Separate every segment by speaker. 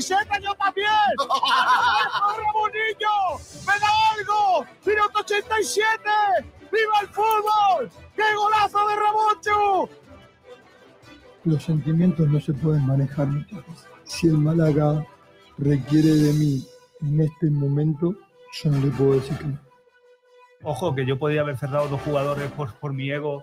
Speaker 1: camiseta yo también! Ramonillo! ¡Me da algo! ¡Minuto 87! ¡Viva el fútbol! ¡Qué golazo de Ramón,
Speaker 2: Los sentimientos no se pueden manejar muchas veces. Si el Málaga requiere de mí en este momento, yo no le puedo decir que no.
Speaker 3: Ojo, que yo podía haber cerrado dos jugadores por, por mi ego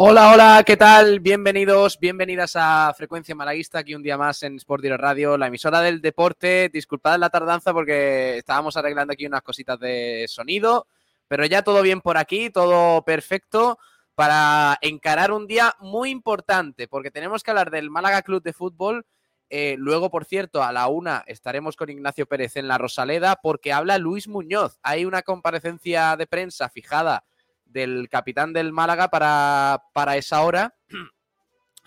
Speaker 4: Hola, hola, ¿qué tal? Bienvenidos, bienvenidas a Frecuencia Malaguista, aquí un día más en Sport Direct Radio, la emisora del deporte. Disculpad la tardanza porque estábamos arreglando aquí unas cositas de sonido, pero ya todo bien por aquí, todo perfecto para encarar un día muy importante, porque tenemos que hablar del Málaga Club de Fútbol. Eh, luego, por cierto, a la una estaremos con Ignacio Pérez en la Rosaleda porque habla Luis Muñoz. Hay una comparecencia de prensa fijada del capitán del Málaga para, para esa hora.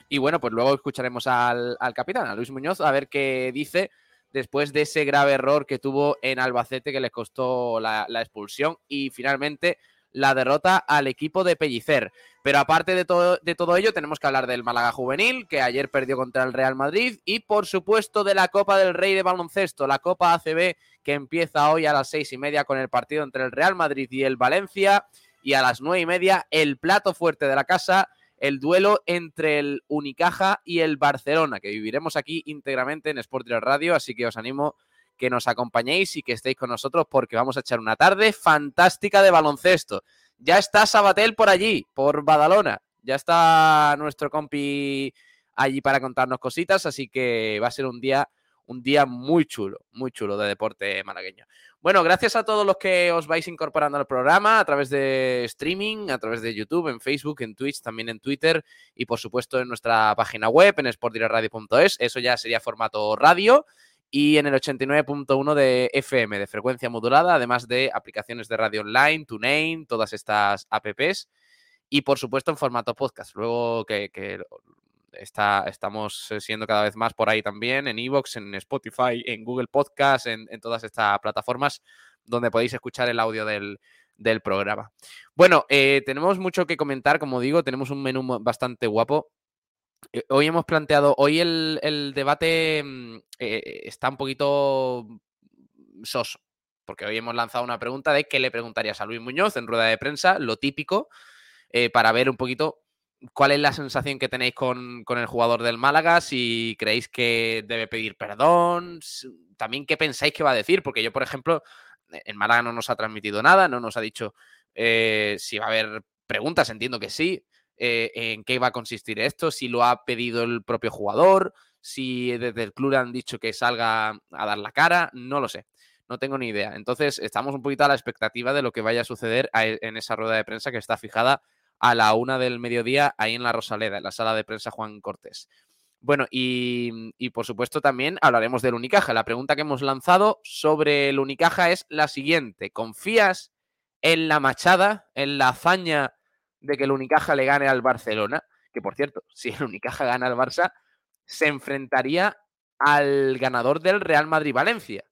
Speaker 4: Y bueno, pues luego escucharemos al, al, capitán, a Luis Muñoz, a ver qué dice después de ese grave error que tuvo en Albacete que les costó la, expulsión y finalmente la derrota al equipo de Pellicer. Pero aparte de todo, de todo ello, tenemos que hablar del Málaga Juvenil, que ayer perdió contra el Real Madrid, y por supuesto de la Copa del Rey de Baloncesto, la Copa ACB, que empieza hoy a las seis y media con el partido entre el Real Madrid y el Valencia y a las nueve y media el plato fuerte de la casa, el duelo entre el Unicaja y el Barcelona, que viviremos aquí íntegramente en Sport Radio, así que os animo que nos acompañéis y que estéis con nosotros porque vamos a echar una tarde fantástica de baloncesto. Ya está Sabatel por allí, por Badalona, ya está nuestro compi allí para contarnos cositas, así que va a ser un día un día muy chulo, muy chulo de deporte malagueño. Bueno, gracias a todos los que os vais incorporando al programa a través de streaming, a través de YouTube, en Facebook, en Twitch, también en Twitter y por supuesto en nuestra página web en sportdireradio.es. Eso ya sería formato radio y en el 89.1 de FM, de frecuencia modulada, además de aplicaciones de radio online, TuneIn, todas estas apps y por supuesto en formato podcast. Luego que Está, estamos siendo cada vez más por ahí también, en Evox, en Spotify, en Google Podcast, en, todas estas plataformas donde podéis escuchar el audio del, del programa. Bueno, eh, tenemos mucho que comentar, como digo, tenemos un menú bastante guapo. Eh, hoy hemos planteado, hoy el, el debate eh, está un poquito soso, porque hoy hemos lanzado una pregunta de qué le preguntarías a Luis Muñoz en rueda de prensa, lo típico, eh, para ver un poquito cuál es la sensación que tenéis con, con, el jugador del Málaga, si creéis que debe pedir perdón, también qué pensáis que va a decir, porque yo, por ejemplo, en Málaga no nos ha transmitido nada, no nos ha dicho eh, si va a haber preguntas, entiendo que sí, eh, en qué va a consistir esto, si lo ha pedido el propio jugador, si desde el club han dicho que salga a dar la cara, no lo sé. No tengo ni idea. Entonces, estamos un poquito a la expectativa de lo que vaya a suceder en esa rueda de prensa que está fijada a la una del mediodía ahí en la Rosaleda, en la sala de prensa Juan Cortés. Bueno, y, y, por supuesto también hablaremos del Unicaja. La pregunta que hemos lanzado sobre el Unicaja es la siguiente. ¿Confías en la machada, en la hazaña de que el Unicaja le gane al Barcelona? Que por cierto, si el Unicaja gana al Barça, se enfrentaría al ganador del Real Madrid-Valencia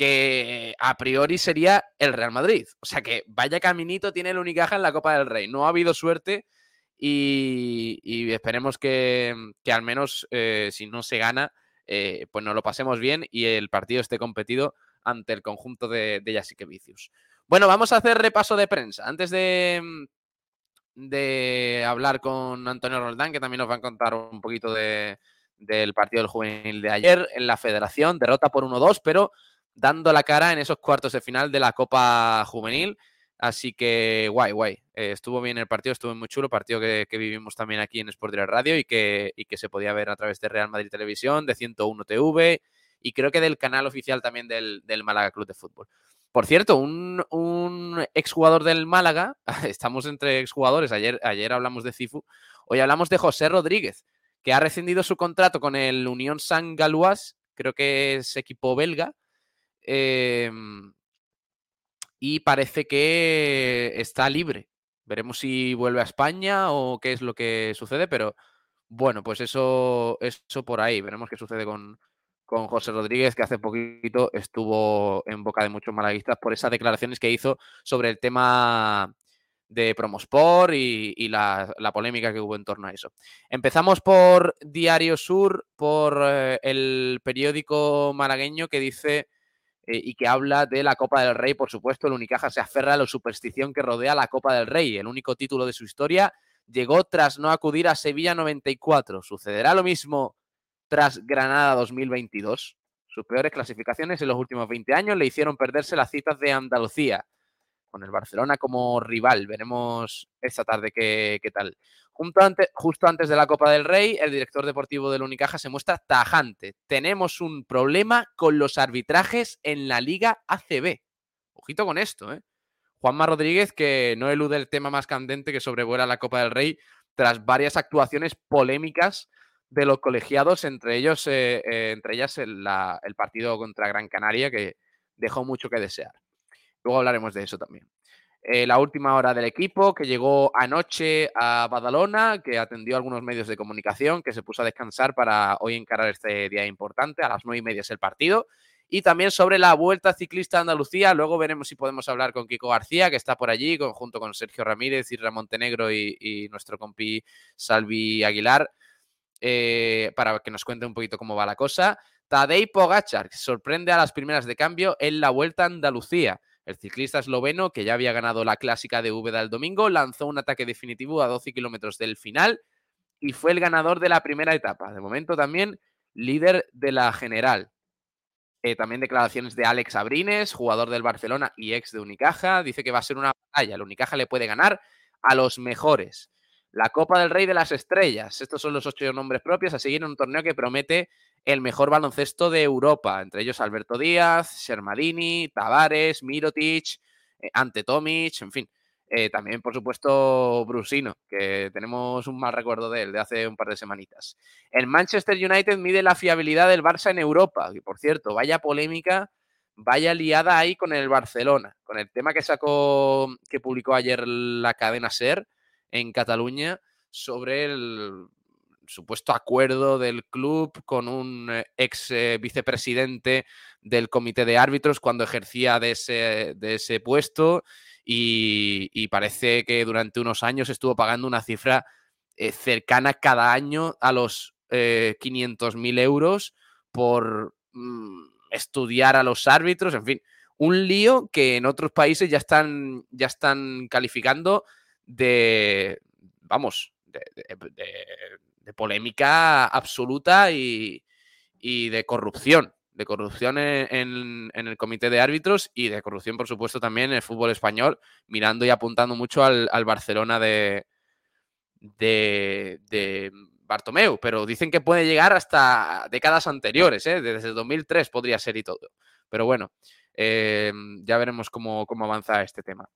Speaker 4: que a priori sería el Real Madrid. O sea que vaya caminito tiene el Unicaja en la Copa del Rey. No ha habido suerte y, y esperemos que, al menos eh, si no se gana, eh, pues nos lo pasemos bien y el partido esté competido ante el conjunto de, de Yasique Vicius. Bueno, vamos a hacer repaso de prensa. Antes de, de hablar con Antonio Roldán, que también nos va a contar un poquito de, del partido del juvenil de ayer en la federación, derrota por 1-2, pero dando la cara en esos cuartos de final de la Copa Juvenil. Así que guay, guay. Eh, estuvo bien el partido, estuvo muy chulo, partido que, que vivimos también aquí en Sport Direct Radio y que, y que se podía ver a través de Real Madrid Televisión, de 101 TV y creo que del canal oficial también del, del Málaga Club de Fútbol. Por cierto, un, un exjugador del Málaga, estamos entre exjugadores, ayer, ayer hablamos de Cifu, hoy hablamos de José Rodríguez, que ha rescindido su contrato con el Unión San Galois, creo que es equipo belga, eh, y parece que está libre. Veremos si vuelve a España o qué es lo que sucede, pero bueno, pues eso, eso por ahí. Veremos qué sucede con, con José Rodríguez, que hace poquito estuvo en boca de muchos malaguistas por esas declaraciones que hizo sobre el tema de Promosport y, y la, la, polémica que hubo en torno a eso. Empezamos por Diario Sur, por eh, el periódico malagueño que dice eh, y que habla de la Copa del Rey. Por supuesto, el Unicaja se aferra a la superstición que rodea la Copa del Rey. El único título de su historia llegó tras no acudir a Sevilla 94. ¿Sucederá lo mismo tras Granada 2022? Sus peores clasificaciones en los últimos 20 años le hicieron perderse las citas de Andalucía, con el Barcelona como rival. Veremos esta tarde qué, qué tal. Justo antes, de la Copa del Rey, el director deportivo del Unicaja se muestra tajante. Tenemos un problema con los arbitrajes en la Liga ACB. Ojito con esto, ¿eh? Juanma Rodríguez, que no elude el tema más candente que sobrevuela la Copa del Rey tras varias actuaciones polémicas de los colegiados, entre ellos, eh, eh, entre ellas el, el partido contra Gran Canaria, que dejó mucho que desear. Luego hablaremos de eso también. Eh, la última hora del equipo, que llegó anoche a Badalona, que atendió a algunos medios de comunicación, que se puso a descansar para hoy encarar este día importante. A las nueve y media es el partido. Y también sobre la Vuelta Ciclista a Andalucía. Luego veremos si podemos hablar con Kiko García, que está por allí, junto con Sergio Ramírez, Ramón Montenegro y, y nuestro compi Salvi Aguilar, eh, para que nos cuente un poquito cómo va la cosa. Tadej Pogachar sorprende a las primeras de cambio en la Vuelta a Andalucía. El ciclista esloveno, que ya había ganado la clásica de Úbeda el domingo, lanzó un ataque definitivo a 12 kilómetros del final y fue el ganador de la primera etapa. De momento también líder de la general. Eh, también declaraciones de Alex Abrines, jugador del Barcelona y ex de Unicaja. Dice que va a ser una batalla. El Unicaja le puede ganar a los mejores. La Copa del Rey de las Estrellas. Estos son los ocho nombres propios a seguir en un torneo que promete el mejor baloncesto de Europa, entre ellos Alberto Díaz, Shermadini, Tavares, Mirotic, eh, Ante Tomic, en fin. Eh, también, por supuesto, Brusino, que tenemos un mal recuerdo de él de hace un par de semanitas. El Manchester United mide la fiabilidad del Barça en Europa, y por cierto, vaya polémica, vaya liada ahí con el Barcelona, con el tema que sacó, que publicó ayer la cadena SER en Cataluña sobre el supuesto acuerdo del club con un eh, ex eh, vicepresidente del comité de árbitros cuando ejercía de ese, de ese puesto y, parece que durante unos años estuvo pagando una cifra eh, cercana cada año a los eh, 500.000 euros por mm, estudiar a los árbitros, en fin, un lío que en otros países ya están, ya están calificando de, vamos, de, polémica absoluta y, y, de corrupción. De corrupción en, en, en, el comité de árbitros y de corrupción, por supuesto, también en el fútbol español, mirando y apuntando mucho al, al Barcelona de, de, Bartomeu. Pero dicen que puede llegar hasta décadas anteriores, ¿eh? desde el 2003 podría ser y todo. Pero bueno, eh, ya veremos cómo, cómo avanza este tema.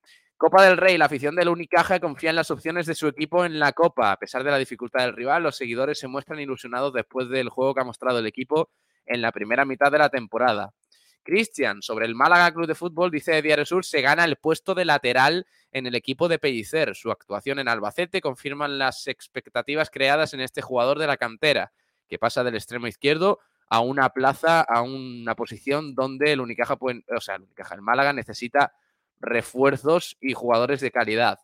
Speaker 4: Copa del Rey, la afición del Unicaja confía en las opciones de su equipo en la Copa. A pesar de la dificultad del rival, los seguidores se muestran ilusionados después del juego que ha mostrado el equipo en la primera mitad de la temporada. Cristian, sobre el Málaga Club de Fútbol, dice Diario Sur, se gana el puesto de lateral en el equipo de Pellicer. Su actuación en Albacete confirman las expectativas creadas en este jugador de la cantera, que pasa del extremo izquierdo a una plaza, a una posición donde el Unicaja, o sea, el Unicaja, el Málaga necesita refuerzos y jugadores de calidad.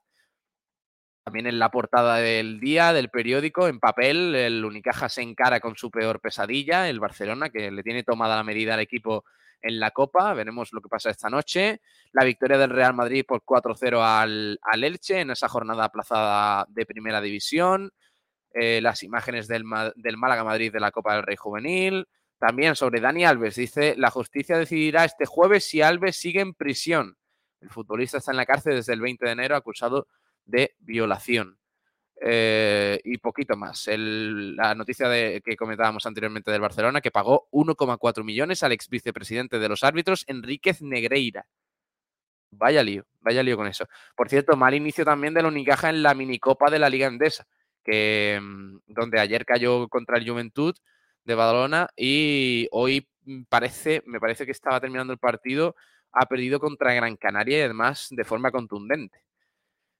Speaker 4: También en la portada del día, del periódico, en papel, el Unicaja se encara con su peor pesadilla, el Barcelona, que le tiene tomada la medida al equipo en la Copa. Veremos lo que pasa esta noche. La victoria del Real Madrid por 4-0 al, al, Elche en esa jornada aplazada de Primera División. Eh, las imágenes del, del Málaga Madrid de la Copa del Rey Juvenil. También sobre Dani Alves, dice, la justicia decidirá este jueves si Alves sigue en prisión. El futbolista está en la cárcel desde el 20 de enero acusado de violación. Eh, y poquito más. La noticia de, que comentábamos anteriormente del Barcelona, que pagó 1,4 millones al ex vicepresidente de los árbitros, Enríquez Negreira. Vaya lío, vaya lío con eso. Por cierto, mal inicio también de la Unicaja en la minicopa de la Liga Endesa, que, mm, donde ayer cayó contra el Juventud de Badalona y hoy mm, parece, me parece que estaba terminando el partido, ha perdido contra Gran Canaria y además de forma contundente.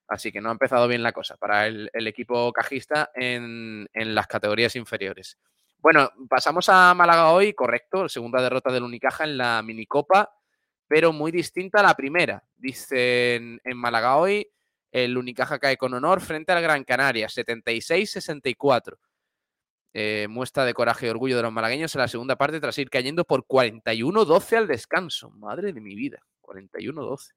Speaker 4: Así que no ha empezado bien la cosa para el, equipo cajista en, en, las categorías inferiores. Bueno, pasamos a Málaga hoy, correcto, segunda derrota del Unicaja en la minicopa pero muy distinta a la primera. Dicen en Málaga hoy, el Unicaja cae con honor frente al Gran Canaria, 76-64. Eh, muestra de coraje y orgullo de los malagueños en la segunda parte tras ir cayendo por 41-12 al descanso. Madre de mi vida, 41-12.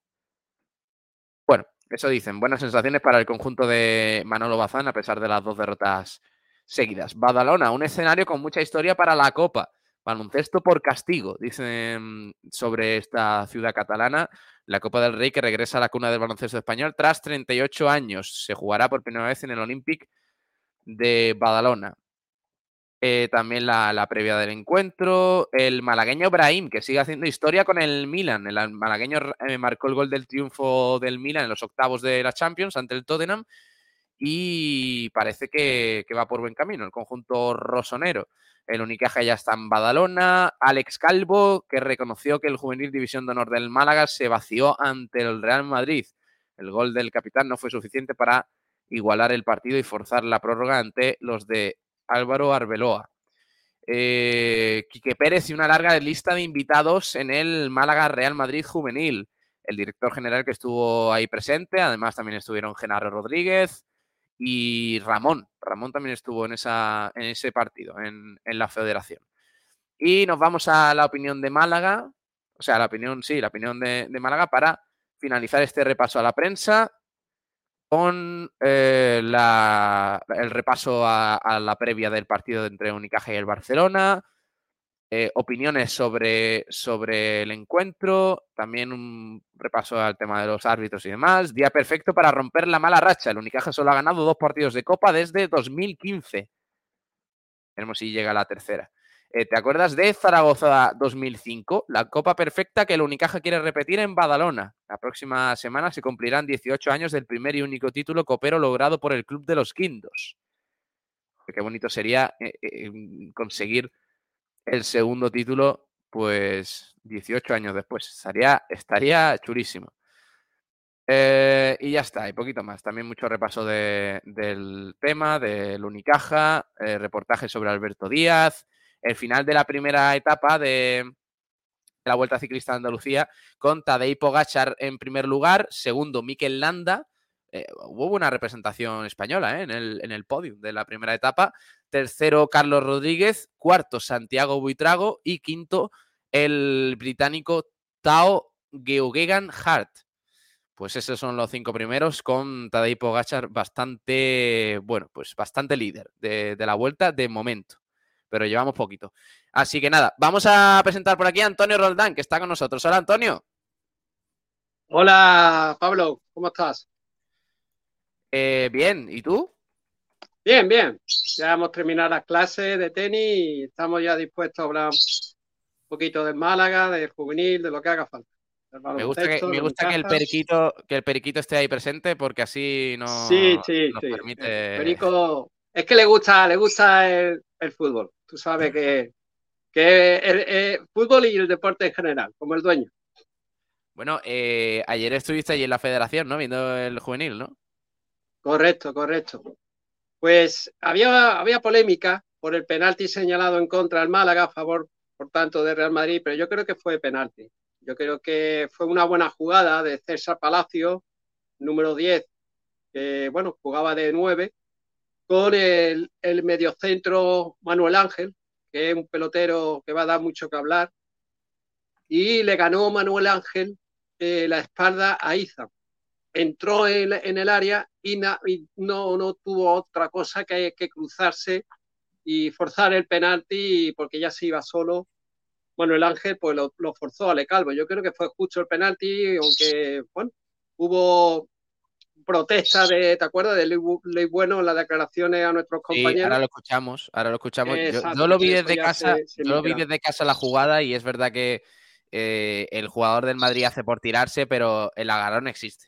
Speaker 4: Bueno, eso dicen. Buenas sensaciones para el conjunto de Manolo Bazán a pesar de las dos derrotas seguidas. Badalona, un escenario con mucha historia para la Copa. Baloncesto por castigo, dicen sobre esta ciudad catalana. La Copa del Rey que regresa a la cuna del baloncesto español tras 38 años. Se jugará por primera vez en el Olympic de Badalona. Eh, también la, previa del encuentro. El malagueño Brahim, que sigue haciendo historia con el Milan. El malagueño eh, marcó el gol del triunfo del Milan en los octavos de la Champions ante el Tottenham. Y parece que, que va por buen camino el conjunto rosonero. El Unicaja ya está en Badalona. Alex Calvo, que reconoció que el Juvenil División de Honor del Málaga se vació ante el Real Madrid. El gol del capitán no fue suficiente para igualar el partido y forzar la prórroga ante los de Álvaro Arbeloa. Eh, Quique Pérez y una larga lista de invitados en el Málaga Real Madrid Juvenil. El director general que estuvo ahí presente, además también estuvieron Genaro Rodríguez, y Ramón. Ramón también estuvo en, esa, en ese partido, en, la federación. Y nos vamos a la opinión de Málaga, o sea, la opinión, sí, la opinión de, Málaga para finalizar este repaso a la prensa con eh, el repaso a, a, la previa del partido entre Unicaja y el Barcelona, eh, opiniones sobre, sobre el encuentro, también un repaso al tema de los árbitros y demás. Día perfecto para romper la mala racha. El Unicaja solo ha ganado dos partidos de Copa desde 2015. Veremos si llega la tercera. Eh, ¿Te acuerdas de Zaragoza 2005? La Copa perfecta que el Unicaja quiere repetir en Badalona. La próxima semana se cumplirán 18 años del primer y único título copero logrado por el Club de los Quindos. Qué bonito sería eh, conseguir el segundo título, pues 18 años después. Estaría, estaría chulísimo. Eh, y ya está, y poquito más. También mucho repaso del tema, del Unicaja, eh, reportaje sobre Alberto Díaz, el final de la primera etapa de la Vuelta Ciclista de Andalucía con Tadej Pogachar en primer lugar, segundo Mikel Landa, eh, hubo una representación española en, el, en el podio de la primera etapa, tercero Carlos Rodríguez, cuarto Santiago Buitrago y quinto el británico Tao Geoghegan Hart. Pues esos son los cinco primeros con Tadej Pogachar bastante, bueno, pues bastante líder de, la vuelta de momento. Pero llevamos poquito. Así que nada, vamos a presentar por aquí a Antonio Roldán, que está con nosotros. Hola, Antonio.
Speaker 5: Hola, Pablo, ¿cómo estás?
Speaker 4: Eh, bien, ¿y tú?
Speaker 5: Bien, bien. Ya hemos terminado las clases de tenis y estamos ya dispuestos a hablar un poquito del Málaga, del juvenil, de lo que haga falta.
Speaker 4: Me gusta, que, me gusta que, el periquito, que el periquito esté ahí presente porque así no
Speaker 5: sí, sí, nos permite. perico es que le gusta, le gusta el, fútbol. Tú sabes que, que el, fútbol y el deporte en general, como el dueño.
Speaker 4: Bueno, eh, ayer estuviste allí en la federación, ¿no? Viendo el juvenil, ¿no?
Speaker 5: Correcto, correcto. Pues había, había polémica por el penalti señalado en contra del Málaga a favor, por tanto, de Real Madrid, pero yo creo que fue penalti. Yo creo que fue una buena jugada de César Palacio, número 10, que bueno, jugaba de 9, con el, mediocentro Manuel Ángel, que es un pelotero que va a dar mucho que hablar, y le ganó Manuel Ángel eh, la espalda a Iza entró en, el área y, no, no, tuvo otra cosa que, que cruzarse y forzar el penalti porque ya se iba solo. Manuel Ángel pues lo, forzó a Le Calvo. Yo creo que fue justo el penalti, aunque bueno, hubo protesta de, ¿te acuerdas? De Ley Bueno en las declaraciones a nuestros compañeros.
Speaker 4: ahora lo escuchamos, ahora lo escuchamos. yo, lo vi desde casa, yo lo vi desde casa la jugada y es verdad que eh, el jugador del Madrid hace por tirarse, pero el agarrón existe.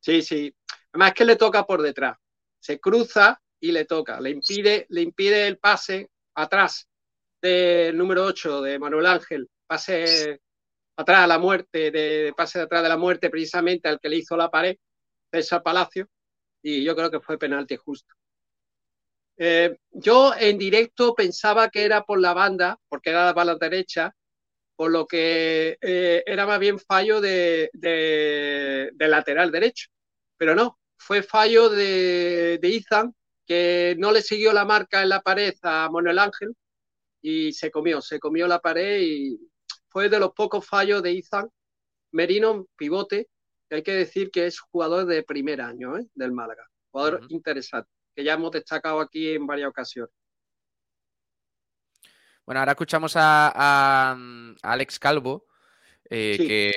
Speaker 5: Sí, sí. Además es que le toca por detrás. Se cruza y le toca. Le impide, le impide el pase atrás del número 8 de Manuel Ángel. Pase atrás a la muerte, de, pase de atrás de la muerte, precisamente al que le hizo la pared, César Palacio. Y yo creo que fue penalti justo. Eh, yo en directo pensaba que era por la banda, porque era la bala derecha, por lo que eh, era más bien fallo de, lateral derecho. Pero no, fue fallo de, de Izan, que no le siguió la marca en la pared a Manuel Ángel y se comió, se comió la pared y fue de los pocos fallos de Izan. Merino, pivote, que hay que decir que es jugador de primer año ¿eh? del Málaga, jugador interesante que ya hemos destacado aquí en varias ocasiones.
Speaker 4: Bueno, ahora escuchamos a, Alex Calvo, eh,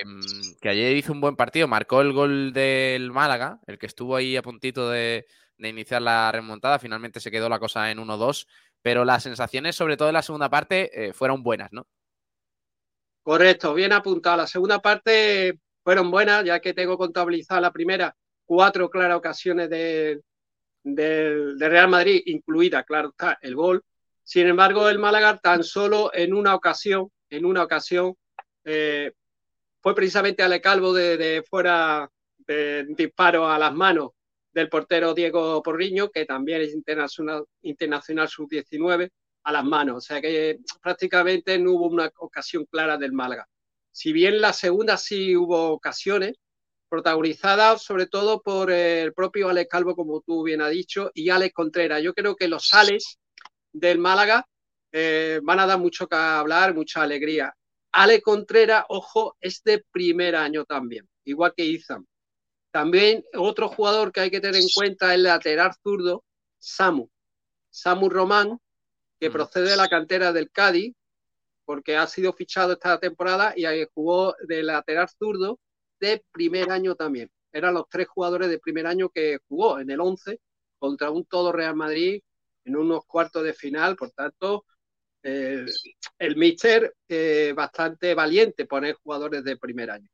Speaker 4: que, ayer hizo un buen partido, marcó el gol del Málaga, el que estuvo ahí a puntito de, iniciar la remontada, finalmente se quedó la cosa en 1-2, pero las sensaciones, sobre todo en la segunda parte, eh, fueron buenas, ¿no?
Speaker 5: Correcto, bien apuntado. La segunda parte fueron buenas, ya que tengo contabilizada la primera, cuatro claras ocasiones de, Real Madrid, incluida, claro está, el gol. Sin embargo, el Málaga tan solo en una ocasión, en una ocasión, eh, fue precisamente Ale Calvo de, fuera de disparo a las manos del portero Diego Porriño, que también es internacional, internacional sub-19, a las manos. O sea que prácticamente no hubo una ocasión clara del Málaga. Si bien la segunda sí hubo ocasiones, protagonizada sobre todo por el propio Alex Calvo, como tú bien has dicho, y Alex Contreras. Yo creo que los Alex del Málaga eh, van a dar mucho que hablar, mucha alegría. Alex Contreras, ojo, es de primer año también, igual que Izam. También otro jugador que hay que tener en cuenta es el lateral zurdo, Samu. Samu Román, que mm. procede de la cantera del Cádiz, porque ha sido fichado esta temporada y jugó de lateral zurdo de primer año también. Eran los tres jugadores de primer año que jugó en el 11 contra un todo Real Madrid en unos cuartos de final. Por tanto, el, el míster eh, bastante valiente poner jugadores de primer año.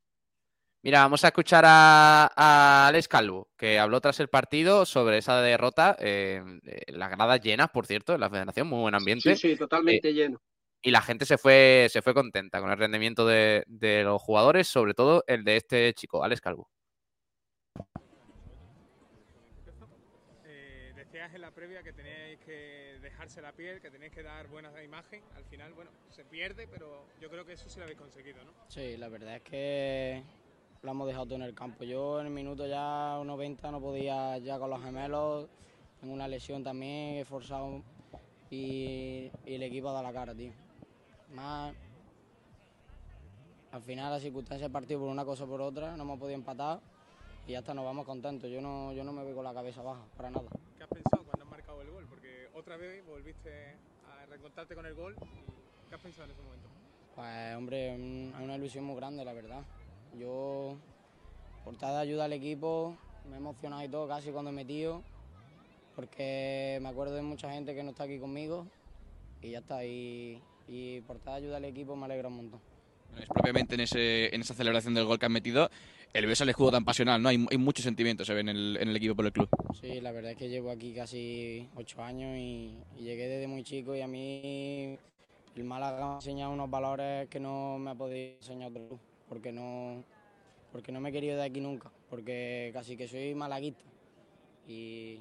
Speaker 4: Mira, vamos a escuchar a, Alex Calvo, que habló tras el partido sobre esa derrota. Eh, las gradas llenas, por cierto, en la federación, muy buen ambiente.
Speaker 5: Sí, sí, totalmente
Speaker 4: eh,
Speaker 5: lleno
Speaker 4: y la gente se fue, se fue contenta con el rendimiento de, los jugadores, sobre todo el de este chico, Alex Calvo.
Speaker 6: Eh, decías en la previa que tenéis que dejarse la piel, que tenéis que dar buena imagen. Al final, bueno, se pierde, pero yo creo que eso sí lo habéis conseguido, ¿no?
Speaker 7: Sí, la verdad es que lo hemos dejado todo en el campo. Yo en el minuto ya 90 no podía ya con los gemelos, tengo una lesión también, he forzado y, y el equipo ha dado la cara, tío. Más, al final la circunstancia del partido por una cosa o por otra, no hemos podido empatar y hasta nos vamos contentos. Yo no, yo no me voy con la cabeza baja, para nada.
Speaker 6: ¿Qué has pensado cuando has marcado el gol? Porque otra vez volviste a reencontrarte con el gol. ¿Qué has pensado en ese momento?
Speaker 7: Pues hombre, es una ilusión muy grande, la verdad. Yo, por de ayuda al equipo, me he emocionado y todo casi cuando he metido, porque me acuerdo de mucha gente que no está aquí conmigo y ya está. Y, y por tal ayuda al equipo me alegra un montón.
Speaker 8: Es propiamente en, ese, en esa celebración del gol que han metido, el beso al escudo tan pasional, ¿no? Hay, hay muchos sentimientos, se ven en el, en el, equipo por el club.
Speaker 7: Sí, la verdad es que llevo aquí casi ocho años y, llegué desde muy chico y a mí el Málaga me ha enseñado unos valores que no me ha podido enseñar otro club, porque no, porque no me he querido de aquí nunca, porque casi que soy malaguista y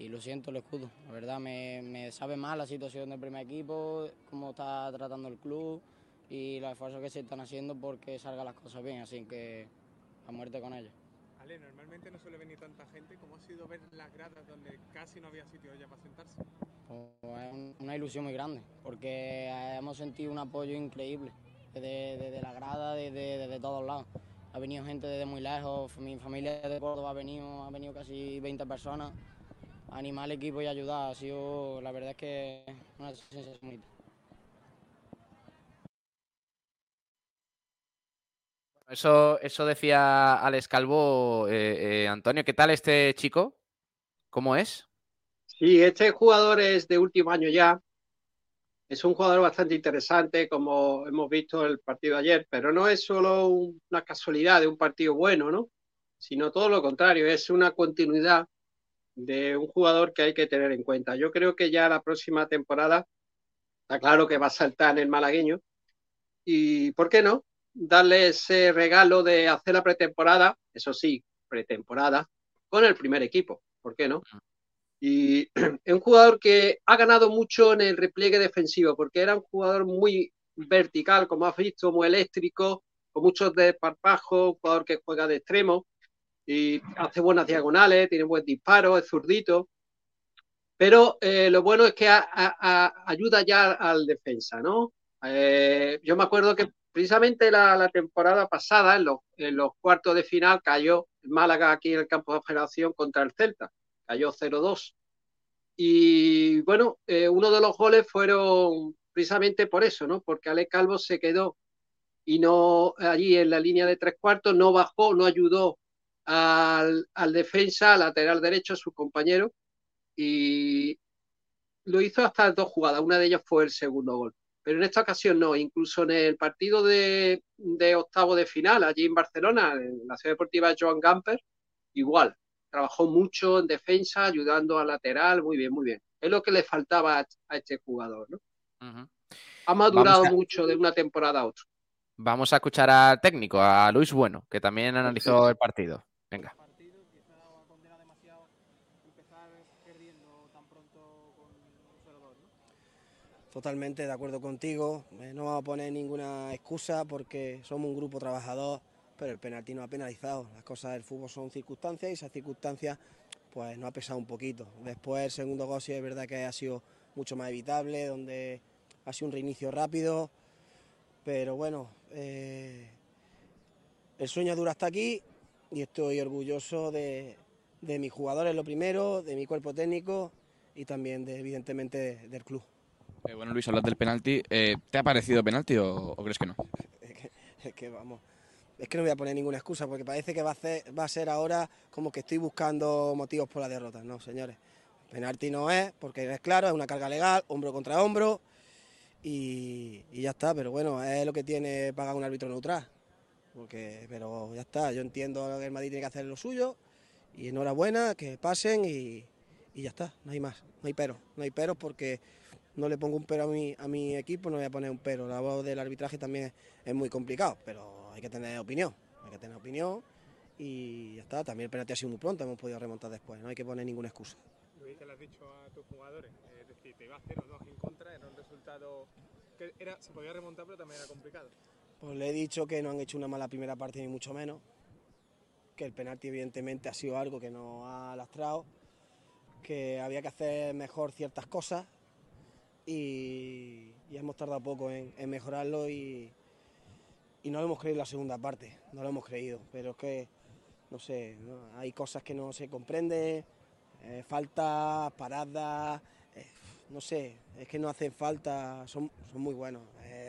Speaker 7: y lo siento el escudo. La verdad me, sabe mal la situación del primer equipo, cómo está tratando el club y los esfuerzos que se están haciendo porque salgan las cosas bien, así que a muerte con ellos.
Speaker 6: Ale, normalmente no suele venir tanta gente, ¿cómo ha sido ver las gradas donde casi no había sitio ya para sentarse?
Speaker 7: Pues es una ilusión muy grande, porque hemos sentido un apoyo increíble desde, la grada, desde, desde todos lados. Ha venido gente desde muy lejos, mi familia de Córdoba ha venido, ha venido casi 20 personas animar al equipo y ayudar. Ha sido, la verdad es que una sensación bonita.
Speaker 4: Eso, eso decía Alex Calvo. Eh, eh, Antonio, ¿qué tal este chico? ¿Cómo es?
Speaker 5: Sí, este jugador es de último año ya. Es un jugador bastante interesante, como hemos visto el partido de ayer, pero no es solo una casualidad de un partido bueno, ¿no? Sino todo lo contrario, es una continuidad de un jugador que hay que tener en cuenta. Yo creo que ya la próxima temporada está claro que va a saltar en el malagueño. Y ¿por qué no? Darle ese regalo de hacer la pretemporada, eso sí, pretemporada, con el primer equipo. ¿Por qué no? Y es un jugador que ha ganado mucho en el repliegue defensivo, porque era un jugador muy vertical, como has visto, muy eléctrico, con muchos desparpajos, un jugador que juega de extremo y hace buenas diagonales, tiene buen disparo, es zurdito. Pero eh, lo bueno es que ayuda ya al defensa, ¿no? Eh, yo me acuerdo que precisamente la, temporada pasada, en los, en los, cuartos de final, cayó Málaga aquí en el campo de federación contra el Celta cayó 0-2. Y bueno, eh, uno de los goles fueron precisamente por eso, ¿no? Porque Ale Calvo se quedó y no allí en la línea de tres cuartos, no bajó, no ayudó al, al defensa, lateral derecho, a su compañero, y lo hizo hasta dos jugadas, una de ellas fue el segundo gol. Pero en esta ocasión no, incluso en el partido de, de octavo de final, allí en Barcelona, en la ciudad deportiva Joan Gamper, igual, trabajó mucho en defensa, ayudando al lateral, muy bien, muy bien. Es lo que le faltaba a, este jugador, ¿no? Ha madurado mucho de una temporada a otra.
Speaker 4: Vamos a escuchar al técnico, a Luis Bueno, que también analizó el partido. Venga.
Speaker 9: Totalmente de acuerdo contigo. Eh, no vamos a poner ninguna excusa porque somos un grupo trabajador pero el penalti no ha penalizado. Las cosas del fútbol son circunstancias y esas circunstancias pues no ha pesado un poquito. Después el segundo gol sí es verdad que ha sido mucho más evitable, donde ha sido un reinicio rápido, pero bueno, eh, el sueño dura hasta aquí y estoy orgulloso de, mis jugadores lo primero, de mi cuerpo técnico y también de, evidentemente del club.
Speaker 8: Eh, bueno Luis, hablas del penalti. Eh, ¿Te ha parecido penalti o, crees que no?
Speaker 9: es que vamos, es que no voy a poner ninguna excusa porque parece que va a, va a ser ahora como que estoy buscando motivos por la derrota. No, señores. Penalti no es, porque es claro, es una carga legal, hombro contra hombro y, ya está. Pero bueno, es lo que tiene pagar un árbitro neutral. Porque, pero ya está, yo entiendo que el Madrid tiene que hacer lo suyo y enhorabuena, que pasen y, y ya está, no hay más, no hay pero, no hay pero porque no le pongo un pero a mi, a mi equipo, no voy a poner un pero. La voz del arbitraje también es muy complicado, pero hay que tener opinión, hay que tener opinión y ya está. También el penalti ha sido muy pronto, hemos podido remontar después, no hay que poner ninguna excusa.
Speaker 6: Luis, ¿qué le has dicho a tus jugadores? Es decir, te iba a 0-2 en contra, era un resultado que era, se podía remontar, pero también era complicado.
Speaker 9: Pues le he dicho que no han hecho una mala primera parte, ni mucho menos. Que el penalti, evidentemente, ha sido algo que nos ha lastrado. Que había que hacer mejor ciertas cosas. Y, hemos tardado poco en mejorarlo. Y, y no lo hemos creído en la segunda parte, no lo hemos creído, pero es que, no sé, hay cosas que no se comprenden, eh, falta, paradas, eh, no sé, es que no hacen falta, son, son muy buenos,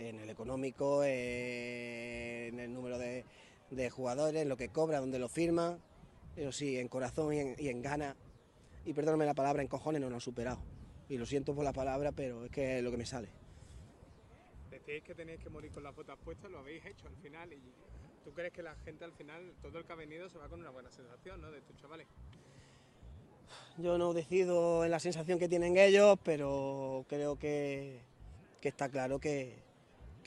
Speaker 9: En el económico, en el número de, jugadores, en lo que cobra, donde lo firma. Pero sí, en corazón y en, y gana. Y perdóname la palabra, en cojones no nos ha superado. Y lo siento por la palabra, pero es que es lo que me sale.
Speaker 6: Decís que tenéis que morir con las botas puestas, lo habéis hecho al final. ¿Y tú crees que la gente al final, todo el que ha venido, se va con una buena sensación, ¿no? De estos chavales.
Speaker 9: Yo no decido en la sensación que tienen ellos, pero creo que, está claro que,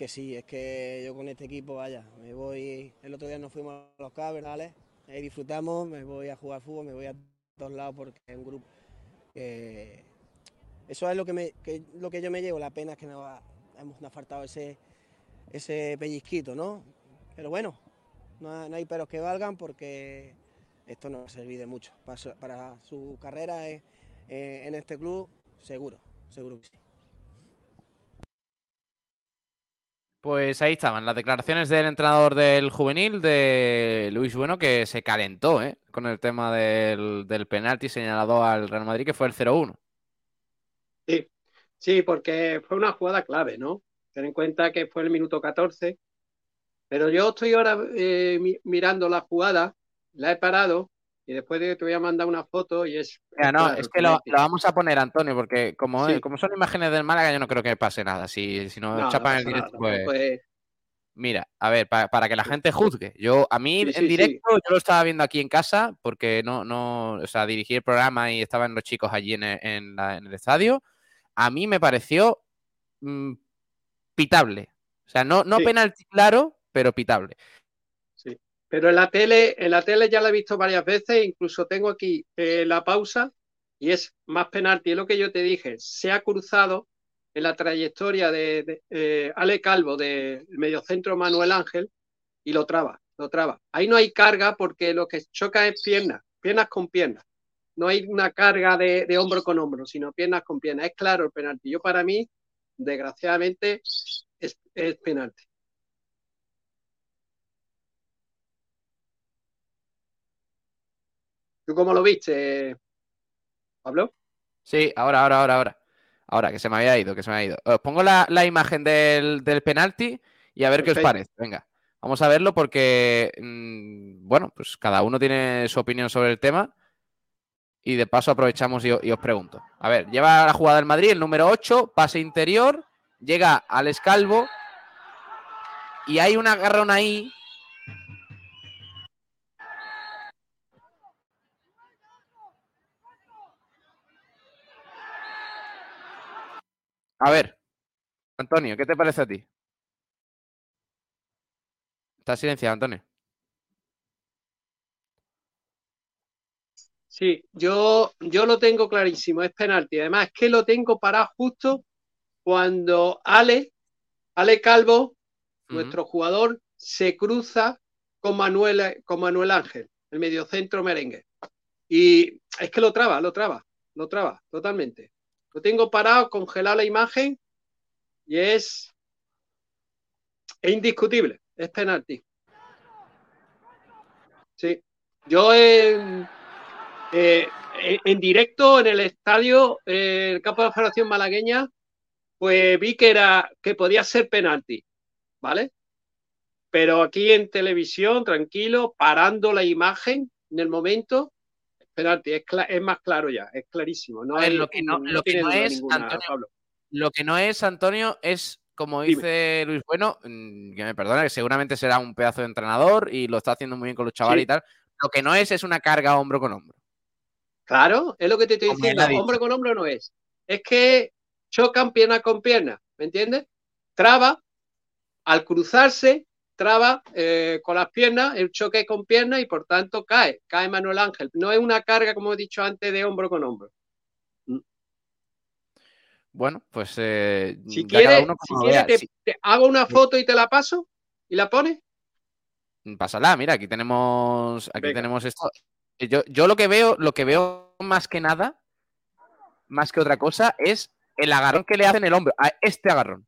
Speaker 9: sí, es que yo con este equipo, vaya, me voy, el otro día nos fuimos a los cabers, Ahí disfrutamos, me voy a jugar fútbol, me voy a todos lados porque es un grupo eso es lo que, lo que yo me llevo, la pena es que nos, hemos, nos ha faltado ese, ese pellizquito, ¿no? Pero bueno, no, no hay peros que valgan porque esto nos servir de mucho para su, carrera en, este club, seguro, seguro que sí.
Speaker 4: Pues ahí estaban las declaraciones del entrenador del juvenil, de Luis Bueno, que se calentó ¿eh? con el tema del, penalti señalado al Real Madrid, que fue el 0-1.
Speaker 5: Sí, sí, porque fue una jugada clave, ¿no? Ten en cuenta que fue el minuto 14, pero yo estoy ahora eh, mi- mirando la jugada, la he parado y después de te voy a mandar una foto y es...
Speaker 4: Mira, no,
Speaker 5: claro,
Speaker 4: es que lo, vamos a poner, Antonio, porque como,
Speaker 5: Sí.
Speaker 4: como son imágenes del Málaga, yo no creo que pase nada. Si, si nos
Speaker 5: No, no
Speaker 4: chapan el
Speaker 5: nada,
Speaker 4: directo, pues. Mira, a ver, pa- para que la gente juzgue. Yo, a mí
Speaker 5: Sí,
Speaker 4: en
Speaker 5: sí,
Speaker 4: directo, yo lo estaba viendo aquí en casa, porque no, no, o sea, dirigí el programa y estaban los chicos allí en el, en la- en el estadio. A mí me pareció mm, pitable. O sea, no, no penalti claro, pero pitable.
Speaker 5: Pero en la tele, en la tele ya la he visto varias veces, incluso tengo aquí eh, la pausa y es más penalti. Es lo que yo te dije, se ha cruzado en la trayectoria de, eh, Ale Calvo del mediocentro Manuel Ángel y lo traba, lo traba. Ahí no hay carga porque lo que choca es piernas, piernas con piernas. No hay una carga de, hombro con hombro, sino piernas con piernas. Es claro el penalti. Yo para mí, desgraciadamente, es, es penalti. ¿Tú cómo lo viste, Pablo?
Speaker 4: Sí, ahora, ahora, ahora, ahora. Ahora, que se me había ido, que se me había ido. Os pongo la, la imagen del, del penalti y a ver qué os parece. Venga, vamos a verlo porque, mm, bueno, pues cada uno tiene su opinión sobre el tema. Y de paso aprovechamos y, y os pregunto. A ver, lleva la jugada del Madrid, el número 8, pase interior, llega al escalvo y hay un agarrón ahí. A ver, Antonio, ¿qué te parece a ti? Está silenciado, Antonio.
Speaker 5: Sí, yo, yo lo tengo clarísimo, es penalti. Además, es que lo tengo parado justo cuando Ale, Ale Calvo, nuestro jugador, se cruza con Manuel, con Manuel Ángel, el mediocentro merengue. Y es que lo traba, lo traba, lo traba totalmente. Lo tengo parado, congelado la imagen y es, indiscutible, es penalti. Sí, yo en, eh, en- en directo en el estadio, eh, el campo de la Federación Malagueña, pues vi que era que podía ser penalti, ¿vale? Pero aquí en televisión, tranquilo, parando la imagen en el momento, es penalti, es, más claro ya, es clarísimo. No
Speaker 4: ver,
Speaker 5: hay-
Speaker 4: lo que no,
Speaker 5: no
Speaker 4: lo que
Speaker 5: tiene
Speaker 4: no
Speaker 5: duda
Speaker 4: es,
Speaker 5: ninguna,
Speaker 4: Antonio,
Speaker 5: Pablo.
Speaker 4: lo que no es, Antonio, es, como
Speaker 5: Dime.
Speaker 4: dice Luis Bueno, mm, que me perdona, que seguramente será un pedazo de entrenador y lo está haciendo muy bien con los chavales
Speaker 5: Sí.
Speaker 4: y tal. Lo que no es es una carga hombro con hombro.
Speaker 5: Claro, es lo que te estoy diciendo. Hombre con hombro no es. Es que chocan pierna con pierna, ¿me entiendes? Traba, al cruzarse, traba eh, con las piernas, el choque con pierna y por tanto cae, cae Manuel Ángel. No es una carga, como he dicho antes, de hombro con hombro.
Speaker 4: Bueno, pues eh,
Speaker 5: Si quieres, si
Speaker 4: vea.
Speaker 5: te,
Speaker 4: Sí,
Speaker 5: te hago una foto y te la paso y la pones.
Speaker 4: pásala, mira, aquí tenemos, aquí
Speaker 5: Venga.
Speaker 4: tenemos esto. Eh, Yo, yo lo que veo, lo que veo más que nada, más que otra cosa, es el agarrón que le hacen el hombro, a este agarrón.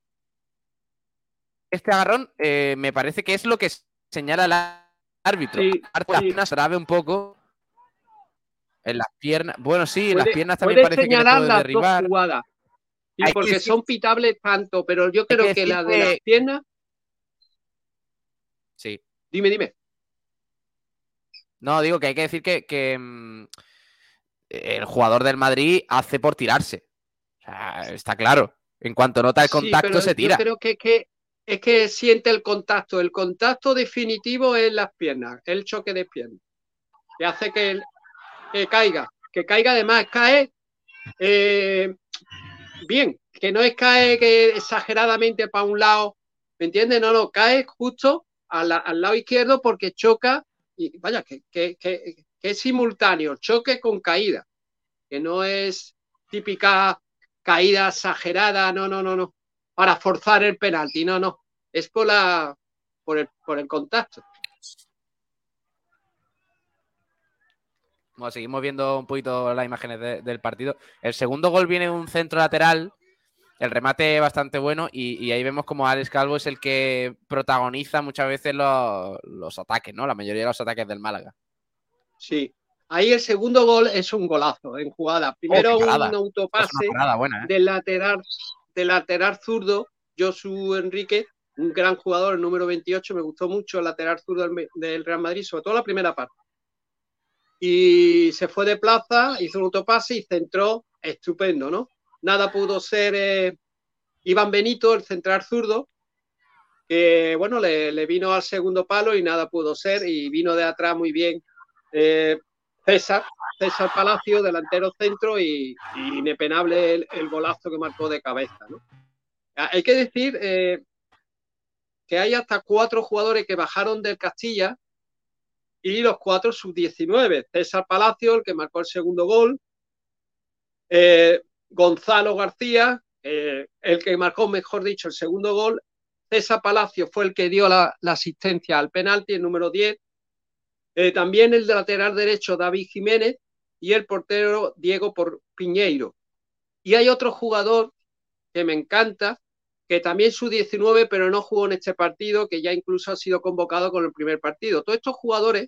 Speaker 4: Este agarrón eh, me parece que es lo que señala el árbitro.
Speaker 5: Sí,
Speaker 4: Aparte, las piernas trabe un poco. En las piernas. Bueno, sí, en las piernas también parece que le puede derribar.
Speaker 5: dos jugadas. Sí,
Speaker 4: Hay que
Speaker 5: porque son pitables tanto, pero yo
Speaker 4: que
Speaker 5: creo que,
Speaker 4: decir
Speaker 5: la de
Speaker 4: que-
Speaker 5: las piernas,
Speaker 4: Sí.
Speaker 5: dime, dime.
Speaker 4: No, digo que hay que decir que, que, mm, el jugador del Madrid hace por tirarse. O sea, está claro. En cuanto nota el
Speaker 5: Sí,
Speaker 4: contacto,
Speaker 5: pero
Speaker 4: se tira.
Speaker 5: Yo creo que, que es que siente el contacto. El contacto definitivo es las piernas, el choque de piernas. Que hace que, que caiga. Que caiga además, cae eh, bien. Que no es cae que exageradamente para un lado. ¿Me entiendes? No, no, cae justo a la- al lado izquierdo porque choca. Y vaya, que, que- que- que es simultáneo, choque con caída. Que no es típica caída exagerada, no, no, no, no, para forzar el penalti, no, no, es por la por el, por el contacto.
Speaker 4: Bueno, seguimos viendo un poquito las imágenes de- del partido. El segundo gol viene de un centro lateral el remate bastante bueno y, y ahí vemos como Alex Calvo es el que protagoniza muchas veces los, los ataques, ¿no? La mayoría de los ataques del Málaga.
Speaker 5: Sí. Ahí el segundo gol es un golazo en jugada. Primero
Speaker 4: Oh, qué
Speaker 5: un autopase
Speaker 4: buena, ¿eh?
Speaker 5: del lateral, del lateral zurdo, Josu Enrique, un gran jugador, el número 28, me gustó mucho el lateral zurdo del, Real Madrid, sobre todo la primera parte. Y se fue de plaza, hizo un autopase y centró, estupendo, ¿no? Nada pudo ser eh, Iván Benito, el central zurdo, que bueno, le, le vino al segundo palo y nada pudo ser, y vino de atrás muy bien eh, César, César Palacio, delantero centro y, inepenable el, el golazo que marcó de cabeza. ¿no? Ah, Hay que decir eh, que hay hasta cuatro jugadores que bajaron del Castilla y los cuatro sub-19. César Palacio, el que marcó el segundo gol, eh, Gonzalo García, eh, el que marcó, mejor dicho, el segundo gol. César Palacio fue el que dio la, la asistencia al penalti, el número 10. Eh, también el lateral derecho, David Jiménez, y el portero Diego por Piñeiro. Y hay otro jugador que me encanta, que también su 19, pero no jugó en este partido, que ya incluso ha sido convocado con el primer partido. Todos estos jugadores,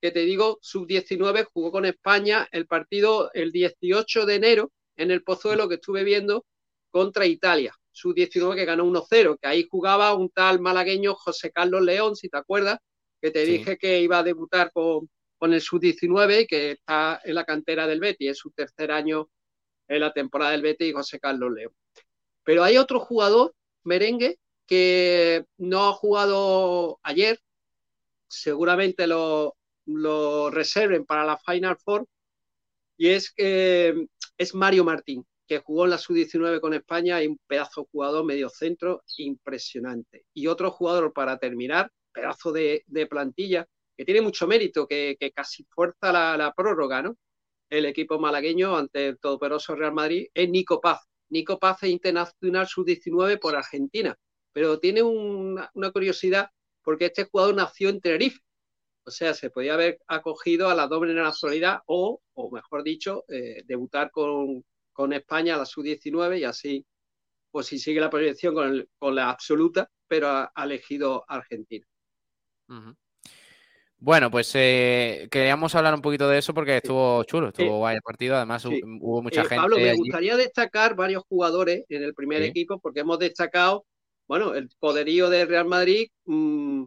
Speaker 5: que te digo, sub 19, jugó con España el partido el 18 de enero en el Pozuelo que estuve viendo contra Italia. Sub 19 que ganó 1-0, que ahí jugaba un tal malagueño José Carlos León, si te acuerdas, que te
Speaker 4: Sí.
Speaker 5: dije que iba a debutar con, con el sub-19 y que está en la cantera del Betis, es su tercer año en la temporada del Betis y José Carlos León. Pero hay otro jugador, merengue, que no ha jugado ayer, seguramente lo, lo reserven para la Final Four, y es que es Mario Martín, que jugó en la sub-19 con España y un pedazo de jugador medio centro impresionante. Y otro jugador para terminar, pedazo de, plantilla, que tiene mucho mérito, que, casi fuerza la, prórroga, ¿no? El equipo malagueño ante el todopoderoso Real Madrid es Nico Paz. Nico Paz es internacional sub-19 por Argentina, pero tiene una, curiosidad porque este jugador nació en Tenerife. O sea, se podía haber acogido a la doble nacionalidad o, o mejor dicho, eh, debutar con, con España a la sub-19 y así, pues si sigue la proyección con, el, con la absoluta, pero ha elegido Argentina.
Speaker 4: Uh -huh. Bueno, pues eh, queríamos hablar un poquito de eso porque estuvo chulo, estuvo
Speaker 5: Sí.
Speaker 4: guay el partido, además
Speaker 5: Sí.
Speaker 4: hubo mucha
Speaker 5: Eh,
Speaker 4: gente.
Speaker 5: Pablo, me
Speaker 4: allí.
Speaker 5: gustaría destacar varios jugadores en el primer
Speaker 4: Sí.
Speaker 5: equipo porque hemos destacado, bueno, el poderío del Real Madrid mm,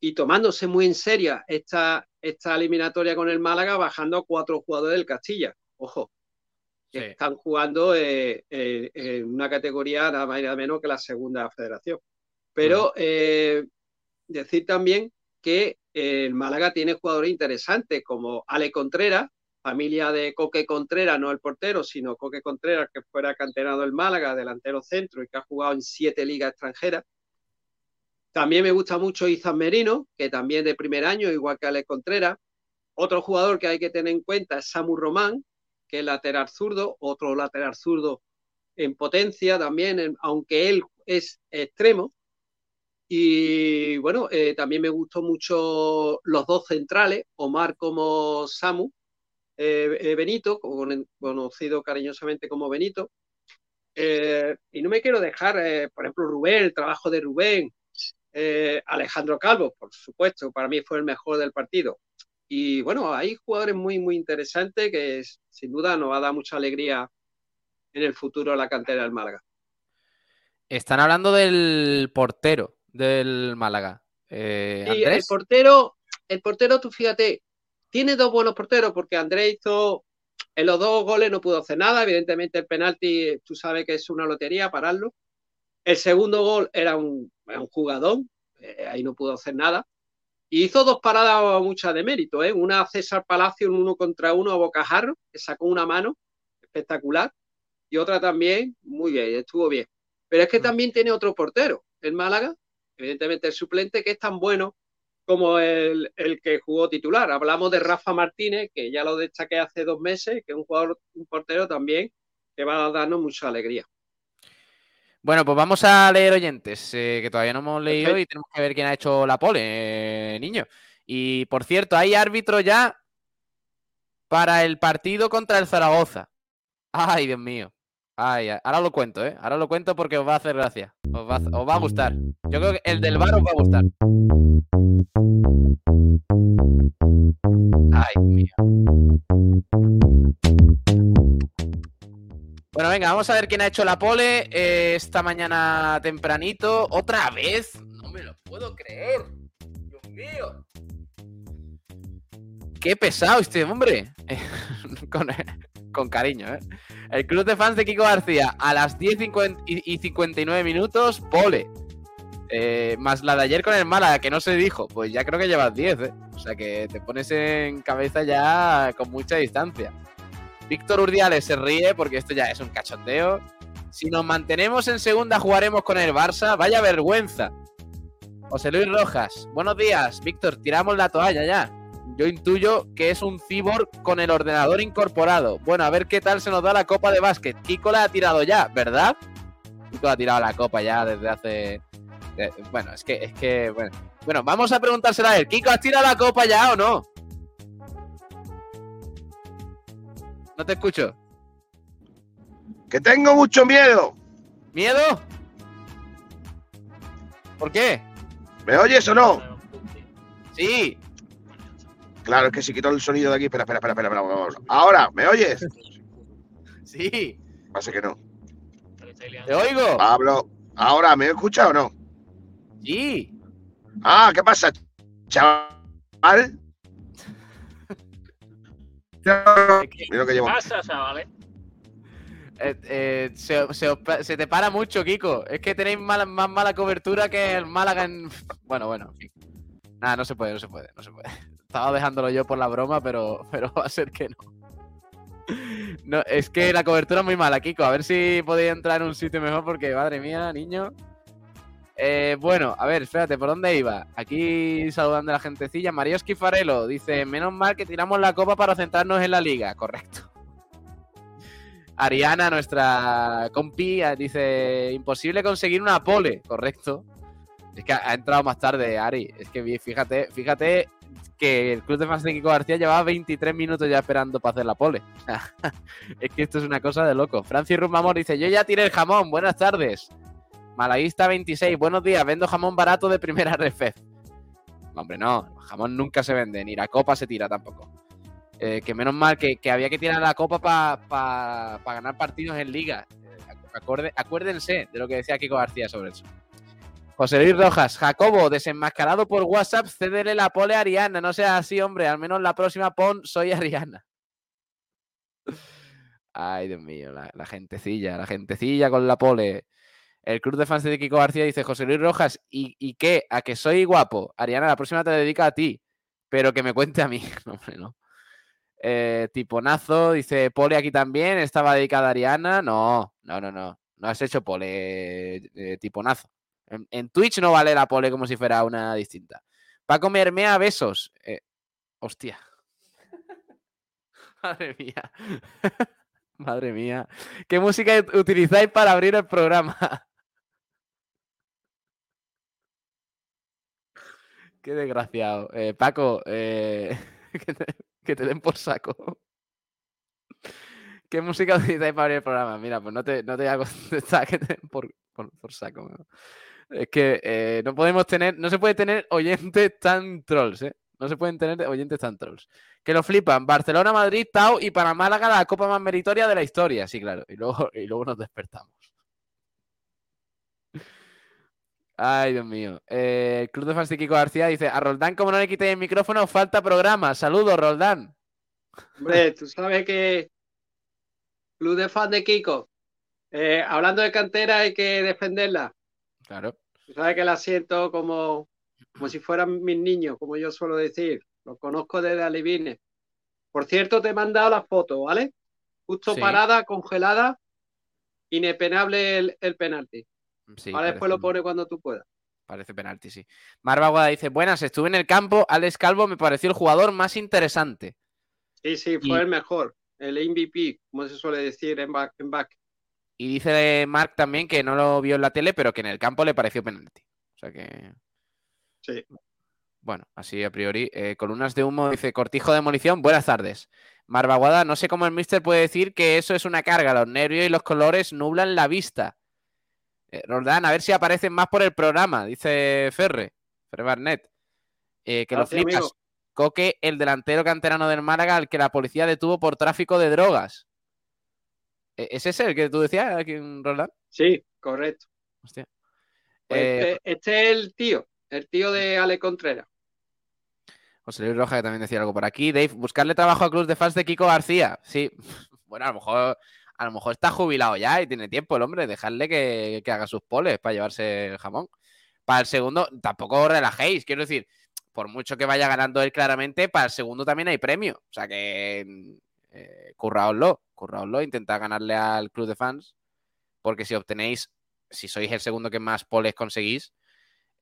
Speaker 5: y tomándose muy en serio esta, esta eliminatoria con el Málaga, bajando a cuatro jugadores del Castilla. Ojo, que
Speaker 4: Sí.
Speaker 5: están jugando eh, eh, en una categoría nada más y nada menos que la segunda federación. Pero eh, decir también que eh, el Málaga tiene jugadores interesantes como Ale Contreras, familia de Coque Contreras, no el portero, sino Coque Contreras, que fuera canterano del Málaga, delantero centro y que ha jugado en siete ligas extranjeras. También me gusta mucho Izan Merino, que también de primer año, igual que Ale Contreras. Otro jugador que hay que tener en cuenta es Samu Román, que es lateral zurdo, otro lateral zurdo en potencia también, aunque él es extremo. Y bueno, eh, también me gustó mucho los dos centrales, Omar como Samu, eh, eh, Benito, conocido cariñosamente como Benito. Y no me quiero dejar, por ejemplo, Rubén, el trabajo de Rubén, Alejandro Calvo, por supuesto, para mí fue el mejor del partido. Y bueno, hay jugadores muy, muy interesantes que sin duda nos va a dar mucha alegría en el futuro a la cantera del Málaga.
Speaker 4: Están hablando del portero del Málaga. Eh,
Speaker 5: el portero, el portero, tú fíjate, tiene dos buenos porteros porque Andrés hizo en los dos goles no pudo hacer nada. Evidentemente, el penalti, tú sabes que es una lotería pararlo. El segundo gol era un, un jugador, eh, ahí no pudo hacer nada. Y hizo dos paradas muchas de mérito, ¿eh? Una a César Palacio en uno contra uno a Bocajarro, que sacó una mano espectacular, y otra también, muy bien, estuvo bien. Pero es que también tiene otro portero, el Málaga, evidentemente el suplente, que es tan bueno como el, el, que jugó titular. Hablamos de Rafa Martínez, que ya lo destaqué hace dos meses, que es un jugador, un portero también, que va a darnos mucha alegría.
Speaker 4: Bueno, pues vamos a leer oyentes, eh, que todavía no hemos leído Perfecto. y tenemos que ver quién ha hecho la pole, eh, niño. Y por cierto, hay árbitro ya para el partido contra el Zaragoza. Ay, Dios mío. Ahora lo cuento, ¿eh? Ahora lo cuento porque os va a hacer gracia. Os va a, os va a gustar. Yo creo que el del bar os va a gustar. Ay, mío. Bueno, venga, vamos a ver quién ha hecho la pole eh, esta mañana tempranito. ¿Otra vez? No me lo puedo creer. Dios mío. Qué pesado este hombre. con, con cariño, ¿eh? El club de fans de Kiko García a las 10 50 y y 59 minutos, pole. Eh, más la de ayer con el Málaga, que no se dijo. Pues ya creo que llevas 10, ¿eh? O sea que te pones en cabeza ya con mucha distancia. Víctor Urdiales se ríe porque esto ya es un cachondeo. Si nos mantenemos en segunda, jugaremos con el Barça. Vaya vergüenza. José Luis Rojas, buenos días. Víctor, tiramos la toalla ya. Yo intuyo que es un cyborg con el ordenador incorporado. Bueno, a ver qué tal se nos da la copa de básquet. Kiko la ha tirado ya, ¿verdad? Kiko ha tirado la copa ya desde hace. de- bueno, es que, es que. Bueno. bueno, vamos a preguntársela a él. Kiko, ¿has tirado la copa ya o no? No te escucho.
Speaker 1: Que tengo mucho miedo.
Speaker 4: ¿Miedo? ¿Por qué?
Speaker 1: ¿Me oyes o no?
Speaker 4: Sí.
Speaker 1: Claro, es que si quito el sonido de aquí. Espera, espera, espera, espera. espera, vamos. Ahora, ¿me oyes?
Speaker 4: Sí.
Speaker 1: Pasa que no.
Speaker 4: Te oigo.
Speaker 1: Pablo, ahora, ¿me escucha o no?
Speaker 4: Sí.
Speaker 1: Ah, ¿qué pasa, chaval? Mira que llevo.
Speaker 10: pasa, chavales?
Speaker 4: Eh, eh, se, se te para mucho, Kiko. Es que tenéis mala- más mala cobertura que el Málaga en. Bueno, bueno. en fin. Nada, no se puede, no se puede, no se puede. Estaba dejándolo yo por la broma, pero, pero va a ser que no. No, es que la cobertura es muy mala, Kiko. A ver si podéis entrar en un sitio mejor, porque madre mía, niño. Eh, bueno, a ver, espérate, ¿por dónde iba? Aquí saludando a la gentecilla. Mario Esquifarelo dice: Menos mal que tiramos la copa para centrarnos en la liga. Correcto. Ariana, nuestra compi, dice: Imposible conseguir una pole. Correcto. Es que ha, entrado más tarde, Ari. Es que fíjate, fíjate que el club de fans de Kiko García llevaba 23 minutos ya esperando para hacer la pole. es que esto es una cosa de loco. Francis Rumamor dice: Yo ya tiré el jamón. Buenas tardes. Malaguista 26, buenos días. Vendo jamón barato de primera refez. Hombre, no. Jamón nunca se vende, ni la copa se tira tampoco. Eh, que menos mal que, que había que tirar la copa para ganar partidos en liga. Eh, acuérdense de lo que decía Kiko García sobre eso. José Luis Rojas, Jacobo, desenmascarado por WhatsApp, cédele la pole a Ariana. No sea así, hombre. Al menos la próxima pon soy Ariana. Ay, Dios mío, la, la gentecilla, la gentecilla con la pole. El club de fans de Kiko García dice José Luis Rojas, ¿y, y qué? ¿A que soy guapo? Ariana, la próxima te dedica a ti, pero que me cuente a mí. No, hombre, no. Eh, Tiponazo dice Pole aquí también, estaba dedicada a Ariana. No, no, no, no. No has hecho Pole, eh, Tiponazo. En, Twitch no vale la Pole como si fuera una distinta. Paco Mermea, besos. Eh, hostia. Madre mía. Madre mía. ¿Qué música ut- utilizáis para abrir el programa? Qué desgraciado. Eh, Paco, eh, que, te, den por saco. ¿Qué música utilizáis para abrir el programa? Mira, pues no te, no te voy a contestar que te den por, saco. Es que eh, no podemos tener, no se puede tener oyentes tan trolls, ¿eh? No se pueden tener oyentes tan trolls. Que lo flipan. Barcelona, Madrid, Tau y para Málaga la copa más meritoria de la historia. Sí, claro. Y luego, y luego nos despertamos. Ay, Dios mío. Eh, el Club de Fans de Kiko García dice: A Roldán, como no le quitéis el micrófono, falta programa. Saludos, Roldán.
Speaker 5: Hombre, tú sabes que Club de fan de Kiko, eh, hablando de cantera hay que defenderla.
Speaker 4: Claro.
Speaker 5: Tú sabes que la siento como, como si fueran mis niños, como yo suelo decir. Los conozco desde Alivines. Por cierto, te he mandado la foto, ¿vale? Justo
Speaker 4: Sí.
Speaker 5: parada, congelada, inepenable el, el penalti.
Speaker 4: Sí,
Speaker 5: Ahora después lo pone cuando tú puedas.
Speaker 4: Parece penalti, sí. Marva Aguada dice: Buenas, estuve en el campo. Alex Calvo me pareció el jugador más interesante.
Speaker 5: Sí, sí, fue
Speaker 4: Y-
Speaker 5: el mejor. El MVP, como se suele decir en back. En back.
Speaker 4: Y dice Mark también que no lo vio en la tele, pero que en el campo le pareció penalti. O sea que.
Speaker 5: Sí.
Speaker 4: Bueno, así a priori. Eh, columnas de humo dice Cortijo de Demolición. Buenas tardes. Marvaguada, no sé cómo el mister puede decir que eso es una carga. Los nervios y los colores nublan la vista. Eh, Roldán, a ver si aparecen más por el programa, dice Ferre, Ferre Barnett. Eh, que lo
Speaker 5: Gracias,
Speaker 4: flipas.
Speaker 5: amigo.
Speaker 4: Coque, el delantero canterano del Málaga, al que la policía detuvo por tráfico de drogas. Eh, ¿Es ese el que tú decías aquí en Roldán?
Speaker 5: Sí, correcto.
Speaker 4: Hostia.
Speaker 5: Pues
Speaker 4: Eh,
Speaker 5: este, este es el tío, el tío de Ale Contreras.
Speaker 4: José Luis Roja, que también decía algo por aquí. Dave, buscarle trabajo a Club de Fans de Kiko García. Sí, bueno, a lo mejor, a lo mejor está jubilado ya y tiene tiempo el hombre. Dejarle que, que haga sus poles para llevarse el jamón. Para el segundo, tampoco relajéis. Quiero decir, por mucho que vaya ganando él claramente, para el segundo también hay premio. O sea que eh, curraoslo, curraoslo, intentad ganarle al Club de Fans. Porque si obtenéis, si sois el segundo que más poles conseguís,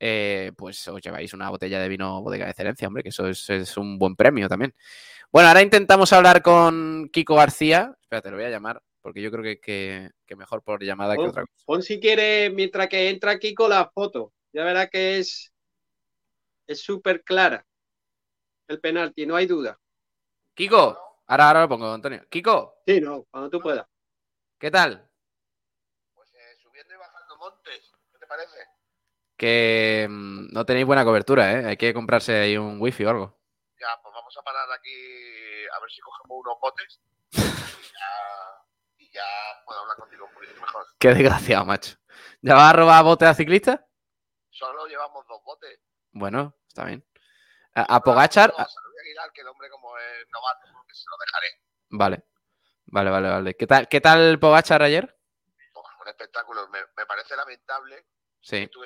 Speaker 4: eh, pues os lleváis una botella de vino bodega de excelencia, hombre, que eso es, es un buen premio también. Bueno, ahora intentamos hablar con Kiko García. Espérate, lo voy a llamar, porque yo creo que, que- que mejor por llamada que otra cosa.
Speaker 5: pon si quieres, mientras que entra con la foto. Ya verás que es es súper clara el penalti, no hay duda.
Speaker 4: Kiko, ahora, ahora lo pongo, Antonio. Kiko,
Speaker 5: Sí, no, cuando tú puedas.
Speaker 4: ¿qué tal?
Speaker 10: subiendo y bajando montes. ¿Qué te parece?
Speaker 4: Que mm, no tenéis buena cobertura, ¿eh? Hay que comprarse ahí un wifi o algo.
Speaker 10: Ya, pues vamos a parar aquí a ver si cogemos unos botes y ya, y ya puedo hablar contigo un poquito mejor.
Speaker 4: Qué desgraciado, macho. ¿Ya vas a robar bote a ciclista?
Speaker 10: Solo llevamos dos botes.
Speaker 4: Bueno, está bien. A, a Pogachar.
Speaker 10: A Que el hombre como es novato, porque se lo dejaré.
Speaker 4: Vale. Vale, vale, vale. ¿Qué tal, qué tal Pogachar ayer?
Speaker 10: Un espectáculo. Me, me parece lamentable
Speaker 4: Sí.
Speaker 10: que tu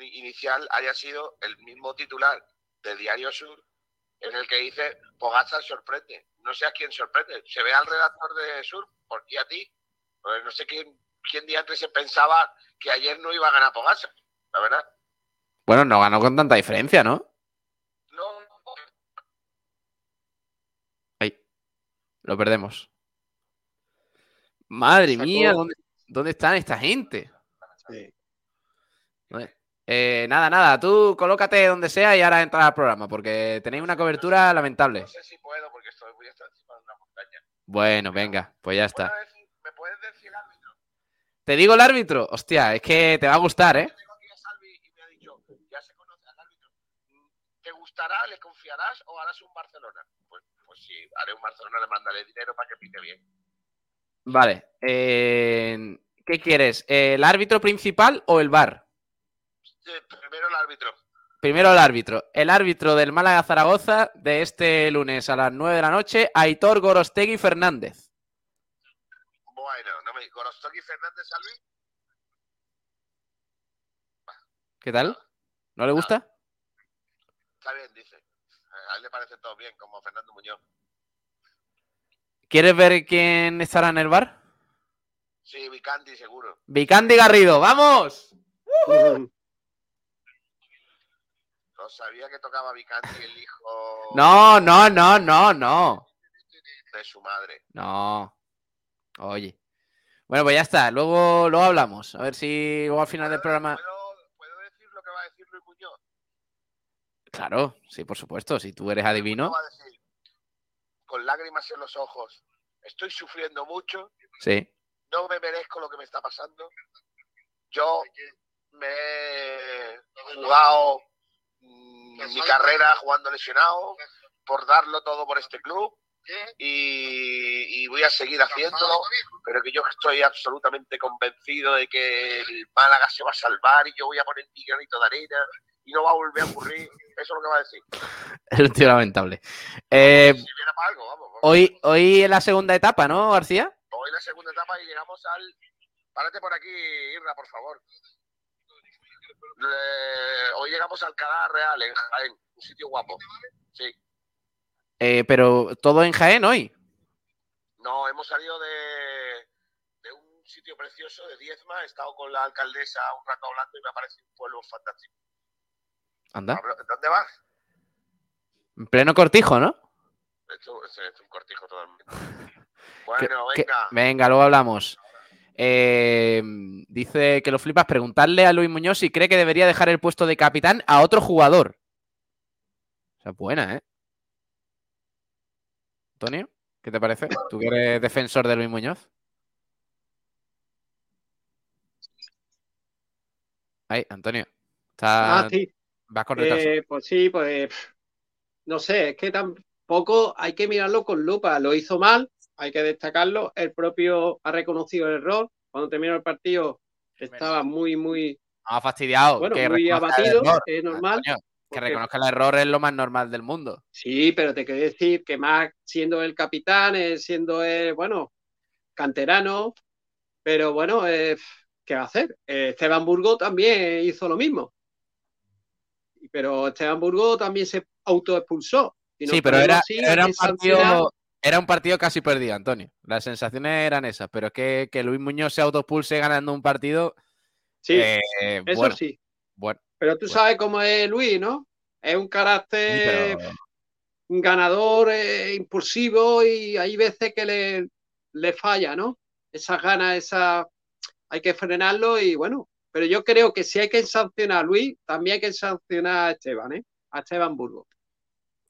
Speaker 10: inicial haya sido el mismo titular del Diario Sur en el que dice Pogacar sorprende. No sé a quién sorprende. Se ve al redactor de Sur por y a ti. Pues no sé quién, quién día antes se pensaba que ayer no iba a ganar Pogacar. La verdad.
Speaker 4: Bueno, no ganó con tanta diferencia. No, Ahí. Lo perdemos. Madre
Speaker 5: Sacó-
Speaker 4: mía, ¿dónde, dónde están esta gente?
Speaker 5: Sí.
Speaker 4: Eh, nada, nada, tú colócate donde sea y ahora entra al programa, porque tenéis una cobertura lamentable.
Speaker 10: no sé si puedo porque estoy voy a estar encima de una montaña.
Speaker 4: Bueno, venga, pues ya está.
Speaker 10: ¿Puedo decir- ¿Me puedes decir el árbitro?
Speaker 4: ¿Te digo el árbitro? Hostia, es que te va a gustar, ¿eh?
Speaker 10: Tengo aquí a Salvi y me ha dicho, ya se conoce al árbitro. ¿Te gustará, le confiarás o harás un Barcelona? Sí, haré un Barcelona, le mandaré dinero para que pite bien.
Speaker 4: Vale. eh, ¿Qué quieres? ¿El árbitro principal o el bar?
Speaker 10: Eh, primero el árbitro.
Speaker 4: Primero el árbitro. El árbitro del Málaga Zaragoza de este lunes a las 9 de la noche, Aitor Gorostegui Fernández.
Speaker 10: Bueno, no me Gorostegui Fernández Salvi.
Speaker 4: ¿Qué tal? ¿No le gusta?
Speaker 10: A él le parece todo bien, como Fernando Muñoz.
Speaker 4: ¿Quieres ver quién estará en el bar?
Speaker 10: Sí, Vicandi seguro.
Speaker 4: Vicandi Garrido, ¡vamos!
Speaker 10: No sabía que tocaba Vicandi el hijo
Speaker 4: No, no, no, no, no.
Speaker 10: de su madre.
Speaker 4: No. Oye. Bueno, pues ya está. Luego, luego hablamos. A ver si luego al final del programa.
Speaker 10: ¿Puedo, ¿Puedo decir lo que va a decir Luis Muñoz?
Speaker 4: Claro, sí, por supuesto. Si tú eres adivino.
Speaker 10: Va a decir, con lágrimas en los ojos, estoy sufriendo mucho,
Speaker 4: Sí.
Speaker 10: no me merezco lo que me está pasando. Yo me he jugado mm, mi carrera jugando lesionado por darlo todo por este club y, y voy a seguir haciéndolo, pero que yo estoy absolutamente convencido de que el Málaga se va a salvar y yo voy a poner mi granito de arena y no va a volver a ocurrir. Eso es lo que va a decir.
Speaker 4: Es un tío lamentable. Eh,
Speaker 10: Si viera para algo, vamos. vamos.
Speaker 4: hoy, hoy es la segunda etapa, ¿no, García?
Speaker 10: Hoy la segunda etapa y llegamos al. Párate por aquí, Irra, por favor. Le- Hoy llegamos al Alcalá Real, en Jaén, un sitio guapo. Sí.
Speaker 4: Eh, pero todo en Jaén hoy.
Speaker 10: No, hemos salido de, de un sitio precioso de Diezma, he estado con la alcaldesa un rato hablando y me ha parecido un pueblo fantástico.
Speaker 4: Anda.
Speaker 10: ¿Dónde vas?
Speaker 4: En pleno cortijo, ¿no?
Speaker 10: Esto es, es un cortijo totalmente. Bueno,
Speaker 4: Que-
Speaker 10: venga.
Speaker 4: venga, luego hablamos. Eh, dice que lo flipas. Preguntarle a Luis Muñoz si cree que debería dejar el puesto de capitán a otro jugador. O sea, buena, ¿eh? ¿Antonio? ¿Qué te parece? ¿Tú que eres defensor de Luis Muñoz? Ahí, Antonio. Está...
Speaker 5: Ah, sí.
Speaker 4: Vas con retraso.
Speaker 5: Eh, pues sí, pues no sé, es que tampoco hay que mirarlo con lupa. Lo hizo mal, hay que destacarlo. El propio ha reconocido el error. Cuando terminó el partido estaba muy, muy,
Speaker 4: Ha fastidiado.
Speaker 5: bueno,
Speaker 4: que
Speaker 5: muy abatido, es normal.
Speaker 4: Que
Speaker 5: porque-
Speaker 4: reconozca el error es lo más normal del mundo.
Speaker 5: Sí, pero te quiero decir que más siendo el capitán, eh, siendo el, bueno, canterano, pero bueno, eh, ¿qué va a hacer? Esteban Burgo también hizo lo mismo. Pero Esteban Burgo también se autoexpulsó. Si
Speaker 4: sí, pero era,
Speaker 5: así,
Speaker 4: era un partido, era un partido casi perdido, Antonio. Las sensaciones eran esas, pero es que, que Luis Muñoz se autopulse ganando un partido.
Speaker 5: Sí,
Speaker 4: eh,
Speaker 5: eso
Speaker 4: bueno,
Speaker 5: sí.
Speaker 4: bueno,
Speaker 5: Pero tú
Speaker 4: Bueno.
Speaker 5: sabes cómo es Luis, ¿no? Es un
Speaker 4: sí,
Speaker 5: carácter
Speaker 4: pero
Speaker 5: un ganador eh, impulsivo y hay veces que le, le falla, ¿no? Esas ganas, esa hay que frenarlo y bueno, pero yo creo que si hay que sancionar a Luis, también hay que sancionar a Esteban, ¿eh? A Esteban Burgos.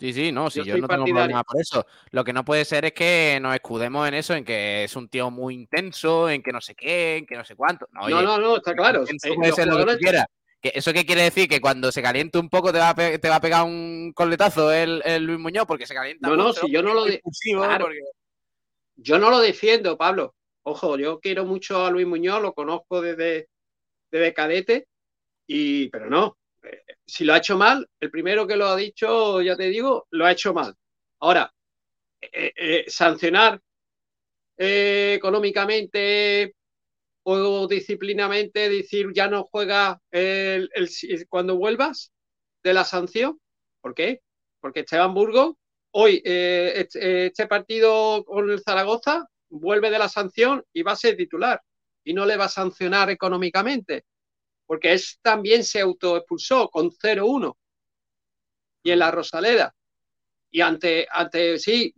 Speaker 4: Sí, sí, no, sí,
Speaker 5: Yo
Speaker 4: yo, no tengo problema por eso. Lo que no puede ser es que nos escudemos en eso, en que es un tío muy intenso, en que no sé qué, en que no sé cuánto. No,
Speaker 5: no,
Speaker 4: oye,
Speaker 5: no, no, está claro.
Speaker 4: intenso
Speaker 5: Eh,
Speaker 4: puede ser lo que. Que ¿Eso qué quiere decir? Que cuando se caliente un poco te va a, pe- te va a pegar un coletazo el, el Luis Muñoz porque se calienta
Speaker 5: No, no, si yo no lo claro.
Speaker 4: porque-
Speaker 5: Yo no lo defiendo, Pablo. Ojo, yo quiero mucho a Luis Muñoz, lo conozco desde, desde cadete, y, pero no. eh, Si lo ha hecho mal, el primero que lo ha dicho, ya te digo, lo ha hecho mal. Ahora, eh, eh, sancionar económicamente o disciplinamente, decir ya no juega el- el- cuando vuelvas de la sanción. ¿Por qué? Porque Esteban Burgos hoy este, este partido con el Zaragoza vuelve de la sanción y va a ser titular y no le va a sancionar económicamente porque es también se autoexpulsó con 0-1 y en la Rosaleda y ante ante sí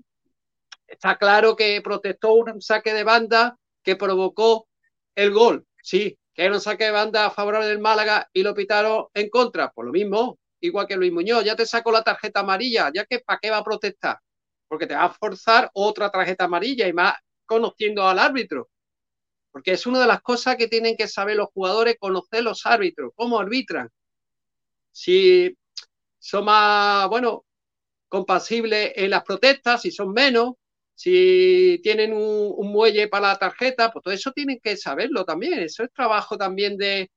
Speaker 5: está claro que protestó un saque de banda que provocó el gol sí que era un saque de banda a favor del Málaga y lo pitaron en contra por lo mismo igual que Luis Muñoz, ya te sacó la tarjeta amarilla, ya que ¿para qué va a protestar? Porque te va a forzar otra tarjeta amarilla y más conociendo al árbitro. Porque es una de las cosas que tienen que saber los jugadores, conocer los árbitros, cómo arbitran. Si son más, bueno, compasibles en las protestas, si son menos, si tienen un, muelle para la tarjeta, pues todo eso tienen que saberlo también. Eso es trabajo también de,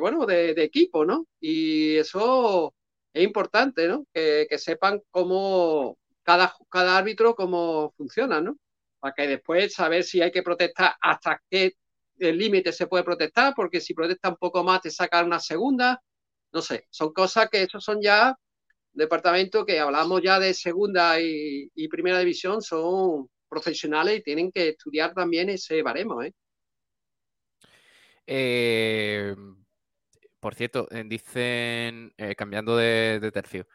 Speaker 5: bueno, de, de equipo, ¿no? Y eso es importante, ¿no? Que, que sepan cómo cada, cada árbitro cómo funciona, ¿no? Para que después saber si hay que protestar hasta qué límite se puede protestar, porque si protesta un poco más te sacan una segunda, no sé, son cosas que esos son ya departamentos que hablamos ya de segunda y, primera división, son profesionales y tienen que estudiar también ese baremo, ¿eh?
Speaker 4: Eh, por cierto, eh, dicen, eh, cambiando de tercio,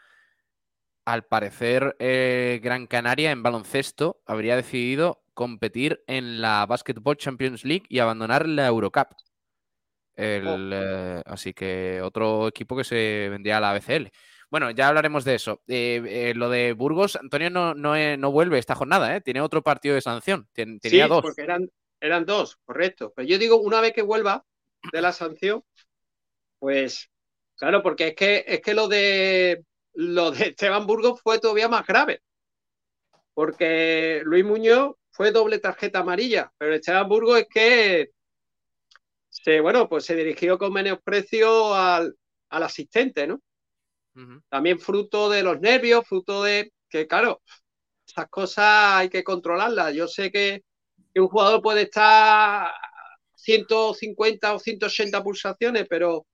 Speaker 4: al parecer eh, Gran Canaria en baloncesto habría decidido competir en la Basketball Champions League y abandonar la Eurocup. El, eh, así que otro equipo que se vendría a la BCL. Bueno, ya hablaremos de eso. Eh, lo de Burgos, Antonio no, no, no vuelve esta jornada, ¿eh? tiene otro partido de sanción. Tenía
Speaker 5: sí,
Speaker 4: dos.
Speaker 5: porque eran, eran dos, correcto. Pero yo digo, una vez que vuelva de la sanción, pues claro, porque es que es que lo de lo de Esteban Burgos fue todavía más grave. Porque Luis Muñoz fue doble tarjeta amarilla, pero Esteban Burgos es que se, bueno, pues se dirigió con menosprecio al, al asistente, ¿no? También fruto de los nervios, fruto de que, claro, esas cosas hay que controlarlas. Yo sé que, que un jugador puede estar 150 o 180 pulsaciones, pero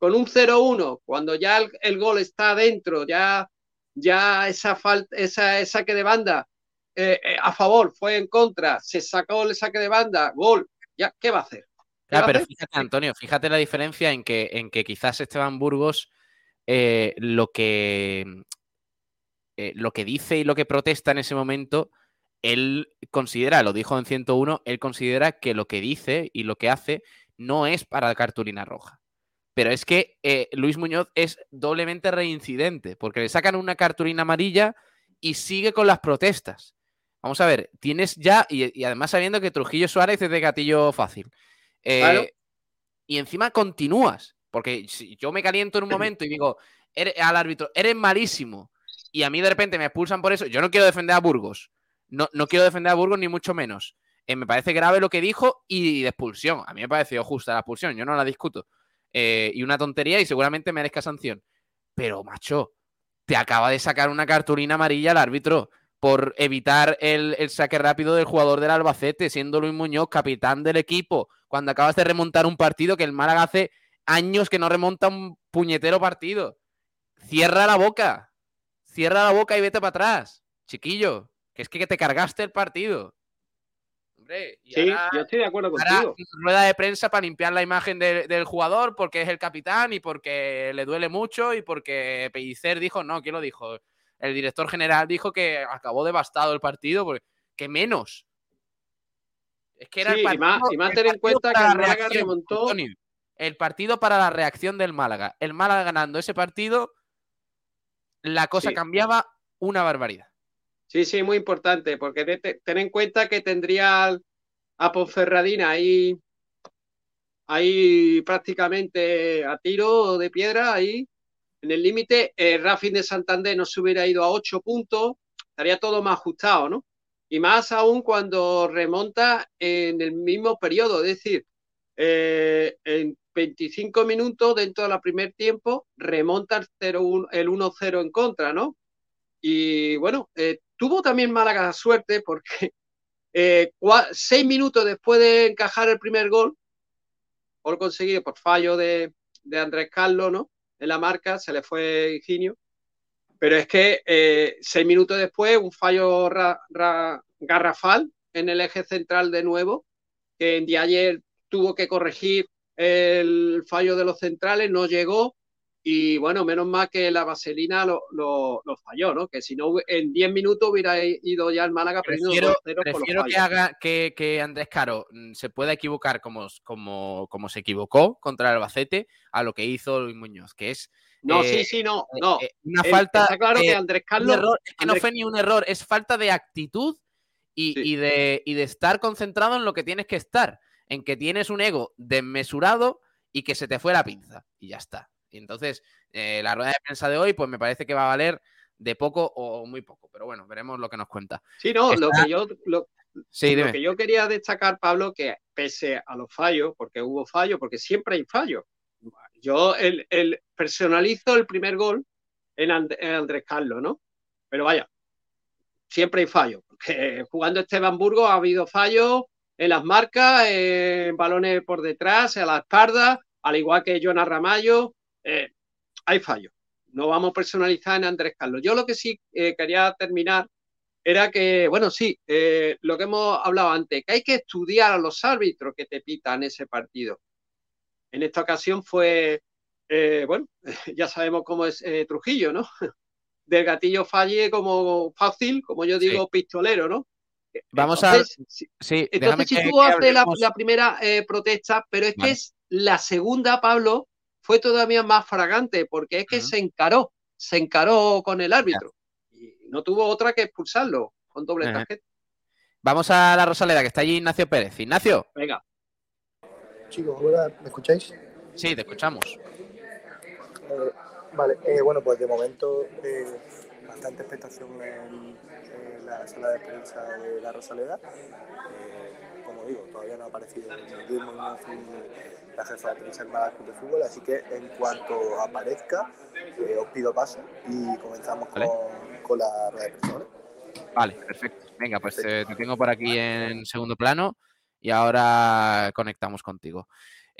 Speaker 5: con un 0-1, cuando ya el, el gol está dentro, ya, ya esa falta, esa, esa saque de banda eh, eh, a favor fue en contra, se sacó el saque de banda, gol, ya, ¿qué va a hacer? ¿Qué
Speaker 4: Ya,
Speaker 5: va a
Speaker 4: pero fíjate, Antonio, fíjate la diferencia en que, en que quizás Esteban Burgos eh, lo que eh, lo que dice y lo que protesta en ese momento, él considera, lo dijo en 101, él considera que lo que dice y lo que hace no es para cartulina roja. Pero es que eh, Luis Muñoz es doblemente reincidente, porque le sacan una cartulina amarilla y sigue con las protestas. Vamos a ver, tienes ya, y, y además sabiendo que Trujillo Suárez es de gatillo fácil. Eh,
Speaker 5: Claro.
Speaker 4: Y encima continúas, porque si yo me caliento en un momento y digo "Eres- al árbitro, eres malísimo, y a mí de repente me expulsan por eso, yo no quiero defender a Burgos, no, no quiero defender a Burgos ni mucho menos. Eh, me parece grave lo que dijo y de expulsión. A mí me pareció justa la expulsión, yo no la discuto. Eh, y una tontería y seguramente merezca sanción. Pero, macho, te acaba de sacar una cartulina amarilla al árbitro por evitar el, el saque rápido del jugador del Albacete, siendo Luis Muñoz capitán del equipo, cuando acabas de remontar un partido que el Málaga hace años que no remonta un puñetero partido. Cierra la boca, cierra la boca y vete para atrás, chiquillo, que es que te cargaste el partido. Hombre, y
Speaker 5: Sí,
Speaker 4: ahora-
Speaker 5: yo estoy de acuerdo contigo.
Speaker 4: rueda de prensa para limpiar la imagen de- del jugador porque es el capitán y porque le duele mucho y porque Pellicer dijo, no, ¿quién lo dijo? El director general dijo que acabó devastado el partido, porque que menos. Es que era
Speaker 5: Sí,
Speaker 4: el
Speaker 5: y
Speaker 4: partido,
Speaker 5: más- y más
Speaker 4: el
Speaker 5: ten en cuenta que el Málaga
Speaker 4: reacción,
Speaker 5: remontó-
Speaker 4: Antonio, el partido para la reacción del Málaga. El Málaga ganando ese partido, la cosa
Speaker 5: Sí.
Speaker 4: cambiaba una barbaridad.
Speaker 5: Sí, sí, muy importante, porque te- te- ten en cuenta que tendría a Ponferradina ahí, ahí prácticamente a tiro de piedra, ahí en el límite. Eh, Racing de Santander no se hubiera ido a ocho puntos, estaría todo más ajustado, ¿no? Y más aún cuando remonta en el mismo periodo, es decir, eh, en 25 minutos dentro del primer tiempo remonta el 0-1 el 1-0 en contra, ¿no? Y bueno, eh, tuvo también Málaga suerte porque eh, seis minutos después de encajar el primer gol, gol conseguido por fallo de, de Andrés Carlos, ¿no? En la marca, se le fue Higinio. Pero es que eh, seis minutos después, un fallo ra- garrafal en el eje central de nuevo, que en día ayer tuvo que corregir el fallo de los centrales, no llegó. Y bueno, menos mal que la vaselina lo, lo- lo falló, ¿no? Que si no, en 10 minutos hubiera ido ya el Málaga
Speaker 4: Prefiero,
Speaker 5: 2-0 por los
Speaker 4: prefiero que haga que, que Andrés Caro mm, se pueda equivocar como, como, como se equivocó contra el Albacete a lo que hizo Luis Muñoz, que es
Speaker 5: No,
Speaker 4: eh,
Speaker 5: sí, sí, no, no.
Speaker 4: eh, una
Speaker 5: El-
Speaker 4: falta.
Speaker 5: está claro
Speaker 4: de-
Speaker 5: que Andrés Carlos.
Speaker 4: error, es que no fue ni un error, es falta de actitud y, y de, y de estar concentrado en lo que tienes que estar, en que tienes un ego desmesurado y que se te fue la pinza y ya está. Y entonces, eh, la rueda de prensa de hoy, pues me parece que va a valer de poco o muy poco, pero bueno, veremos lo que nos cuenta.
Speaker 5: Sí, no, lo que yo. Lo,
Speaker 4: Sí,
Speaker 5: lo
Speaker 4: dime.
Speaker 5: que yo quería destacar, Pablo, que pese a los fallos, porque hubo fallos, porque siempre hay fallos. Yo el, el- personalizo el primer gol en, And- en Andrés Carlos, ¿no? Pero vaya, siempre hay fallos, porque jugando Esteban Burgos ha habido fallos en las marcas, en balones por detrás, a la espalda, al igual que Jonas Ramallo, eh, hay fallos. No vamos a personalizar en Andrés Carlos. Yo lo que sí eh, quería terminar era que, bueno, sí, eh, lo que hemos hablado antes, que hay que estudiar a los árbitros que te pitan ese partido. En esta ocasión fue, bueno, ya sabemos cómo es Trujillo, ¿no? Del gatillo falle como fácil, como yo digo, pistolero, ¿no?
Speaker 4: Vamos
Speaker 5: Entonces,
Speaker 4: a.
Speaker 5: si-
Speaker 4: Sí,
Speaker 5: entonces, si tú
Speaker 4: que
Speaker 5: haces la, primera eh, protesta, pero es
Speaker 4: Vale.
Speaker 5: que es la segunda, Pablo, fue todavía más fragante, porque es que se encaró, se encaró con el árbitro. Y no tuvo otra que expulsarlo con doble tarjeta.
Speaker 4: Vamos a la Rosaleda, que está allí Ignacio Pérez. Ignacio.
Speaker 5: Venga.
Speaker 2: Chicos, ¿ahora me escucháis?
Speaker 4: Sí, te escuchamos.
Speaker 2: Eh, vale, eh, bueno, pues de momento eh, bastante expectación en, en la sala de prensa de la Rosaleda. Eh, como digo, todavía no ha aparecido ni Luis Muñoz ni la jefa de prensa Málaga Club de Fútbol, así que en cuanto aparezca, eh, os pido paso y comenzamos
Speaker 4: Vale.
Speaker 2: con, con la rueda de prensa. ¿vale?
Speaker 4: Vale, perfecto. Venga, pues eh, te tengo por aquí en segundo plano y ahora conectamos contigo.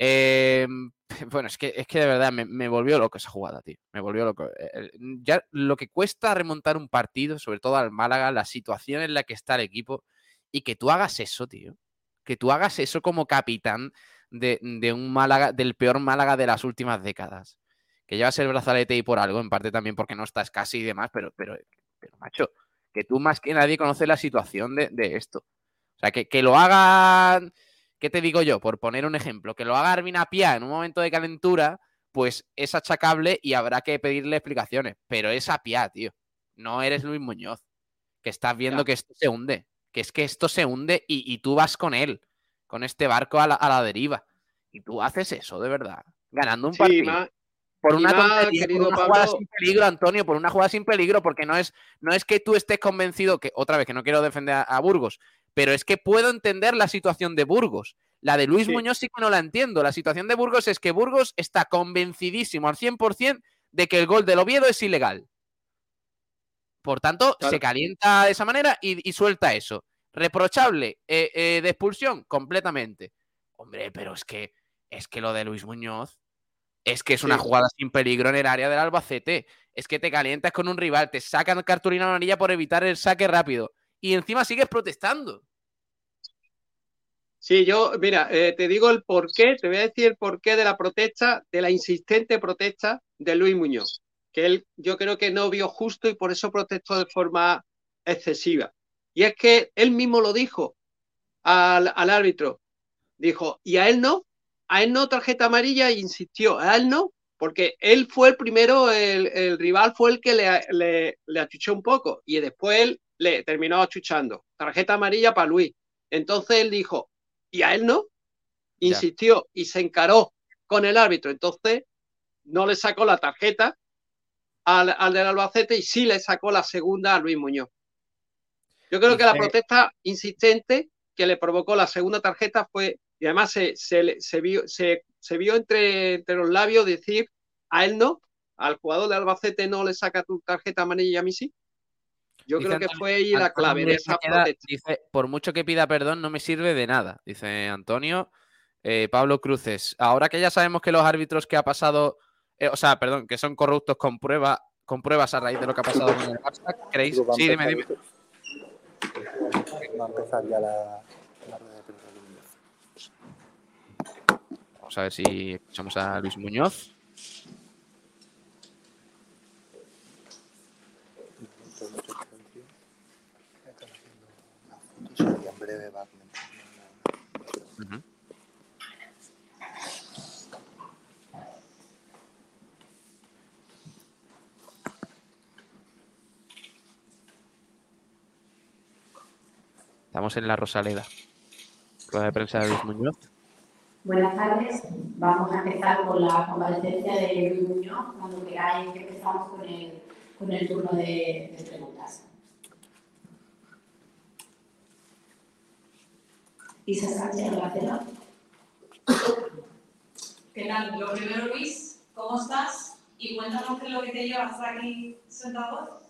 Speaker 4: Eh, bueno, es que, es que de verdad me, volvió loco esa jugada, tío. Me volvió loco. Eh, eh, Ya lo que cuesta remontar un partido, sobre todo al Málaga, la situación en la que está el equipo, y que tú hagas eso, tío. Que tú hagas eso como capitán de, un Málaga, del peor Málaga de las últimas décadas. Que llevas el brazalete y por algo, en parte también porque no estás casi y demás, pero, pero, macho, que tú más que nadie conoces la situación de, de esto. O sea, que, que lo haga, ¿qué te digo yo? Por poner un ejemplo, que lo haga Armin Apia en un momento de calentura, pues es achacable y habrá que pedirle explicaciones. Pero es Apia, tío. No eres Luis Muñoz. que estás viendo que esto se hunde, que es que esto se hunde y, y tú vas con él, con este barco a la, a la deriva. Y tú haces eso, de verdad, ganando un
Speaker 5: Sí,
Speaker 4: partido. por una,
Speaker 5: más,
Speaker 4: tontería, por
Speaker 5: querido
Speaker 4: una jugada sin peligro, Antonio, por una jugada sin peligro, porque no es, no es que tú estés convencido, que otra vez que no quiero defender a, a Burgos, pero es que puedo entender la situación de Burgos. La de Luis
Speaker 5: Sí.
Speaker 4: Muñoz sí que no la entiendo. La situación de Burgos es que Burgos está convencidísimo al 100% de que el gol del Oviedo es ilegal. Por tanto,
Speaker 5: Claro.
Speaker 4: se calienta de esa manera y, y suelta eso. Reprochable eh, eh, de expulsión, completamente. Hombre, pero es que es que lo de Luis Muñoz es que es una
Speaker 5: Sí.
Speaker 4: jugada sin peligro en el área del Albacete. Es que te calientas con un rival, te sacan cartulina amarilla por evitar el saque rápido. Y encima sigues protestando.
Speaker 5: Sí, yo, mira, eh, te digo el porqué, te voy a decir el porqué de la protesta, de la insistente protesta de Luis Muñoz, que él yo creo que no vio justo y por eso protestó de forma excesiva. Y es que él mismo lo dijo al, al árbitro, dijo, y a él no, a él no tarjeta amarilla e insistió, a él no, porque él fue el primero, el, el rival fue el que le, le, le achuchó un poco y después él le terminó achuchando. Tarjeta amarilla para Luis. Entonces él dijo, y a él no, insistió y se encaró con el árbitro. Entonces no le sacó la tarjeta al, al del Albacete y sí le sacó la segunda a Luis Muñoz. Yo creo que la
Speaker 4: Dice-
Speaker 5: protesta insistente que le provocó la segunda tarjeta fue, y además se, se, se vio, se, se vio entre, entre los labios decir, a él no, al jugador de Albacete no le saca tu tarjeta amarilla y a mí sí. Yo
Speaker 4: Dice
Speaker 5: creo que
Speaker 4: Antonio-
Speaker 5: fue ahí la clave de esa.
Speaker 4: Dice, por mucho que pida perdón, no me sirve de nada, dice Antonio. Eh, Pablo Cruces, ahora que ya sabemos que los árbitros que ha pasado, eh, o sea, perdón, que son corruptos con prueba, con pruebas a raíz de lo que ha pasado con el Barça, ¿creéis? Sí, dime, dime.
Speaker 2: Va a empezar ya la, la rueda de prensa de Muñoz.
Speaker 4: Vamos a ver si escuchamos a Luis Muñoz.
Speaker 2: Entonces, mucho silencio. Están haciendo las fotos y en breve.
Speaker 4: Ujú. Estamos en la Rosaleda. Rueda de prensa de Luis Muñoz.
Speaker 11: Buenas tardes. Vamos a empezar con la comparecencia de Luis Muñoz. Cuando queráis que empezamos con el, con el turno de, de preguntas. Isa Sánchez, Barcelona.
Speaker 12: ¿Qué tal? Lo primero, Luis, ¿cómo estás? Y cuéntanos qué es lo que te lleva hasta aquí sentado.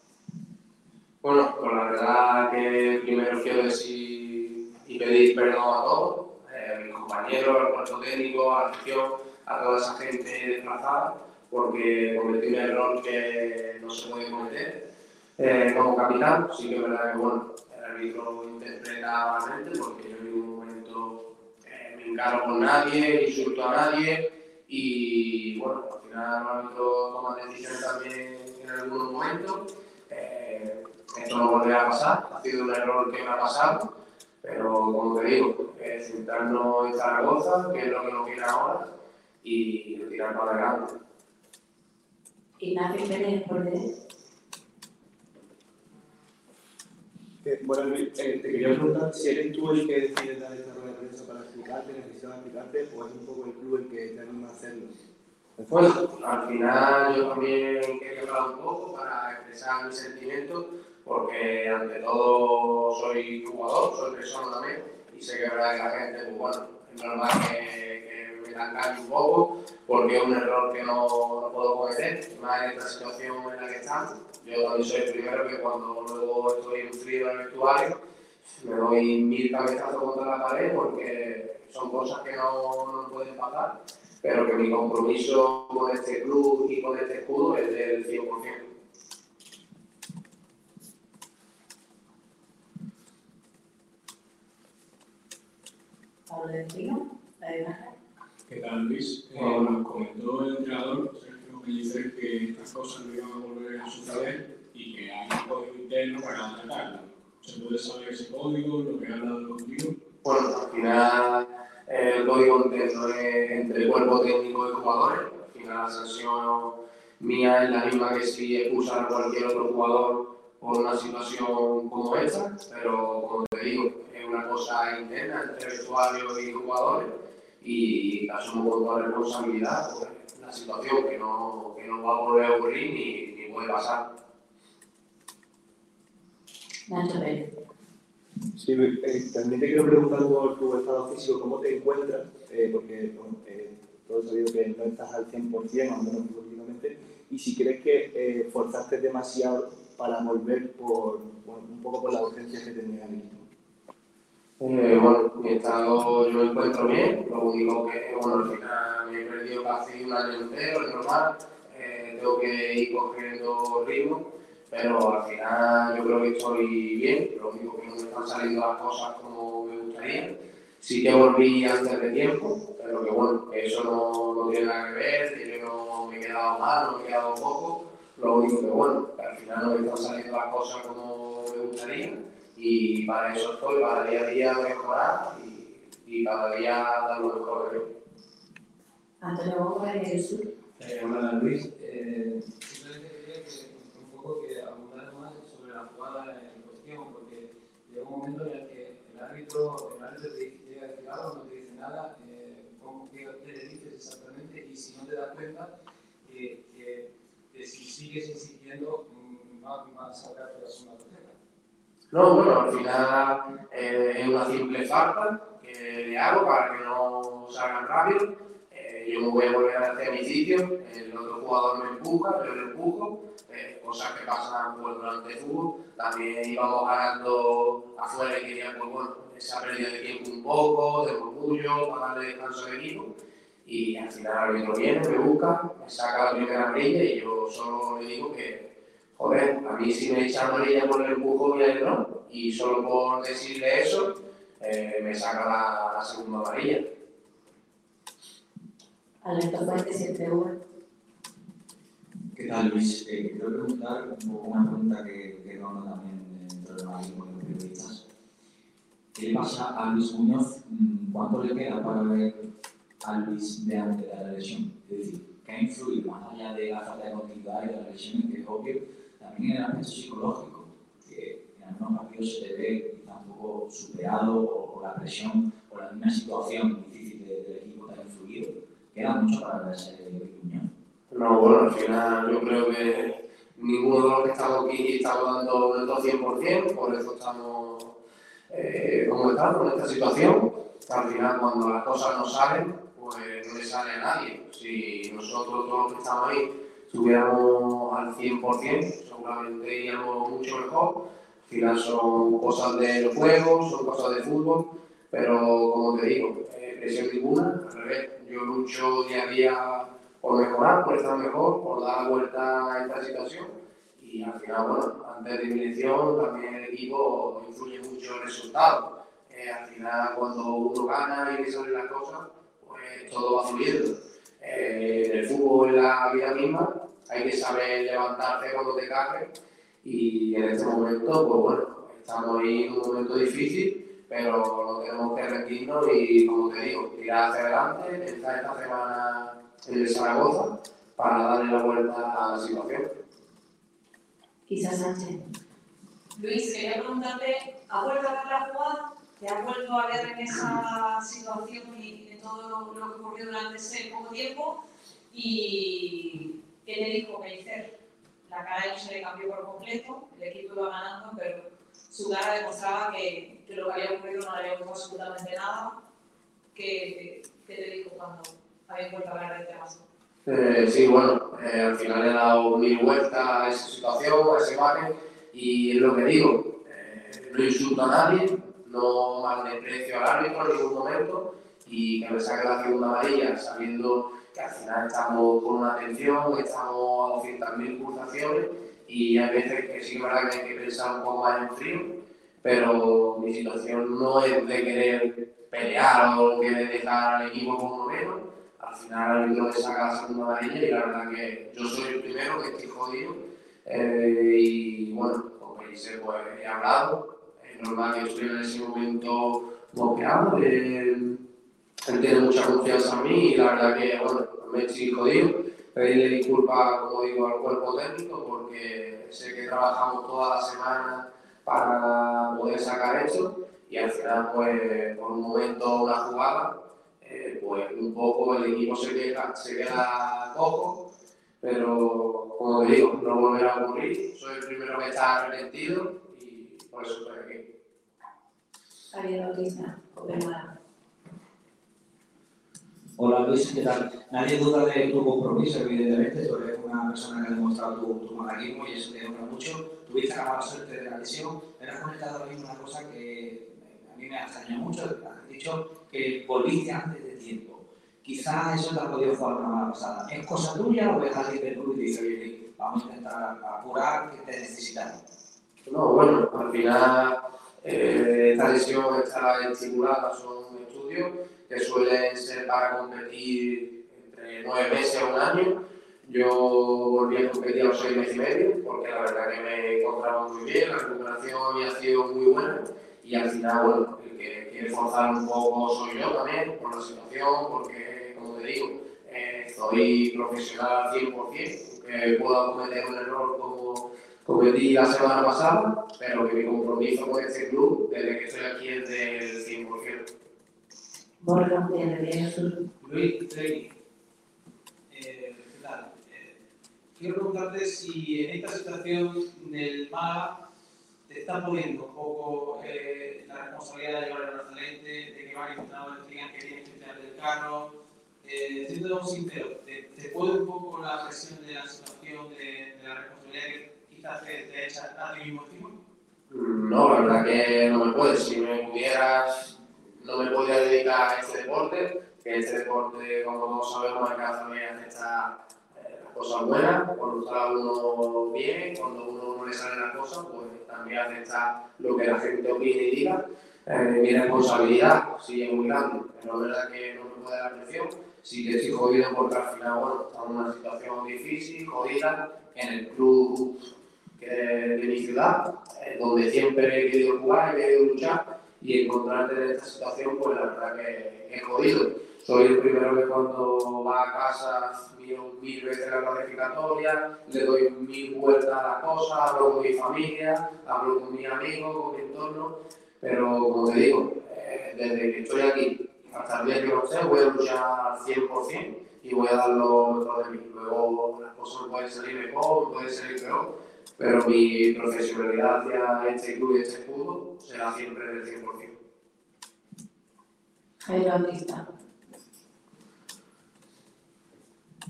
Speaker 13: Bueno, pues la verdad que primero quiero decir y pedir perdón a todos, eh, a mis compañeros, al cuerpo técnico, a la afición, a toda esa gente desplazada, porque cometí un error que no se puede cometer. Eh, como capitán, sí que es verdad que bueno, el árbitro interpreta malamente, porque yo ningún eh, me encaro con nadie, insulto a nadie, y bueno, al final el árbitro toma decisiones también en algunos momentos. Eh, esto no volverá a pasar, ha sido un error que me ha pasado, pero como te digo, eh, centrarnos en Zaragoza, que es lo que nos queda ahora, y tirar para adelante.
Speaker 11: Ignacio Pérez, por derecha.
Speaker 14: Eh, bueno, Luis, eh, te quería preguntar si eres tú el que decide dar esta rueda de prensa para explicarte, necesitas explicarte, o es un poco el club el que te anima a hacerlo.
Speaker 13: Bueno, al final yo también quería hablar un poco para expresar mis sentimientos, porque ante todo soy jugador, soy persona también, y sé que la gente, pues bueno, es normal que, que engañe un poco, porque es un error que no, no puedo cometer, más en esta situación en la que estamos. Yo también soy el primero que cuando luego estoy nutrido en el vestuario, me doy mil cabezazos contra la pared porque son cosas que no, no pueden pasar, pero que mi compromiso con este club y con este escudo es del 100%.
Speaker 11: Pablo de Trino, la
Speaker 15: ¿Qué tal, Luis? Eh, nos comentó el entrenador Sergio Pellicer que estas cosas no iban a volver a suceder y que hay un código interno para atacarlo. ¿Se puede saber ese código, lo que ha hablado contigo?
Speaker 13: Bueno, al final eh, el código interno es entre cuerpo técnico y jugadores. Al final la sanción mía es la misma que si expulsan a cualquier otro jugador
Speaker 4: por una situación como esta, pero como te digo, es una cosa interna entre vestuario y jugadores y asumo con toda responsabilidad pues, la situación que no, que no va a volver a ocurrir ni, ni puede pasar.
Speaker 2: Sí, eh, también te quiero preguntar por tu estado físico, ¿cómo te encuentras? Eh, porque bueno, eh, todos sabido que no estás al 100%, al menos últimamente, y si crees que eh, forzaste demasiado para volver por, por, un poco por la urgencia que tenía el equipo.
Speaker 4: Eh, bueno, mi estado yo me encuentro bien, lo único que, bueno, al final me he perdido casi un año entero, es normal, eh, tengo que ir cogiendo ritmo, pero al final yo creo que estoy bien, lo único que no me están saliendo las cosas como me gustaría. Sí que volví antes de tiempo, pero que bueno, eso no, no tiene nada que ver, que yo no me he quedado mal, no me he quedado poco, lo único que bueno, que al final no me están saliendo las cosas como me gustaría y para eso estoy, para día a día mejorar y, y cada día dar lo mejor de.
Speaker 11: Antonio Gómez de Sur.
Speaker 16: Eh, hola Luis, eh, simplemente quería que un poco que abundara más sobre la jugada en cuestión, porque llega un momento en el que el árbitro, el árbitro te llega a decir algo, no te dice nada, eh, ¿cómo, qué, le dices exactamente? Y si no te das cuenta, eh, que, que si sigues insistiendo, mm, va, va a sacar una tarjeta.
Speaker 4: No, bueno, al final eh, es una simple falta que le hago para que no salgan rápido. Eh, yo me voy a volver hacia mi sitio, el otro jugador me empuja, yo le empujo, eh, cosas que pasan pues, durante el fútbol. También íbamos ganando afuera y quería, pues bueno, esa pérdida de tiempo un poco, de orgullo, para darle descanso al equipo. Y al final el árbitro viene, me busca, me saca la primera amarilla y yo solo le digo que joder, a mí si me echan amarilla por el empujón y él no, y solo por decirle eso, eh, me saca la, la, segunda amarilla.
Speaker 11: Alberto Fuentes, CTV.
Speaker 17: ¿Qué tal, Luis? Eh, quiero preguntar un poco una pregunta que, que ronda también dentro del marismo de los periodistas. ¿Qué le pasa a Luis Muñoz? ¿Cuánto le queda para ver a Luis de antes de la lesión? Es decir, ¿qué ha influido más allá de la falta de continuidad y de la lesión, que es obvio, también el aspecto psicológico, que en algunos partidos se le ve quizá un poco superado o, la presión o la misma situación difícil de, del equipo te ha influido. Queda mucho para verse el Muñoz.
Speaker 4: No, bueno, al final yo creo que ninguno de los que estamos aquí estamos dando nuestro 100%, por eso estamos eh, como estamos en esta situación. Al final, cuando las cosas no salen, pues no le sale a nadie. Si nosotros, todos los que estamos ahí, estuviéramos al 100%, seguramente iríamos mucho mejor. Al final son cosas del juego, son cosas de fútbol, pero como te digo, eh, presión ninguna, al revés, yo lucho día a día por mejorar, por estar mejor, por dar la vuelta a esta situación y al final, bueno, antes de mi elección también el equipo influye mucho el resultado. Eh, al final cuando uno gana y le salen las cosas, pues todo va fluyendo. Eh, en el fútbol, en la vida misma, hay que saber levantarte cuando te caes y en este momento, pues bueno, estamos ahí en un momento difícil, pero no tenemos que rendirnos y, como te digo, tirar hacia adelante, estar esta semana en el Zaragoza para darle la vuelta a la situación.
Speaker 11: Quizás Sánchez.
Speaker 12: Luis, quería preguntarte, ¿has vuelto a ver la jugada? ¿Te has vuelto a ver en esa situación y en todo lo que ocurrió durante ese poco tiempo? ¿Y qué le dijo Pellicer? La cara de se le cambió por completo, el equipo iba ganando, pero su cara demostraba que, que lo que había ocurrido no le había gustado absolutamente nada. ¿Qué, qué te dijo cuando habías vuelto a hablar del tema?
Speaker 4: Eh, sí, bueno, eh, al final he dado mil vueltas a esa situación, a esa imagen, y es lo que digo, eh, no insulto a nadie, no maldeprecio al árbitro en ningún momento, y que me saque la segunda amarilla sabiendo que al final estamos con una atención, estamos a 200.000 pulsaciones, y hay veces que sí verdad que hay que pensar un poco más en frío, pero mi situación no es de querer pelear o querer dejar al equipo como menos, al final el árbitro saca la segunda amarilla y la verdad que yo soy el primero que estoy jodido eh, y bueno, con Pellicer pues he hablado, es normal que estoy en ese momento bloqueado, eh, él tiene mucha confianza en mí y la verdad que bueno, me estoy jodido, pedirle disculpas, como digo, al cuerpo técnico, porque sé que trabajamos toda la semana para poder sacar esto y al final, pues, por un momento, una jugada, eh, pues un poco el equipo se queda, se queda cojo, pero como digo, no volverá a ocurrir. Soy el primero que está arrepentido y por eso estoy aquí.
Speaker 17: Hola Luis, ¿qué tal? Nadie duda de tu compromiso, evidentemente, tú eres una persona que ha demostrado tu, tu malaguismo y eso te honra mucho. Tuviste la mala suerte de la lesión, pero has comentado ahora mismo una cosa que a mí me ha extrañado mucho. Has dicho que volviste antes de tiempo. Quizás eso te ha podido jugar una mala pasada. ¿Es cosa tuya o ves a alguien del club y dice, oye, vamos a intentar apurar que te necesitamos?
Speaker 4: No, bueno, al final eh, esta lesión está estipulada, son estudios que suelen ser para competir entre nueve meses o un año. Yo volví a competir a los seis meses y medio, porque la verdad que me encontraba muy bien, la recuperación había sido muy buena y al final, bueno, el que quiere forzar un poco soy yo también, por la situación, porque, como te digo, eh, soy profesional al 100%, aunque pueda cometer un error como cometí la semana pasada, pero que mi compromiso con este club, desde que estoy aquí, es del 100%.
Speaker 16: Luis, Trey, eh, ¿qué tal? Eh, quiero preguntarte si en esta situación del Málaga te está poniendo un poco eh, la responsabilidad de llevar el brazalete, de que varios entrenadores digan que tienes que tirar del carro. Eh, siendo sincero, ¿te, ¿te puede un poco la presión de la situación, de, de la responsabilidad que quizás te, te echa a ti mismo encima?
Speaker 4: No, la verdad que no me puedes. Si me pudieras, no me podría dedicar a este deporte, que este deporte, como todos sabemos, cada familia acepta eh, cosas buenas, cuando está uno bien, cuando uno no le salen las cosas, pues también acepta lo que la gente opine y diga. Eh, mi responsabilidad sí es muy grande, pero es verdad que no me puede dar presión. Sí que estoy jodido porque al final, bueno, estamos en una situación difícil, jodida, en el club que de mi ciudad, eh, donde siempre he querido jugar, he querido luchar y encontrarte en esta situación, pues la verdad que es jodido. Soy el primero que cuando va a casa miro mil veces la clasificatoria, le doy mil vueltas a la cosa, hablo con mi familia, hablo con mis amigos, con mi entorno, pero como te digo, eh, desde que estoy aquí hasta el día que no esté, voy a luchar al 100% y voy a dar lo mejor de mí. Luego las cosas pueden salir mejor, pueden salir peor, pero mi profesionalidad hacia este club y este fútbol será siempre del 100%.
Speaker 11: Javier Bautista.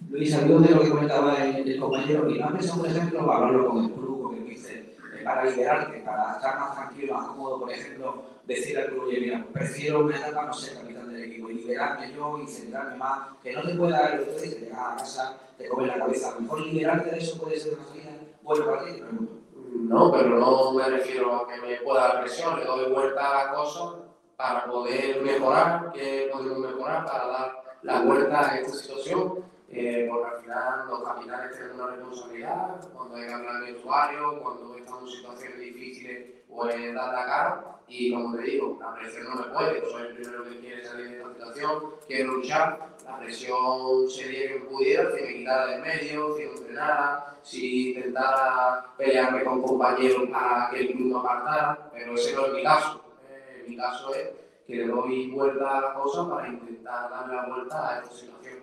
Speaker 17: Luis, al de lo que comentaba el, el compañero, y no has pensado, por ejemplo, hablarlo con el club, con el míster, eh, para liberarte, para estar más tranquilo, más cómodo, por ejemplo, decir al club, oye, mira, prefiero una etapa no del equipo y liberarme yo y centrarme más, que no te pueda dar el otro día, te llegas a casa, te comes la cabeza, a lo mejor liberarte de eso puede ser una salida buena para ti, pregunto.
Speaker 4: No, pero no me refiero a que me pueda dar presión, le doy vuelta a la cosa para poder mejorar, que podemos mejorar, para dar la vuelta a esta situación, eh, porque al final los capitanes tienen una responsabilidad, cuando hay que hablar de usuario, cuando estamos en situaciones difíciles, pues dar la cara, y como te digo, la presión no me puede, soy el primero que quiere salir de esta situación, quiero luchar, la presión sería que pudiera, si me quitara del medio, si no entrenara, si intentara pelearme con compañeros para que el club no apartara, pero ese no es mi caso. Eh, mi caso es que le doy vuelta a la cosa para intentar darle la vuelta a esta situación.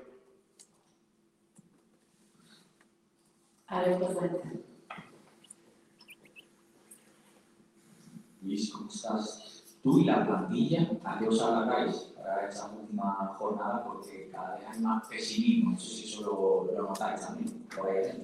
Speaker 11: Alberto Fuentes.
Speaker 17: Luis, ¿cómo estás? Tú y la plantilla, ¿a qué os alargáis para esta última jornada? Porque cada vez hay más pesimismo, no sé si eso lo, lo notáis también por ahí.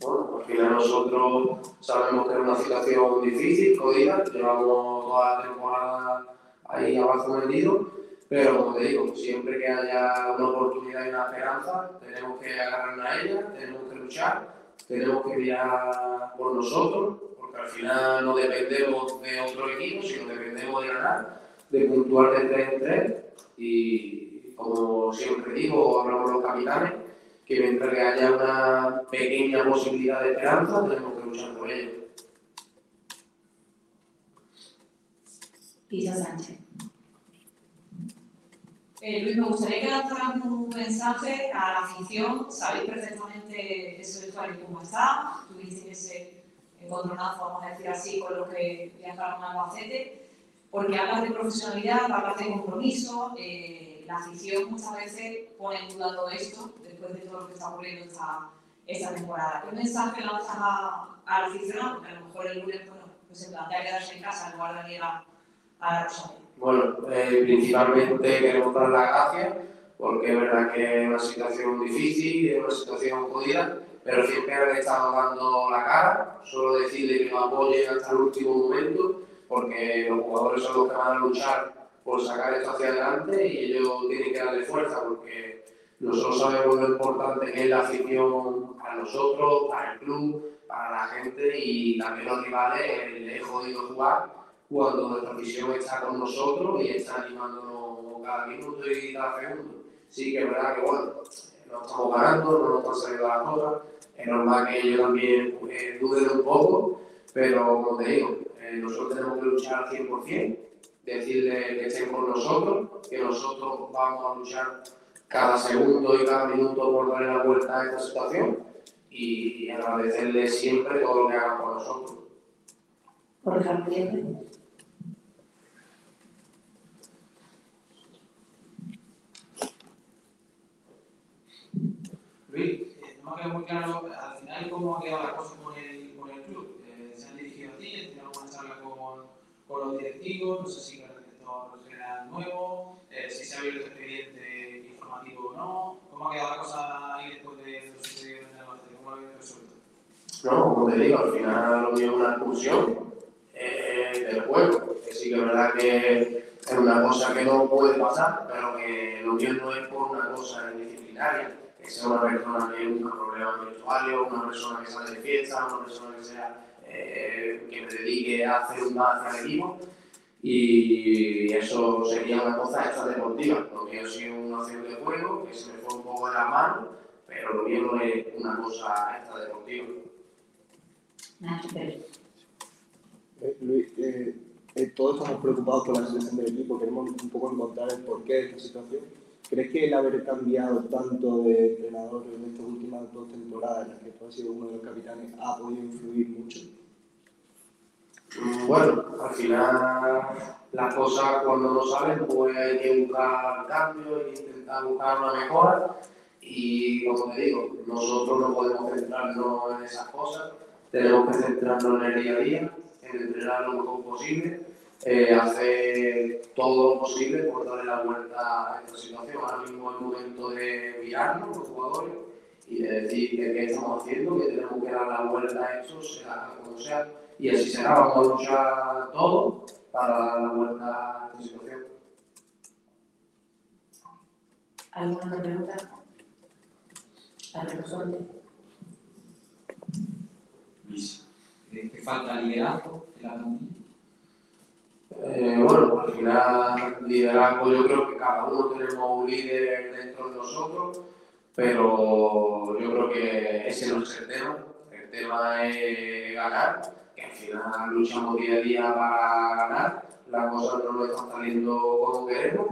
Speaker 4: Bueno, al final nosotros sabemos que es una situación difícil, jodida, llevamos toda la temporada ahí abajo metido, pero como te digo, siempre que haya una oportunidad y una esperanza, tenemos que agarrarnos a ella, tenemos que luchar, tenemos que mirar por nosotros, porque al final no dependemos de otro equipo, sino dependemos de ganar, de puntuar de 3 en 3 y como siempre digo, hablamos los capitanes, que mientras que haya una pequeña posibilidad de esperanza, tenemos que luchar por ello.
Speaker 11: Pisa Sánchez.
Speaker 12: Eh, Luis, me gustaría que lanzaras un mensaje a la afición, sabéis perfectamente ese vestuario cómo está, tuviste ese encontronazo, vamos a decir así, con lo que viajaron a Albacete, porque hablas de profesionalidad, hablas de compromiso, eh, la afición muchas veces pone en duda todo esto, después de todo lo que está ocurriendo esta, esta temporada. ¿Qué mensaje lanzas a, a la afición? A lo mejor el lunes, bueno, pues se plantea quedarse en casa en lugar de ir a, a la Rosalía.
Speaker 4: Bueno, eh, principalmente queremos dar las gracias porque es verdad que es una situación difícil, es una situación jodida, pero siempre han estado dando la cara. Solo decirle que nos apoyen hasta el último momento, porque los jugadores son los que van a luchar por sacar esto hacia adelante y ellos tienen que darle fuerza, porque nosotros sabemos lo importante que es la afición para nosotros, para el club, para la gente y también los rivales. Les he jodido jugar cuando nuestra afición está con nosotros y está animándonos cada minuto y cada segundo. Sí que es verdad que, bueno, no estamos ganando, no nos están saliendo las cosas, es normal que ellos también eh, duden un poco, pero como te digo, eh, nosotros tenemos que luchar al 100%, decirle que estén con nosotros, que nosotros vamos a luchar cada segundo y cada minuto por darle la vuelta a esta situación y agradecerle siempre todo lo que hagan por nosotros.
Speaker 11: Por ejemplo,
Speaker 16: Luis, eh, no me queda muy claro al final cómo ha quedado la cosa con el, con el club. Eh, ¿Se han dirigido a ti? ¿Has tenido alguna charla con, con los directivos? No sé si con el director general nuevo, eh, si se ha abierto expediente informativo o no. ¿Cómo ha quedado la cosa ahí después de lo sucedido en el Albacete? ¿Cómo lo habéis resuelto?
Speaker 4: No, como te digo, al final lo mío es una expulsión del juego. Que sí que es verdad que es una cosa que no puede pasar, pero que lo mío no es por una cosa disciplinaria. Que sea una persona que tenga problemas vestuario, una persona que sale de fiesta, una persona que sea eh, que me dedique a hacer un más hacia el equipo. Y eso sería una cosa extradeportiva. Lo mío ha sido una acción de juego que se me fue un poco de la mano, pero lo mío no es una cosa extradeportiva.
Speaker 2: Eh, Luis, eh, eh, todos estamos preocupados por la selección del equipo, queremos un poco encontrar el porqué de esta situación. ¿Crees que el haber cambiado tanto de entrenador en estas últimas dos temporadas, en las que tú has sido uno de los capitanes, ha podido influir mucho?
Speaker 4: Mm, Bueno, al final las cosas cuando no salen, pues hay que buscar cambios, hay que intentar buscar una mejora. Y como te digo, nosotros no podemos centrarnos en esas cosas, tenemos que centrarnos en el día a día, en entrenar lo mejor posible, eh, hacer todo lo posible por darle la vuelta a esta situación. Ahora mismo es el momento de mirarnos, los jugadores, y de decir que qué estamos haciendo, que tenemos que dar la vuelta a esto, sea como sea, y así será, vamos a luchar todos para dar la vuelta a esta situación.
Speaker 11: ¿Alguna otra pregunta?
Speaker 17: Luis, ¿crees que falta liderazgo en la plantilla?
Speaker 4: Eh, bueno, al final, liderazgo, yo creo que cada uno tenemos un líder dentro de nosotros, pero yo creo que ese no es el tema. El tema es ganar, que al final luchamos día a día para ganar, las cosas no nos están saliendo como queremos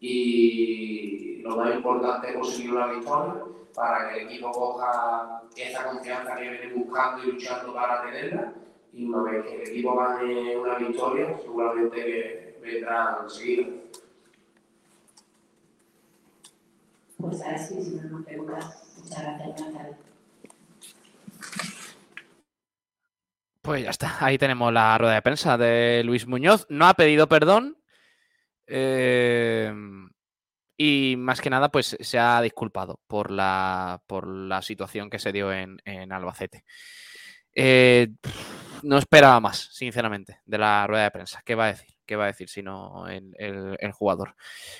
Speaker 4: y lo más importante es conseguir la victoria para que el equipo coja esa confianza que viene buscando y luchando para tenerla y una vez que el equipo gane una victoria, seguramente que vendrá enseguida.
Speaker 11: Pues ahora sí, si no hay más preguntas, muchas gracias, buenas tardes.
Speaker 18: Pues ya está, ahí tenemos la rueda de prensa de Luis Muñoz. No ha pedido perdón. eh, y más que nada, pues se ha disculpado por la, por la situación que se dio en, en Albacete. Eh, no esperaba más, sinceramente, de la rueda de prensa. ¿Qué va a decir? ¿Qué va a decir si no el, jugador?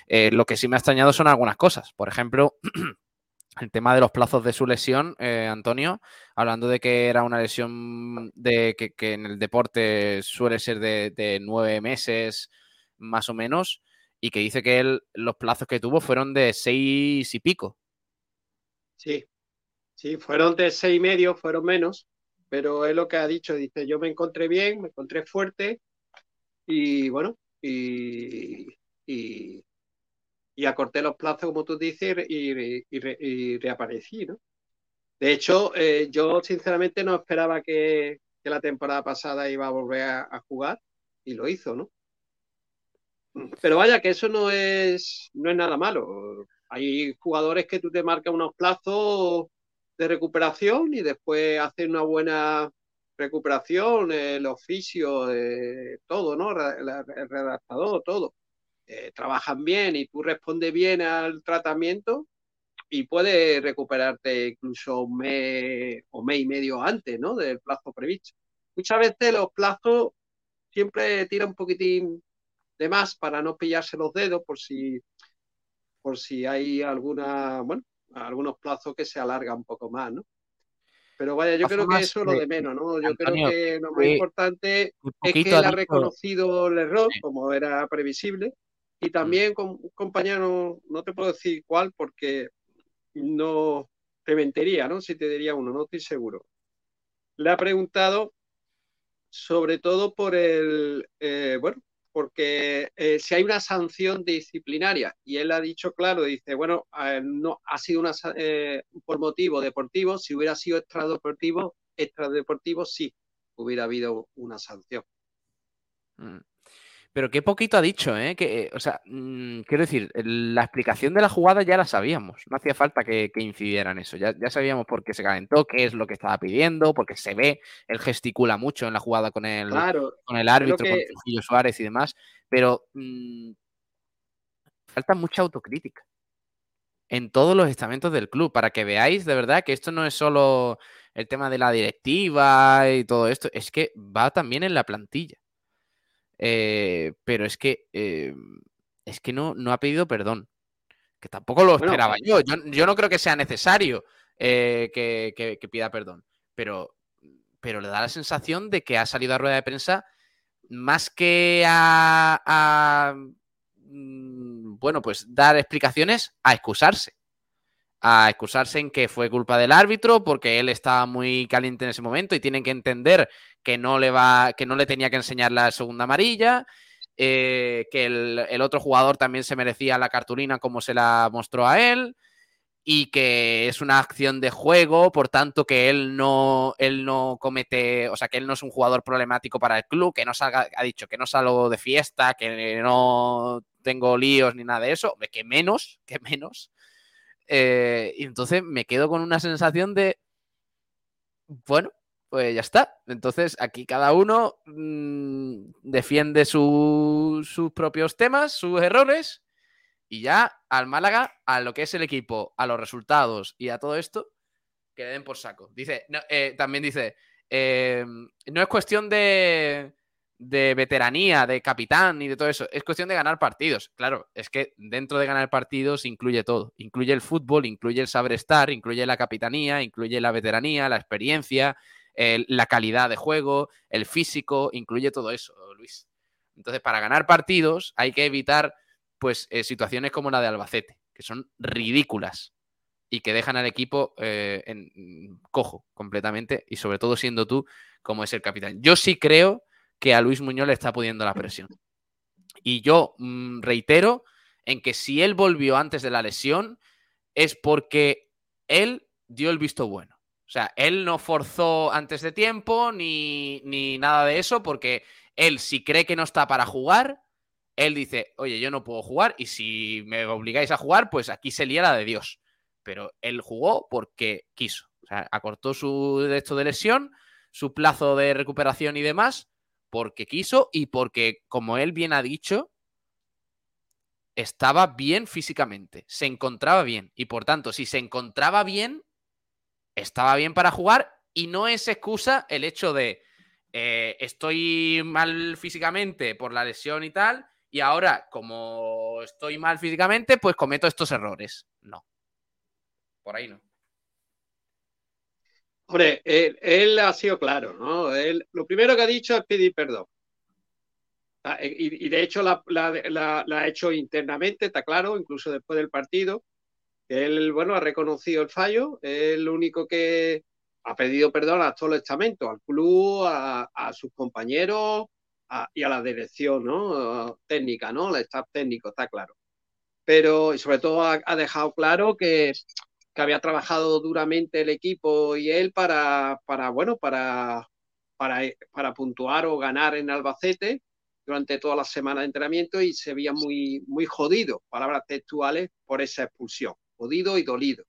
Speaker 18: Eh, lo que sí me ha extrañado son algunas cosas. Por ejemplo, el tema de los plazos de su lesión, eh, Antonio, hablando de que era una lesión de que, que en el deporte suele ser de, de nueve meses, más o menos, y que dice que él, los plazos que tuvo fueron de seis y pico.
Speaker 5: Sí, sí, fueron de seis y medio, fueron menos, pero es lo que ha dicho, dice, yo me encontré bien, me encontré fuerte y bueno, y, y, y acorté los plazos, como tú dices, y, reaparecí, ¿no? De hecho, eh, yo sinceramente no esperaba que, que, la temporada pasada iba a volver a, a, jugar y lo hizo, ¿no? Pero vaya, que eso no es, no es nada malo. Hay jugadores que tú te marcas unos plazos de recuperación y después hacen una buena recuperación, el oficio, eh, todo, ¿no? El redactador, todo. Eh, trabajan bien y tú respondes bien al tratamiento y puedes recuperarte incluso un mes o mes y medio antes, ¿no? Del plazo previsto. Muchas veces los plazos siempre tiran un poquitín de más para no pillarse los dedos por si por si hay alguna, bueno, algunos plazos que se alargan un poco más, ¿no? Pero vaya, yo creo que eso es lo de menos, ¿no? Yo
Speaker 4: Antonio,
Speaker 5: creo que lo más importante es que él ha reconocido el error, como era previsible, y también con un compañero, no te puedo decir cuál, porque no te mentiría, ¿no? Si te diría uno, no estoy seguro. Le ha preguntado sobre todo por el, eh, bueno, porque eh, si hay una sanción disciplinaria y él ha dicho claro, dice, bueno, eh, no ha sido una, eh, por motivo deportivo, si hubiera sido extradeportivo, extradeportivo sí hubiera habido una sanción.
Speaker 4: Mm. Pero qué poquito ha dicho, ¿eh? Que, o sea, mmm, quiero decir, la explicación de la jugada ya la sabíamos. No hacía falta que, que incidiera en eso. Ya, ya, sabíamos por qué se calentó, qué es lo que estaba pidiendo, porque se ve, él gesticula mucho en la jugada con el,
Speaker 5: claro,
Speaker 4: con el árbitro,
Speaker 5: que...
Speaker 4: con Trujillo Suárez y demás. Pero mmm, falta mucha autocrítica en todos los estamentos del club, para que veáis de verdad que esto no es solo el tema de la directiva y todo esto, es que va también en la plantilla. Eh, pero es que eh, es que no, no ha pedido perdón. Que tampoco lo bueno, esperaba yo. yo. yo. no creo que sea necesario eh, que, que, que, pida perdón. Pero, pero le da la sensación de que ha salido a rueda de prensa más que a, a bueno, pues dar explicaciones, a excusarse. A excusarse en que fue culpa del árbitro porque él estaba muy caliente en ese momento y tienen que entender que no le va, que no le tenía que enseñar la segunda amarilla, eh, que el, el, otro jugador también se merecía la cartulina como se la mostró a él y que es una acción de juego, por tanto que él no, él no comete, o sea, que él no es un jugador problemático para el club, que no salga, ha dicho que no salgo de fiesta, que no tengo líos ni nada de eso, que menos, que menos. Eh, y entonces me quedo con una sensación de, bueno, pues ya está. Entonces aquí cada uno mmm, defiende su, sus propios temas, sus errores, y ya al Málaga, a lo que es el equipo, a los resultados y a todo esto, que den por saco. Dice, eh, también dice, eh, no es cuestión de, de veteranía, de capitán y de todo eso. Es cuestión de ganar partidos. Claro, es que dentro de ganar partidos incluye todo. Incluye el fútbol, incluye el saber estar, incluye la capitanía, incluye la veteranía, la experiencia, la calidad de juego, el físico, incluye todo eso, Luis. Entonces, para ganar partidos hay que evitar pues eh, situaciones como la de Albacete, que son ridículas y que dejan al equipo eh, en cojo completamente y sobre todo siendo tú como es el capitán. Yo sí creo que a Luis Muñoz le está pudiendo la presión. Y yo mmm, reitero en que si él volvió antes de la lesión es porque él dio el visto bueno. O sea, él no forzó antes de tiempo ni, ni nada de eso porque él si cree que no está para jugar, él dice, oye, yo no puedo jugar y si me obligáis a jugar, pues aquí se lía la de Dios. Pero él jugó porque quiso. O sea, acortó su derecho de lesión, su plazo de recuperación y demás, porque quiso y porque, como él bien ha dicho, estaba bien físicamente, se encontraba bien. Y por tanto, si se encontraba bien, estaba bien para jugar y no es excusa el hecho de eh, estoy mal físicamente por la lesión y tal, y ahora, como estoy mal físicamente, pues cometo estos errores. No. Por ahí no.
Speaker 5: Hombre, él, él, ha sido claro, ¿no? Él, lo primero que ha dicho es pedir perdón. Y, y de hecho la, la, la, la, ha hecho internamente, está claro, incluso después del partido. Él, bueno, ha reconocido el fallo. Es el único que ha pedido perdón a todo el estamento, al club, a, a sus compañeros a, y a la dirección, ¿no? Técnica, ¿no? El staff técnico, está claro. pero y sobre todo ha, ha dejado claro que, que había trabajado duramente el equipo y él para, para bueno, para, para, para puntuar o ganar en Albacete durante toda la semana de entrenamiento y se veía muy, muy jodido, palabras textuales, por esa expulsión, jodido y dolido.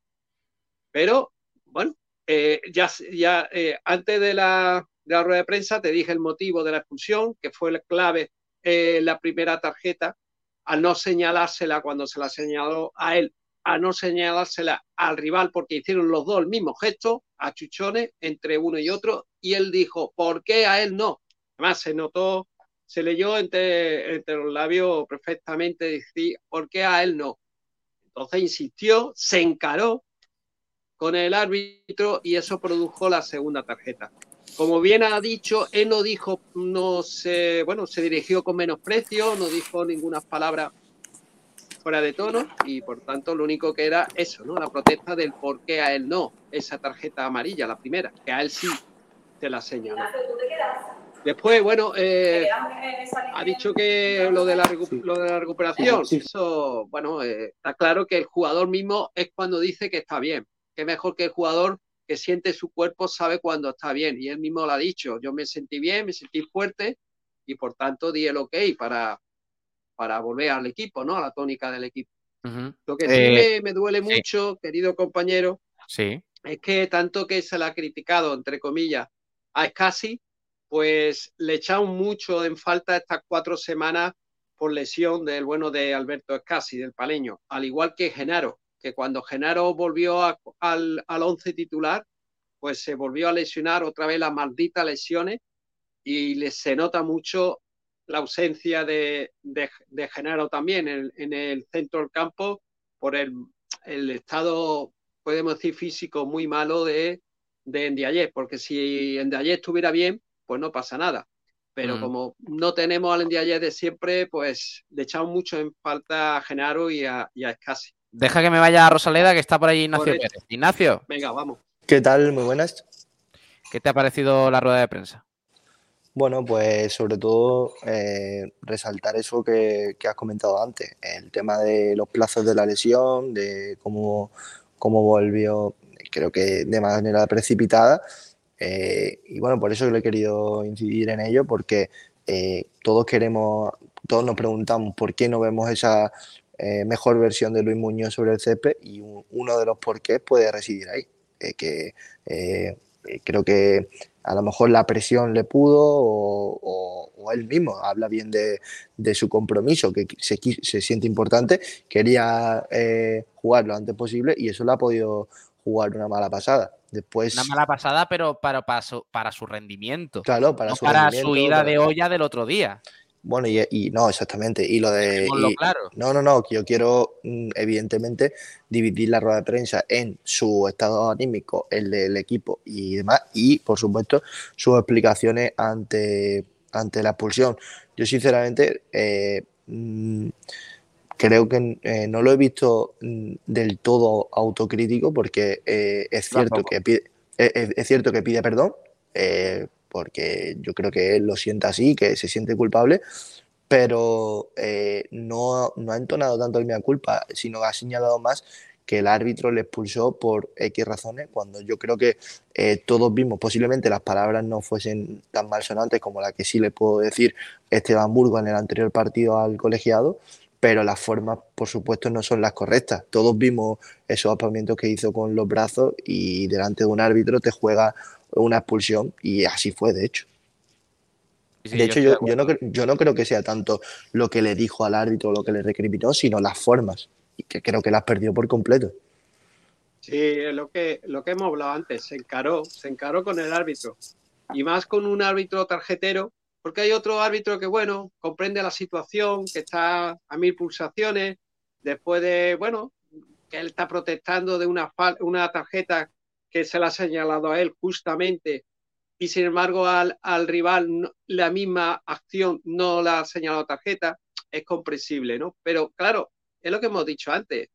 Speaker 5: Pero, bueno, eh, ya, ya eh, antes de la, de la rueda de prensa te dije el motivo de la expulsión, que fue la clave, eh, la primera tarjeta, al no señalársela cuando se la señaló a él, a no señalársela al rival, porque hicieron los dos el mismo gesto, a chuchones, entre uno y otro, y él dijo, ¿por qué a él no? Además, se notó, se leyó entre, entre los labios perfectamente decir, ¿por qué a él no? Entonces insistió, se encaró con el árbitro y eso produjo la segunda tarjeta. Como bien ha dicho, él no dijo, no se, bueno, se dirigió con menosprecio, no dijo ninguna palabra fuera de tono y por tanto lo único que era eso, ¿no? La protesta del por qué a él no, esa tarjeta amarilla, la primera, que a él sí se la señaló. Después, bueno, eh, ha dicho que lo de la, recu- lo de la recuperación, eso, bueno, eh, está claro que el jugador mismo es cuando dice que está bien. Que mejor que el jugador que siente su cuerpo sabe cuando está bien. Y él mismo lo ha dicho, yo me sentí bien, me sentí fuerte y por tanto di el ok para, para volver al equipo, ¿no? A la tónica del equipo. Lo que sí
Speaker 4: Eh,
Speaker 5: me, me duele
Speaker 4: sí.
Speaker 5: mucho, querido compañero,
Speaker 4: Sí.
Speaker 5: es que tanto que se le ha criticado, entre comillas, a Scassi, pues le echaron mucho en falta estas cuatro semanas por lesión del bueno de Alberto Scassi, del paleño, al igual que Genaro, que cuando Genaro volvió a- al, al once titular, pues se volvió a lesionar otra vez las malditas lesiones y le, se nota mucho la ausencia de, de, de Genaro también en, en el centro del campo por el, el estado, podemos decir, físico muy malo de, de Ndiaye, porque si Ndiaye estuviera bien, pues no pasa nada. Pero
Speaker 4: Mm.
Speaker 5: como no tenemos al Ndiaye de siempre, pues le echamos mucho en falta a Genaro y a, y a Scassi.
Speaker 4: Deja que me vaya a Rosaleda, que está por ahí Ignacio
Speaker 5: Correcto.
Speaker 4: Pérez. Ignacio,
Speaker 5: Venga, vamos.
Speaker 2: ¿Qué tal? Muy buenas.
Speaker 4: ¿qué te ha parecido la rueda de prensa?
Speaker 2: Bueno, pues sobre todo eh, resaltar eso que, que has comentado antes, el tema de los plazos de la lesión, de cómo, cómo volvió, creo que de manera precipitada. eh, y bueno, por eso le he querido incidir en ello, porque eh, todos queremos, todos nos preguntamos por qué no vemos esa mejor versión de Luis Muñoz sobre el césped y un- uno de los porqués puede residir ahí. que creo que a lo mejor la presión le pudo o, o- o él mismo habla bien de, de su compromiso, que se, siente importante, quería eh, jugar lo antes posible y eso le ha podido jugar una mala pasada. Después,
Speaker 4: Una mala pasada, pero para, para, su, para su rendimiento.
Speaker 2: claro, para
Speaker 4: no
Speaker 2: su
Speaker 4: para
Speaker 2: rendimiento,
Speaker 4: su ida
Speaker 2: para-
Speaker 4: de olla del otro día.
Speaker 2: Bueno, y, y no, exactamente. Y lo de. Y-
Speaker 4: claro.
Speaker 2: No, no, no, yo quiero, mm, evidentemente, dividir la rueda de prensa en su estado anímico, el del equipo y demás, y por supuesto, sus explicaciones ante, ante la expulsión. Yo, sinceramente, eh, mm, creo que eh, no lo he visto mm, del todo autocrítico, porque eh, es cierto
Speaker 4: Tampoco.
Speaker 2: que pide, es, es- es cierto que pide perdón, eh, porque yo creo que él lo siente así, que se siente culpable, pero eh, no, ha entonado tanto el mea culpa, sino ha señalado más que el árbitro le expulsó por X razones, cuando yo creo que eh, todos vimos, posiblemente las palabras no fuesen tan malsonantes como la que sí le puedo decir Esteban Burgo en el anterior partido al colegiado, pero las formas, por supuesto, no son las correctas. Todos vimos esos apamientos que hizo con los brazos y delante de un árbitro te juega una expulsión y así fue, de hecho.
Speaker 4: Sí,
Speaker 2: de hecho, yo, yo no, yo no creo que sea tanto lo que le dijo al árbitro o lo que le recriminó, sino las formas, y que creo que las perdió por completo.
Speaker 5: Sí, es lo que, lo que hemos hablado antes, se encaró, se encaró con el árbitro. Y más con un árbitro tarjetero, porque hay otro árbitro que, bueno, comprende la situación, que está a mil pulsaciones, después de, bueno, que él está protestando de una, fal- una tarjeta que se le ha señalado a él justamente, y sin embargo al, al rival no- la misma acción no la ha señalado tarjeta, es comprensible, ¿no? Pero claro, es lo que hemos dicho antes,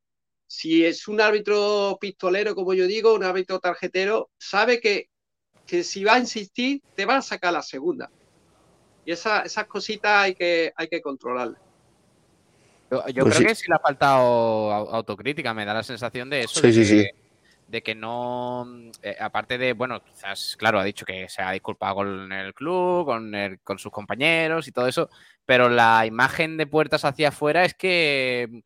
Speaker 5: si es un árbitro pistolero, como yo digo, un árbitro tarjetero, sabe que, que si va a insistir, te va a sacar la segunda. Y esa- esas cositas hay que, hay que controlarlas.
Speaker 4: Yo, yo
Speaker 2: Pues
Speaker 4: creo
Speaker 2: sí.
Speaker 4: que sí le ha faltado au- autocrítica, me da la sensación de eso.
Speaker 2: Sí,
Speaker 4: de
Speaker 2: sí,
Speaker 4: que,
Speaker 2: sí.
Speaker 4: De que no. eh, aparte de, bueno, quizás, claro, ha dicho que se ha disculpado con el club, con, el- con sus compañeros y todo eso, pero la imagen de puertas hacia afuera es que,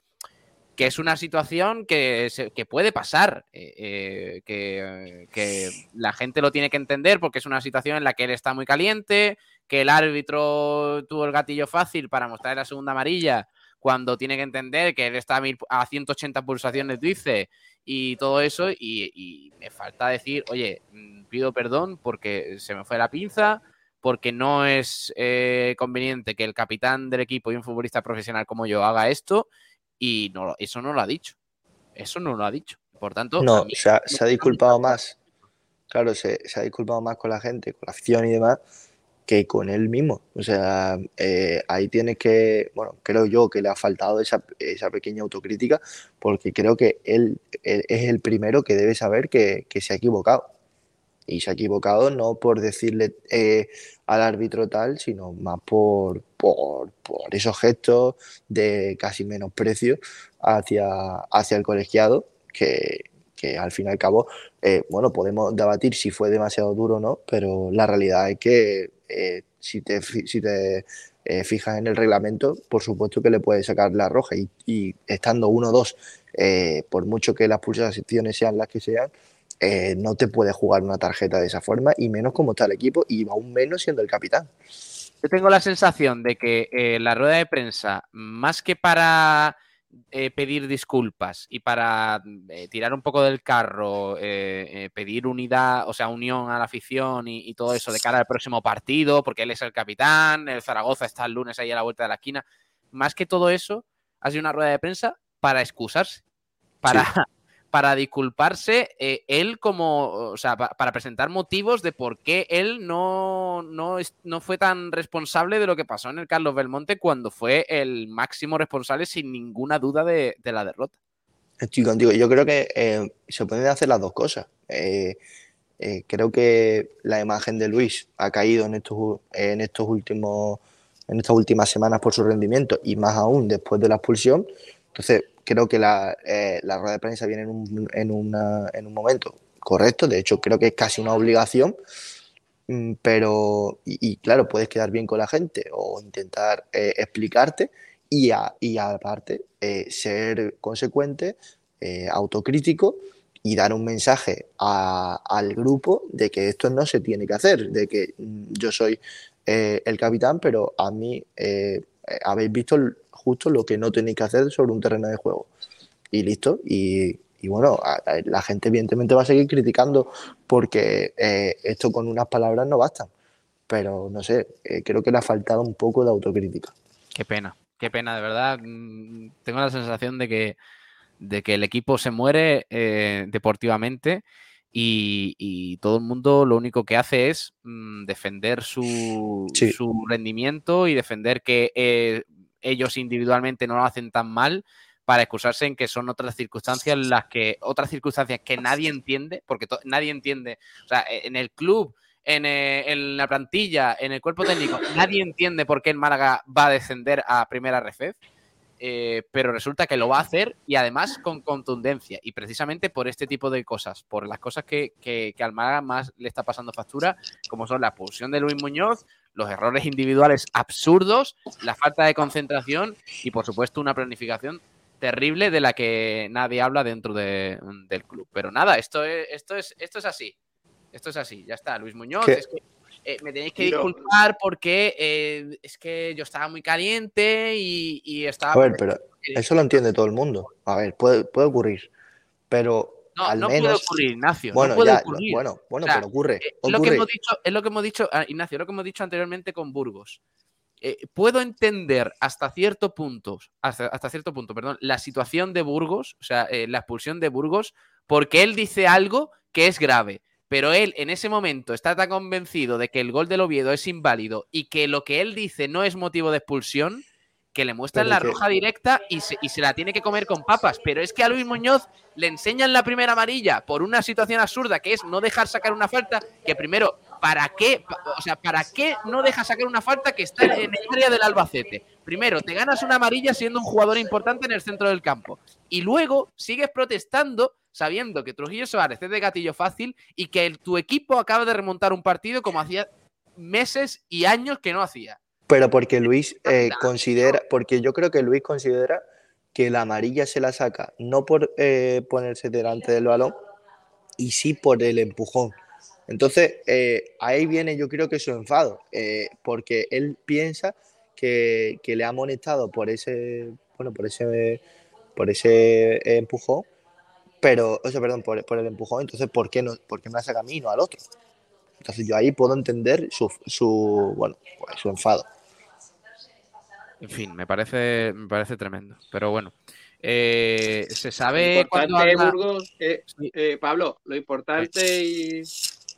Speaker 4: que es una situación que, se- que puede pasar, eh, eh, que, que la gente lo tiene que entender porque es una situación en la que él está muy caliente, que el árbitro tuvo el gatillo fácil para mostrar la segunda amarilla cuando tiene que entender que él está a, mil- a 180 pulsaciones, dice, y todo eso, y, y me falta decir, oye, mm, pido perdón porque se me fue la pinza, porque no es eh, conveniente que el capitán del equipo y un futbolista profesional como yo haga esto, y no, eso no lo ha dicho. Eso no lo ha dicho. Por tanto,
Speaker 2: No,
Speaker 4: mí-
Speaker 2: se ha, se ha disculpado más. Claro, se, se ha disculpado más con la gente, con la afición y demás, que con él mismo. O sea, eh, ahí tienes que, bueno, creo yo que le ha faltado esa, esa pequeña autocrítica, porque creo que él, es el primero que debe saber que, que se ha equivocado. Y se ha equivocado no por decirle eh, al árbitro tal, sino más por, por, por esos gestos de casi menosprecio hacia, hacia el colegiado, que, que al fin y al cabo, eh, bueno, podemos debatir si fue demasiado duro o no, pero la realidad es que eh, si te, si te eh, fijas en el reglamento, por supuesto que le puedes sacar la roja y, estando 1-2, eh, por mucho que las pulsaciones sean las que sean, eh, no te puedes jugar una tarjeta de esa forma y menos como está el equipo y aún menos siendo el capitán.
Speaker 4: Yo tengo la sensación de que la rueda de prensa, más que para eh, pedir disculpas y para eh, tirar un poco del carro, eh, eh, pedir unidad, o sea, unión a la afición y, y todo eso de cara al próximo partido, porque él es el capitán, el Zaragoza está el lunes ahí a la vuelta de la esquina, más que todo eso, ha sido una rueda de prensa para excusarse, para, para disculparse eh, él como, o sea, pa- para presentar motivos de por qué él no, no, no fue tan responsable de lo que pasó en el Carlos Belmonte cuando fue el máximo responsable sin ninguna duda de, la derrota.
Speaker 2: Estoy contigo. Yo creo que eh, se pueden hacer las dos cosas. Eh, creo que la imagen de Luis ha caído en estos, en estos últimos, en estas últimas semanas por su rendimiento y más aún después de la expulsión. Entonces, creo que la, eh, la rueda de prensa viene en un, en, una- en un momento correcto. De hecho, creo que es casi una obligación. Mm, Pero, y, claro, puedes quedar bien con la gente o intentar eh, explicarte y, a- y aparte eh, ser consecuente, autocrítico y dar un mensaje al grupo de que esto no se tiene que hacer, de que mm, yo soy el capitán, pero a mí habéis visto justo lo que no tenéis que hacer sobre un terreno de juego. Y listo. Y, y bueno, a- a- la gente evidentemente va a seguir criticando porque eh, esto con unas palabras no bastan. Pero no sé, eh, creo que le ha faltado un poco de autocrítica.
Speaker 4: Qué pena, qué pena, de verdad. Mm, Tengo la sensación de que, de que el equipo se muere eh, deportivamente y, y todo el mundo lo único que hace es mm, defender su,
Speaker 2: Sí.
Speaker 4: su rendimiento y defender que eh, ellos individualmente no lo hacen tan mal para excusarse en que son otras circunstancias las que otras circunstancias que nadie entiende porque nadie entiende o sea en el club en, eh, en la plantilla en el cuerpo técnico nadie entiende por qué el Málaga va a descender a primera refez eh, pero resulta que lo va a hacer y además con contundencia. Y precisamente por este tipo de cosas, por las cosas que, que, que al Málaga más le está pasando factura, como son la expulsión de Luis Muñoz, los errores individuales absurdos, la falta de concentración y por supuesto una planificación terrible de la que nadie habla dentro de- del club. Pero nada, esto es, esto es, esto es así. Esto es así, ya está. Luis Muñoz, es que eh, me tenéis que disculpar porque eh, es que yo estaba muy caliente y, y estaba.
Speaker 2: A ver, pero eso lo entiende todo el mundo. A ver, puede, puede ocurrir. Pero
Speaker 4: No,
Speaker 2: al
Speaker 4: no
Speaker 2: menos.
Speaker 4: puede ocurrir, Ignacio.
Speaker 2: Bueno,
Speaker 4: no puede
Speaker 2: ya,
Speaker 4: ocurrir.
Speaker 2: bueno, bueno,
Speaker 4: O sea,
Speaker 2: pero ocurre.
Speaker 4: eh, Es lo, que
Speaker 2: ocurre.
Speaker 4: hemos dicho, es lo que hemos dicho, ah, Ignacio, lo que hemos dicho anteriormente con Burgos. Eh, puedo entender hasta cierto punto, hasta, hasta cierto punto, perdón, la situación de Burgos, o sea, eh, la expulsión de Burgos, porque él dice algo que es grave. Pero él en ese momento está tan convencido de que el gol del Oviedo es inválido y que lo que él dice no es motivo de expulsión, que le muestran la
Speaker 2: que-
Speaker 4: roja directa y se, y se la tiene que comer con papas. Pero es que a Luis Muñoz le enseñan la primera amarilla por una situación absurda que es no dejar sacar una falta que primero ¿para qué? O sea, ¿para qué no dejas sacar una falta que está en el área del Albacete? Primero, te ganas una amarilla siendo un jugador importante en el centro del campo. Y luego sigues protestando sabiendo que Trujillo Suárez es de gatillo fácil y que el- tu equipo acaba de remontar un partido como hacía meses y años que no hacía.
Speaker 2: Pero porque Luis eh, considera, porque yo creo que Luis considera que la amarilla se la saca no por eh, ponerse delante del balón y sí por el empujón. Entonces, eh, ahí viene yo creo que su enfado, eh, porque él piensa que, que le ha amonestado por ese, bueno, por ese, por ese empujón, pero, o sea, perdón, por, por el empujón, entonces, ¿por qué no, por qué no la saca a mí y no al otro? Entonces, yo ahí puedo entender su, su bueno, pues, su enfado.
Speaker 4: En fin, me parece, me parece tremendo. Pero bueno, eh, se sabe cuándo habla-
Speaker 5: Burgos, eh, eh, Pablo, lo importante y,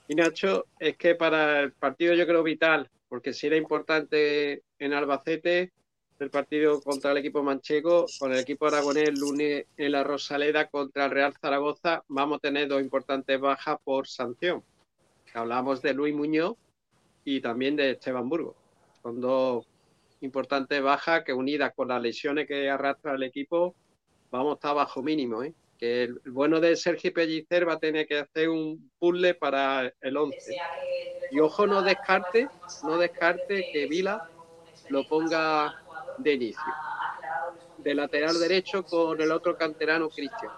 Speaker 5: y Nacho es que para el partido yo creo vital, porque si era importante en Albacete el partido contra el equipo manchego, con el equipo aragonés el lunes en la Rosaleda contra el Real Zaragoza, vamos a tener dos importantes bajas por sanción. Hablamos de Luis Muñoz y también de Esteban Burgos. Son dos importantes bajas que unidas con las lesiones que arrastra el equipo, vamos a estar bajo mínimo, ¿eh? Que el el bueno de Sergio Pellicer va a tener que hacer un puzzle para el 11. Y ojo, no descarte, no descarte que Vila lo ponga de inicio. De lateral derecho con el otro canterano Cristian.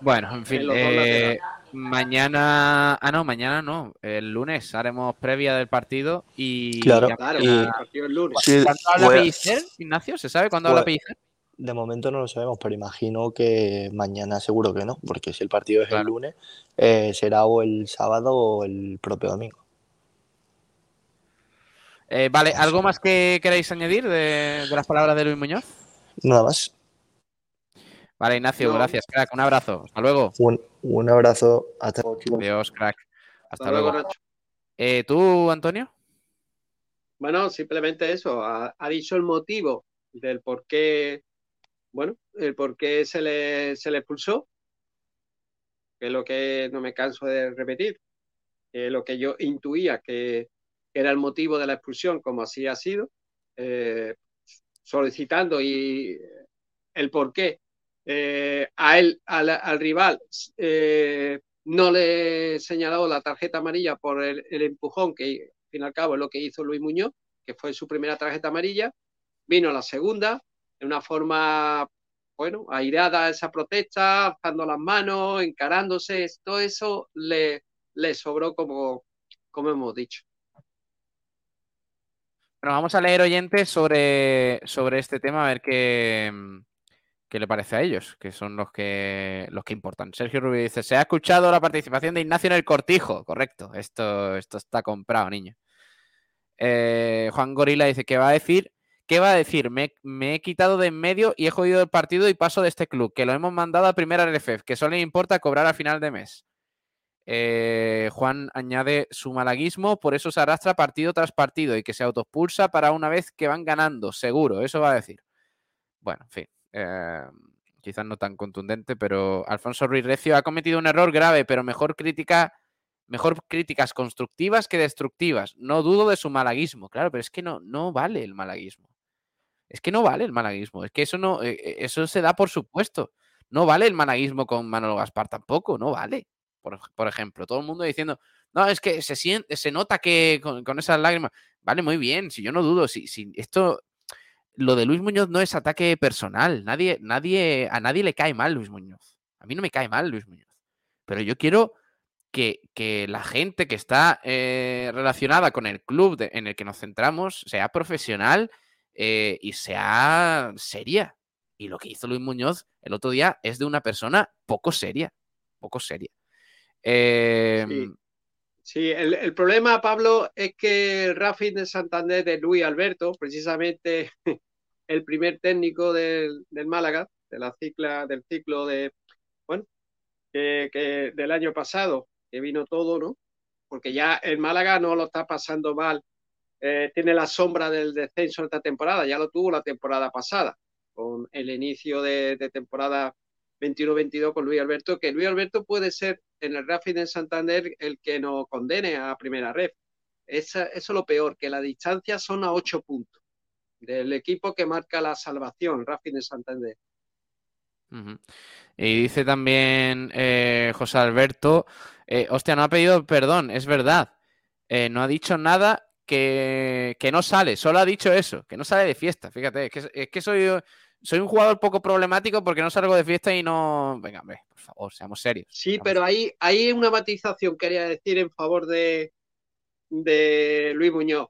Speaker 4: Bueno, en fin,
Speaker 5: En los dos
Speaker 4: eh,
Speaker 5: laterales.
Speaker 4: Mañana. Ah, no, mañana no. El lunes haremos previa del partido y.
Speaker 2: Claro,
Speaker 4: ya
Speaker 2: Claro,
Speaker 4: mañana-
Speaker 2: y-
Speaker 5: partido el lunes.
Speaker 2: Sí,
Speaker 4: ¿Cuándo habla
Speaker 2: voy a-
Speaker 4: Pellicer, Ignacio? ¿Se sabe cuándo habla
Speaker 2: Pues,
Speaker 4: Pellicer?
Speaker 2: De momento no lo sabemos, pero imagino que mañana seguro que no, porque si el partido es el lunes, eh, será o el sábado o el propio domingo.
Speaker 4: Eh, vale, ¿algo más que queráis añadir de, de las palabras de Luis Muñoz?
Speaker 2: Nada más.
Speaker 4: Vale, Ignacio,
Speaker 2: No.
Speaker 4: gracias, crack. Un abrazo. Hasta luego.
Speaker 2: Un, un abrazo. Hasta luego.
Speaker 4: Adiós, crack. Hasta,
Speaker 5: Hasta luego,
Speaker 4: luego.
Speaker 5: Nacho.
Speaker 4: Eh, ¿Tú, Antonio?
Speaker 5: Bueno, simplemente eso. Ha, ha dicho el motivo del por qué, bueno, el por qué se le, se le expulsó, que es lo que no me canso de repetir, que es lo que yo intuía que era el motivo de la expulsión, como así ha sido, eh, solicitando y el por qué eh, a él, al, al rival, eh, no le he señalado la tarjeta amarilla por el, empujón, que al fin y al cabo es lo que hizo Luis Muñoz, que fue su primera tarjeta amarilla. Vino la segunda, de una forma, bueno, airada esa protesta, alzando las manos, encarándose, todo eso le, le sobró como, como hemos dicho.
Speaker 4: Bueno, vamos a leer oyentes sobre, sobre este tema, a ver qué, qué le parece a ellos, que son los que, los que importan. Sergio Rubio dice, se ha escuchado la participación de Ignacio en el cortijo. Correcto, esto, esto está comprado, niño. Eh, Juan Gorila dice, ¿qué va a decir? ¿Qué va a decir? Me, me he quitado de en medio y he jodido el partido y paso de este club, que lo hemos mandado a primera RFF, que solo le importa cobrar a final de mes. Eh, Juan añade su malaguismo, por eso se arrastra partido tras partido y que se autoexpulsa para una vez que van ganando, seguro, eso va a decir. Bueno, en fin, eh, quizás no tan contundente, pero Alfonso Ruiz Recio ha cometido un error grave, pero mejor crítica, mejor críticas constructivas que destructivas. No dudo de su malaguismo, claro, pero es que no, no vale el malaguismo. Es que no vale el malaguismo, es que eso no, eh, eh, eso se da por supuesto. No vale el malaguismo con Manolo Gaspar tampoco, no vale por, por ejemplo, todo el mundo diciendo, no, es que se siente, se nota que con, con esas lágrimas, vale, muy bien, si yo no dudo, si, si esto, lo de Luis Muñoz no es ataque personal, nadie, nadie, a nadie le cae mal Luis Muñoz, a mí no me cae mal Luis Muñoz, pero yo quiero que, que la gente que está eh, relacionada con el club de- en el que nos centramos sea profesional eh, y sea seria. Y lo que hizo Luis Muñoz el otro día es de una persona poco seria, poco seria. Eh,
Speaker 5: Sí. Sí, el, el problema, Pablo, es que el Racing de Santander de Luis Alberto, precisamente el primer técnico del, del Málaga, de la cicla, del ciclo de, bueno, que, que del año pasado, que vino todo, ¿no? Porque ya el Málaga no lo está pasando mal, eh, tiene la sombra del descenso esta temporada, ya lo tuvo la temporada pasada, con el inicio de, de temporada 21-22 con Luis Alberto, que Luis Alberto puede ser en el Racing de Santander el que nos condene a primera red. Esa- eso es lo peor, que la distancia son a ocho puntos del equipo que marca la salvación, Racing de Santander.
Speaker 4: Y dice también eh, José Alberto, eh, hostia, no ha pedido perdón, es verdad. Eh, no ha dicho nada que, que no sale, solo ha dicho eso, que no sale de fiesta. Fíjate, es que, es que soy, soy un jugador poco problemático porque no salgo de fiesta y no... Venga, hombre, por favor, seamos serios.
Speaker 5: Sí, pero ahí hay una matización, quería decir, en favor de, de Luis Muñoz.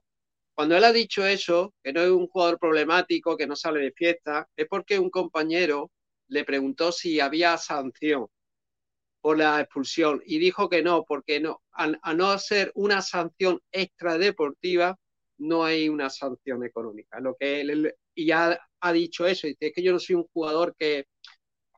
Speaker 5: Cuando él ha dicho eso, que no es un jugador problemático, que no sale de fiesta, es porque un compañero le preguntó si había sanción por la expulsión y dijo que no, porque no, a, a no ser una sanción extradeportiva, no hay una sanción económica. Lo que él, él- y ya ha dicho eso, dice es que yo no soy un jugador que,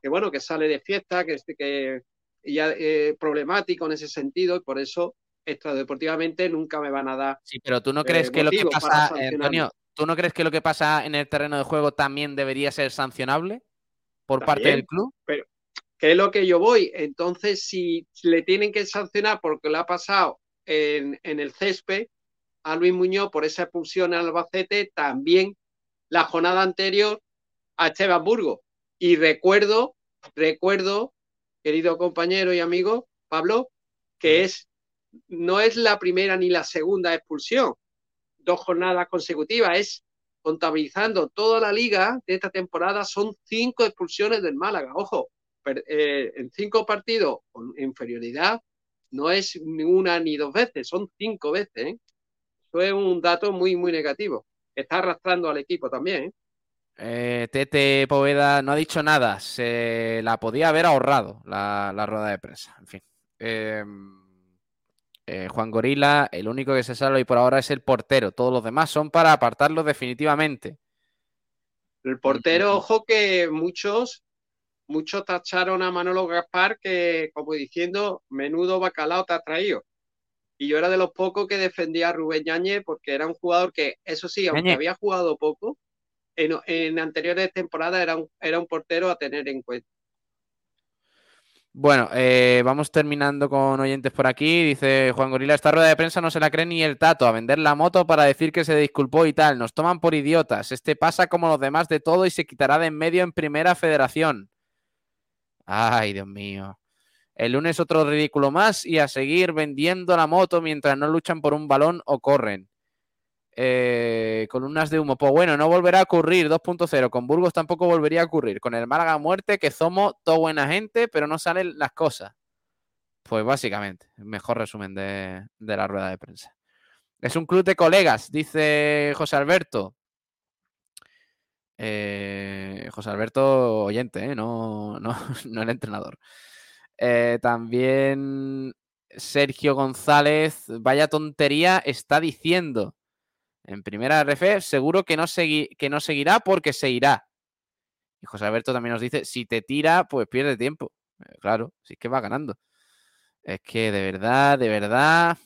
Speaker 5: que bueno, que sale de fiesta, que, que ya eh, problemático en ese sentido, y por eso extradeportivamente nunca me van a dar.
Speaker 4: Sí, pero tú no
Speaker 5: eh,
Speaker 4: crees que lo que pasa, eh. Antonio, ¿tú no crees que lo que pasa en el terreno de juego también debería ser sancionable por parte del club?
Speaker 5: Pero, ¿qué es lo que yo voy? Entonces, si le tienen que sancionar porque lo ha pasado en, en el césped a Luis Muñoz por esa expulsión al Albacete, también la jornada anterior a Esteban Burgos. Y recuerdo, recuerdo, querido compañero y amigo Pablo, que es no es la primera ni la segunda expulsión, dos jornadas consecutivas, es contabilizando toda la liga de esta temporada, son cinco expulsiones del Málaga. Ojo, per- eh, en cinco partidos con inferioridad no es ni una ni dos veces, son cinco veces. ¿eh? Eso es un dato muy, muy negativo. Está arrastrando al equipo también. ¿eh?
Speaker 4: Eh, Tete Poveda no ha dicho nada, se la podía haber ahorrado la, la rueda de prensa. En fin. Eh, eh, Juan Gorila, el único que se salva y por ahora es el portero. Todos los demás son para apartarlo definitivamente.
Speaker 5: El portero, ojo que muchos, muchos tacharon a Manolo Gaspar que, como diciendo, menudo bacalao te ha traído. Y yo era de los pocos que defendía a Rubén Ñañez porque era un jugador que, eso sí, aunque
Speaker 4: Ñañez.
Speaker 5: había jugado poco, en, en anteriores temporadas era un, era un portero a tener en cuenta.
Speaker 4: Bueno, eh, vamos terminando con oyentes por aquí. Dice Juan Gorila, esta rueda de prensa no se la cree ni el tato, a vender la moto para decir que se disculpó y tal. Nos toman por idiotas. Este pasa como los demás de todo y se quitará de en medio en primera federación. Ay, Dios mío. El lunes otro ridículo más y a seguir vendiendo la moto mientras no luchan por un balón o corren. Eh, columnas de humo. Pues bueno, no volverá a ocurrir 2.0. Con Burgos tampoco volvería a ocurrir. Con el Málaga muerte, que somos toda buena gente, pero no salen las cosas. Pues básicamente, mejor resumen de, de la rueda de prensa. Es un club de colegas, dice José Alberto. Eh, José Alberto, oyente, ¿eh? no, no, no el entrenador. Eh, también Sergio González, vaya tontería está diciendo. En primera RF, seguro que no, que no seguirá porque se irá. Y José Alberto también nos dice, si te tira, pues pierde tiempo. Eh, claro, si es que va ganando. Es que de verdad, de verdad,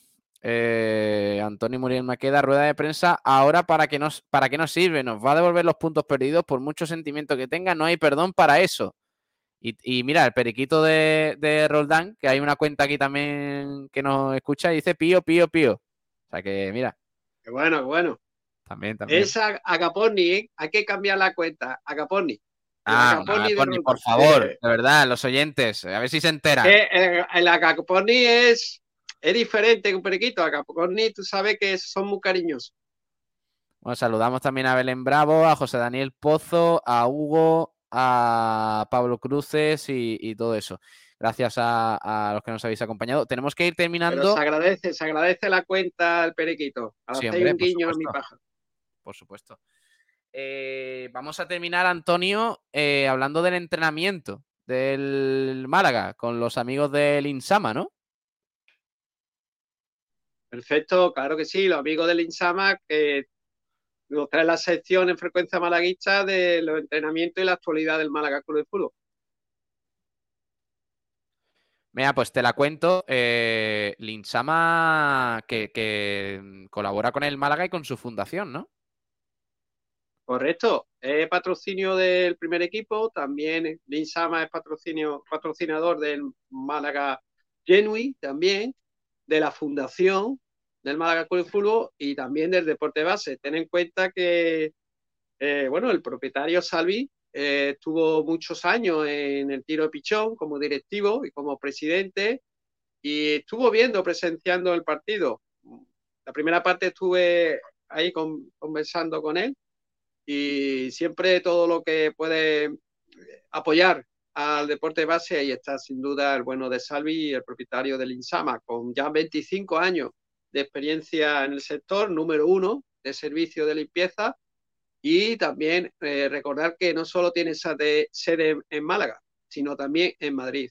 Speaker 4: eh, Antonio Muriel Maqueda, rueda de prensa, ahora para qué nos, para qué nos sirve, nos va a devolver los puntos perdidos por mucho sentimiento que tenga, no hay perdón para eso. Y, y mira, el periquito de, de Roldán, que hay una cuenta aquí también que nos escucha, y dice pío, pío, pío. O sea que, mira,
Speaker 5: Qué bueno, qué bueno.
Speaker 4: también, también.
Speaker 5: Es a- Agaponi, ¿eh? hay que cambiar la cuenta. Agaponi.
Speaker 4: Ah,
Speaker 5: Agaponi
Speaker 4: por favor,
Speaker 5: Eh,
Speaker 4: de verdad, los oyentes, a ver si se enteran.
Speaker 5: el, el Agaponi es, es diferente que un periquito. Agaponi, tú sabes que son muy cariñosos.
Speaker 4: Bueno, saludamos también a Belén Bravo, a José Daniel Pozo, a Hugo, a Pablo Cruces y, y todo eso. Gracias a, a los que nos habéis acompañado. Tenemos que ir
Speaker 5: Pero
Speaker 4: terminando.
Speaker 5: se agradece, se agradece la cuenta al periquito. Al
Speaker 4: Sí,
Speaker 5: hacer
Speaker 4: hombre,
Speaker 5: un
Speaker 4: por
Speaker 5: guiño a mi
Speaker 4: supuesto.
Speaker 5: paja.
Speaker 4: Por supuesto. Eh, vamos a terminar, Antonio, eh, hablando del entrenamiento del Málaga con los amigos del Insama, ¿no?
Speaker 5: Perfecto, claro que sí. Los amigos del Insama que nos traen la sección en frecuencia malaguista de los entrenamientos y la actualidad del Málaga Club de Fútbol.
Speaker 4: Mira, pues te la cuento. Eh, Linsama que, que colabora con el Málaga y con su fundación, ¿no?
Speaker 5: Correcto, es patrocinio del primer equipo, también Linsama es patrocinio, patrocinador del Málaga Genui también, de la fundación del Málaga Club de Fútbol y también del deporte base. Ten en cuenta que, eh, bueno, el propietario Salvi eh, estuvo muchos años en el tiro de pichón como directivo y como presidente y estuvo viendo, presenciando el partido. La primera parte estuve ahí conversando con él y siempre todo lo que puede apoyar al deporte base, ahí está sin duda el bueno de Salvi, el propietario del Insama, con ya 25 años de experiencia en el sector, número uno de servicio de limpieza, y también eh, recordar que no solo tiene sede en Málaga, sino también en Madrid.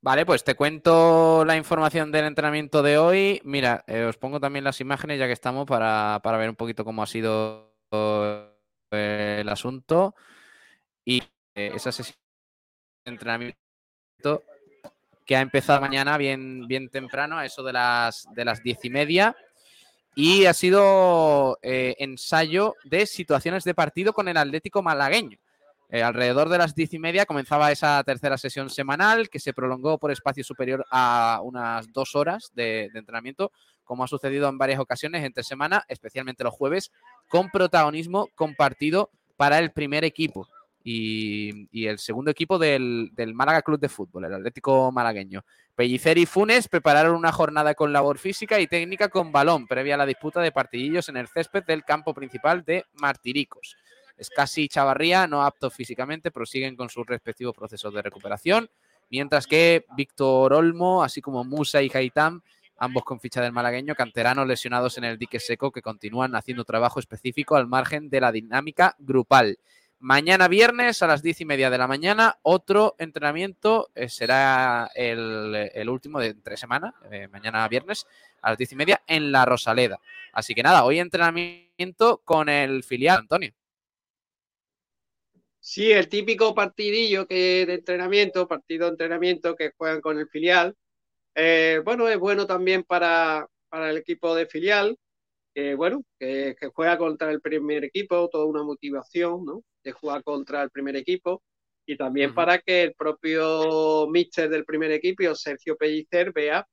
Speaker 4: Vale, pues te cuento la información del entrenamiento de hoy. Mira, eh, os pongo también las imágenes ya que estamos para, para ver un poquito cómo ha sido eh, el asunto. Y esa sesión de entrenamiento que ha empezado mañana bien, bien temprano, a eso de las, de las diez y media. Y ha sido eh, ensayo de situaciones de partido con el Atlético malagueño. Eh, alrededor de las diez y media comenzaba esa tercera sesión semanal que se prolongó por espacio superior a unas dos horas de, de entrenamiento, como ha sucedido en varias ocasiones entre semana, especialmente los jueves, con protagonismo compartido para el primer equipo y, el segundo equipo del, Málaga Club de Fútbol, el Atlético Malagueño. Pellicer y Funes prepararon una jornada con labor física y técnica con balón, previa a la disputa de partidillos en el césped del campo principal de Martiricos. Escasi y Chavarría, no aptos físicamente, prosiguen con sus respectivos procesos de recuperación, mientras que Víctor Olmo, así como Musa y Haitán, ambos con ficha del malagueño, canteranos lesionados en el dique seco que continúan haciendo trabajo específico al margen de la dinámica grupal. Mañana viernes a las diez y media de la mañana, otro entrenamiento eh, será el, último de tres semanas, eh, mañana viernes a las diez y media en la Rosaleda. Así que nada, hoy entrenamiento con el filial, Antonio.
Speaker 5: Sí, el típico partidillo que de entrenamiento, partido de entrenamiento que juegan con el filial. Eh, bueno, es bueno también para, para el equipo de filial, que bueno, que, que, juega contra el primer equipo, toda una motivación, ¿no? de jugar contra el primer equipo y también para que el propio míster del primer equipo, Sergio Pellicer, vea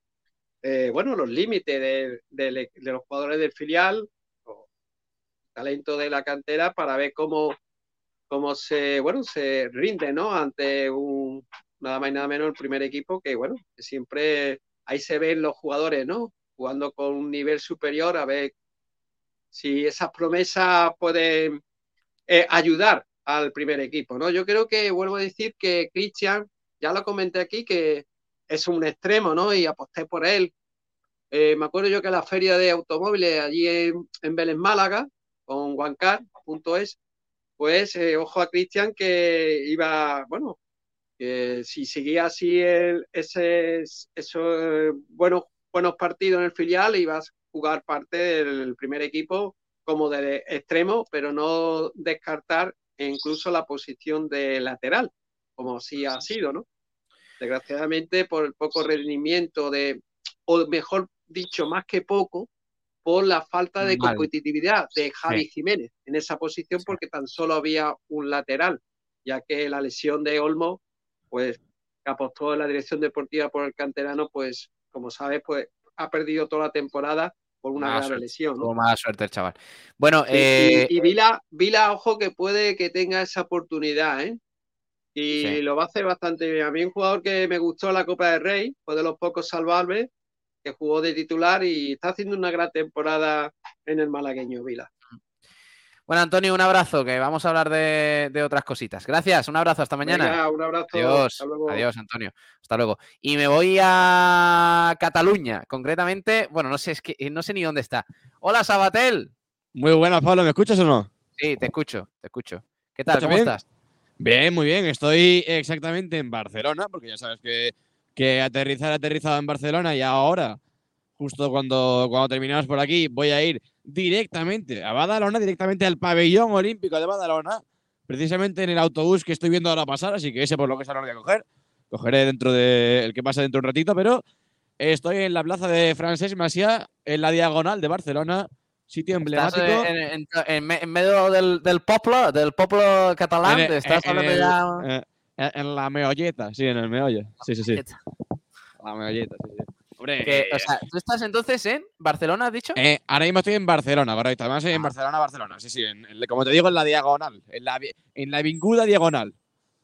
Speaker 5: eh, bueno, los límites de, los jugadores del filial, o talento de la cantera, para ver cómo, cómo se, bueno, se rinde ¿no? ante un nada más y nada menos el primer equipo, que bueno, siempre ahí se ven los jugadores, ¿no? Jugando con un nivel superior, a ver si esas promesas pueden eh, ayudar al primer equipo, ¿no? Yo creo que vuelvo a decir que Cristian, ya lo comenté aquí, que es un extremo, ¿no? Y aposté por él. Eh, me acuerdo yo que la feria de automóviles allí en, en Vélez Málaga, con Juancar.es, pues eh, ojo a Cristian que iba, bueno, si seguía así el, ese, esos buenos, buenos partidos en el filial, ibas a jugar parte del primer equipo como de extremo, pero no descartar incluso la posición de lateral, como sí ha sido, ¿no? Desgraciadamente, por el poco rendimiento de, o mejor dicho, más que poco, por la falta de competitividad de Javi Jiménez en esa posición, porque tan solo había un lateral, ya que la lesión de Olmo, pues que apostó en la dirección deportiva por el canterano, pues como sabes, pues ha perdido toda la temporada por una gran lesión.
Speaker 4: ¿no? mala suerte el chaval. Bueno,
Speaker 5: y,
Speaker 4: eh...
Speaker 5: y, Vila, Vila, ojo, que puede que tenga esa oportunidad, ¿eh? Y lo va a hacer bastante bien. A mí un jugador que me gustó la Copa del Rey, fue de los pocos salvables, que jugó de titular y está haciendo una gran temporada en el malagueño, Vila.
Speaker 4: Bueno, Antonio, un abrazo, que vamos a hablar de, otras cositas. Gracias, un abrazo, hasta mañana.
Speaker 5: un abrazo.
Speaker 4: Adiós, adiós, Antonio. Hasta luego. Y me voy a Cataluña, concretamente, bueno, no sé, es que no sé ni dónde está. Hola, Sabatel.
Speaker 19: Muy buenas, Pablo, ¿me escuchas o no?
Speaker 4: Sí, te escucho, te escucho. ¿Qué tal? ¿Cómo estás?
Speaker 19: Bien, muy bien. Estoy exactamente en Barcelona, porque ya sabes que, que aterrizar aterrizado en Barcelona y ahora, justo cuando, cuando terminamos por aquí, voy a ir directamente a Badalona, directamente al pabellón olímpico de Badalona, precisamente en el autobús que estoy viendo ahora pasar, así que ese por lo que se lo voy a coger. Cogeré dentro de el que pasa dentro de un ratito, pero estoy en la plaza de Francesc Macià, en la diagonal de Barcelona, sitio emblemático.
Speaker 4: En, en, en, medio del, del pueblo, del pueblo catalán, estás hablando ya...
Speaker 19: Eh, En, en la meolleta, sí, en el meollo. Sí, sí, sí. La meolleta, sí, sí. Hombre,
Speaker 4: Que, o sea, tú estás entonces en Barcelona, has dicho?
Speaker 19: Eh, ahora mismo estoy en Barcelona, correcto. Además, estoy en Barcelona, Barcelona. Sí, sí. en- en- como te digo, en la diagonal. En la, en la vinguda diagonal.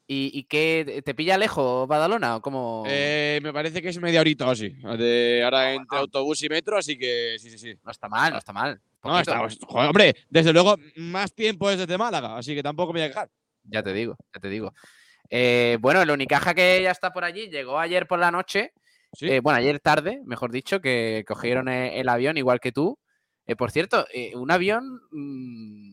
Speaker 4: ¿Y, y qué? ¿Te pilla lejos Badalona o cómo?
Speaker 19: Eh, me parece que es media horita o así. De ahora entre autobús y metro, así que sí, sí, sí.
Speaker 4: No está mal, no está mal.
Speaker 19: No,
Speaker 4: Poquito.
Speaker 19: está, joder, hombre, desde luego, más tiempo es desde Málaga, así que tampoco me voy a quejar.
Speaker 4: Ya te digo, ya te digo. Eh, bueno, el Unicaja que ya está por allí llegó ayer por la noche. Eh, bueno, ayer tarde, mejor dicho, que cogieron eh, el avión igual que tú. Eh, por cierto, eh, un avión, mm,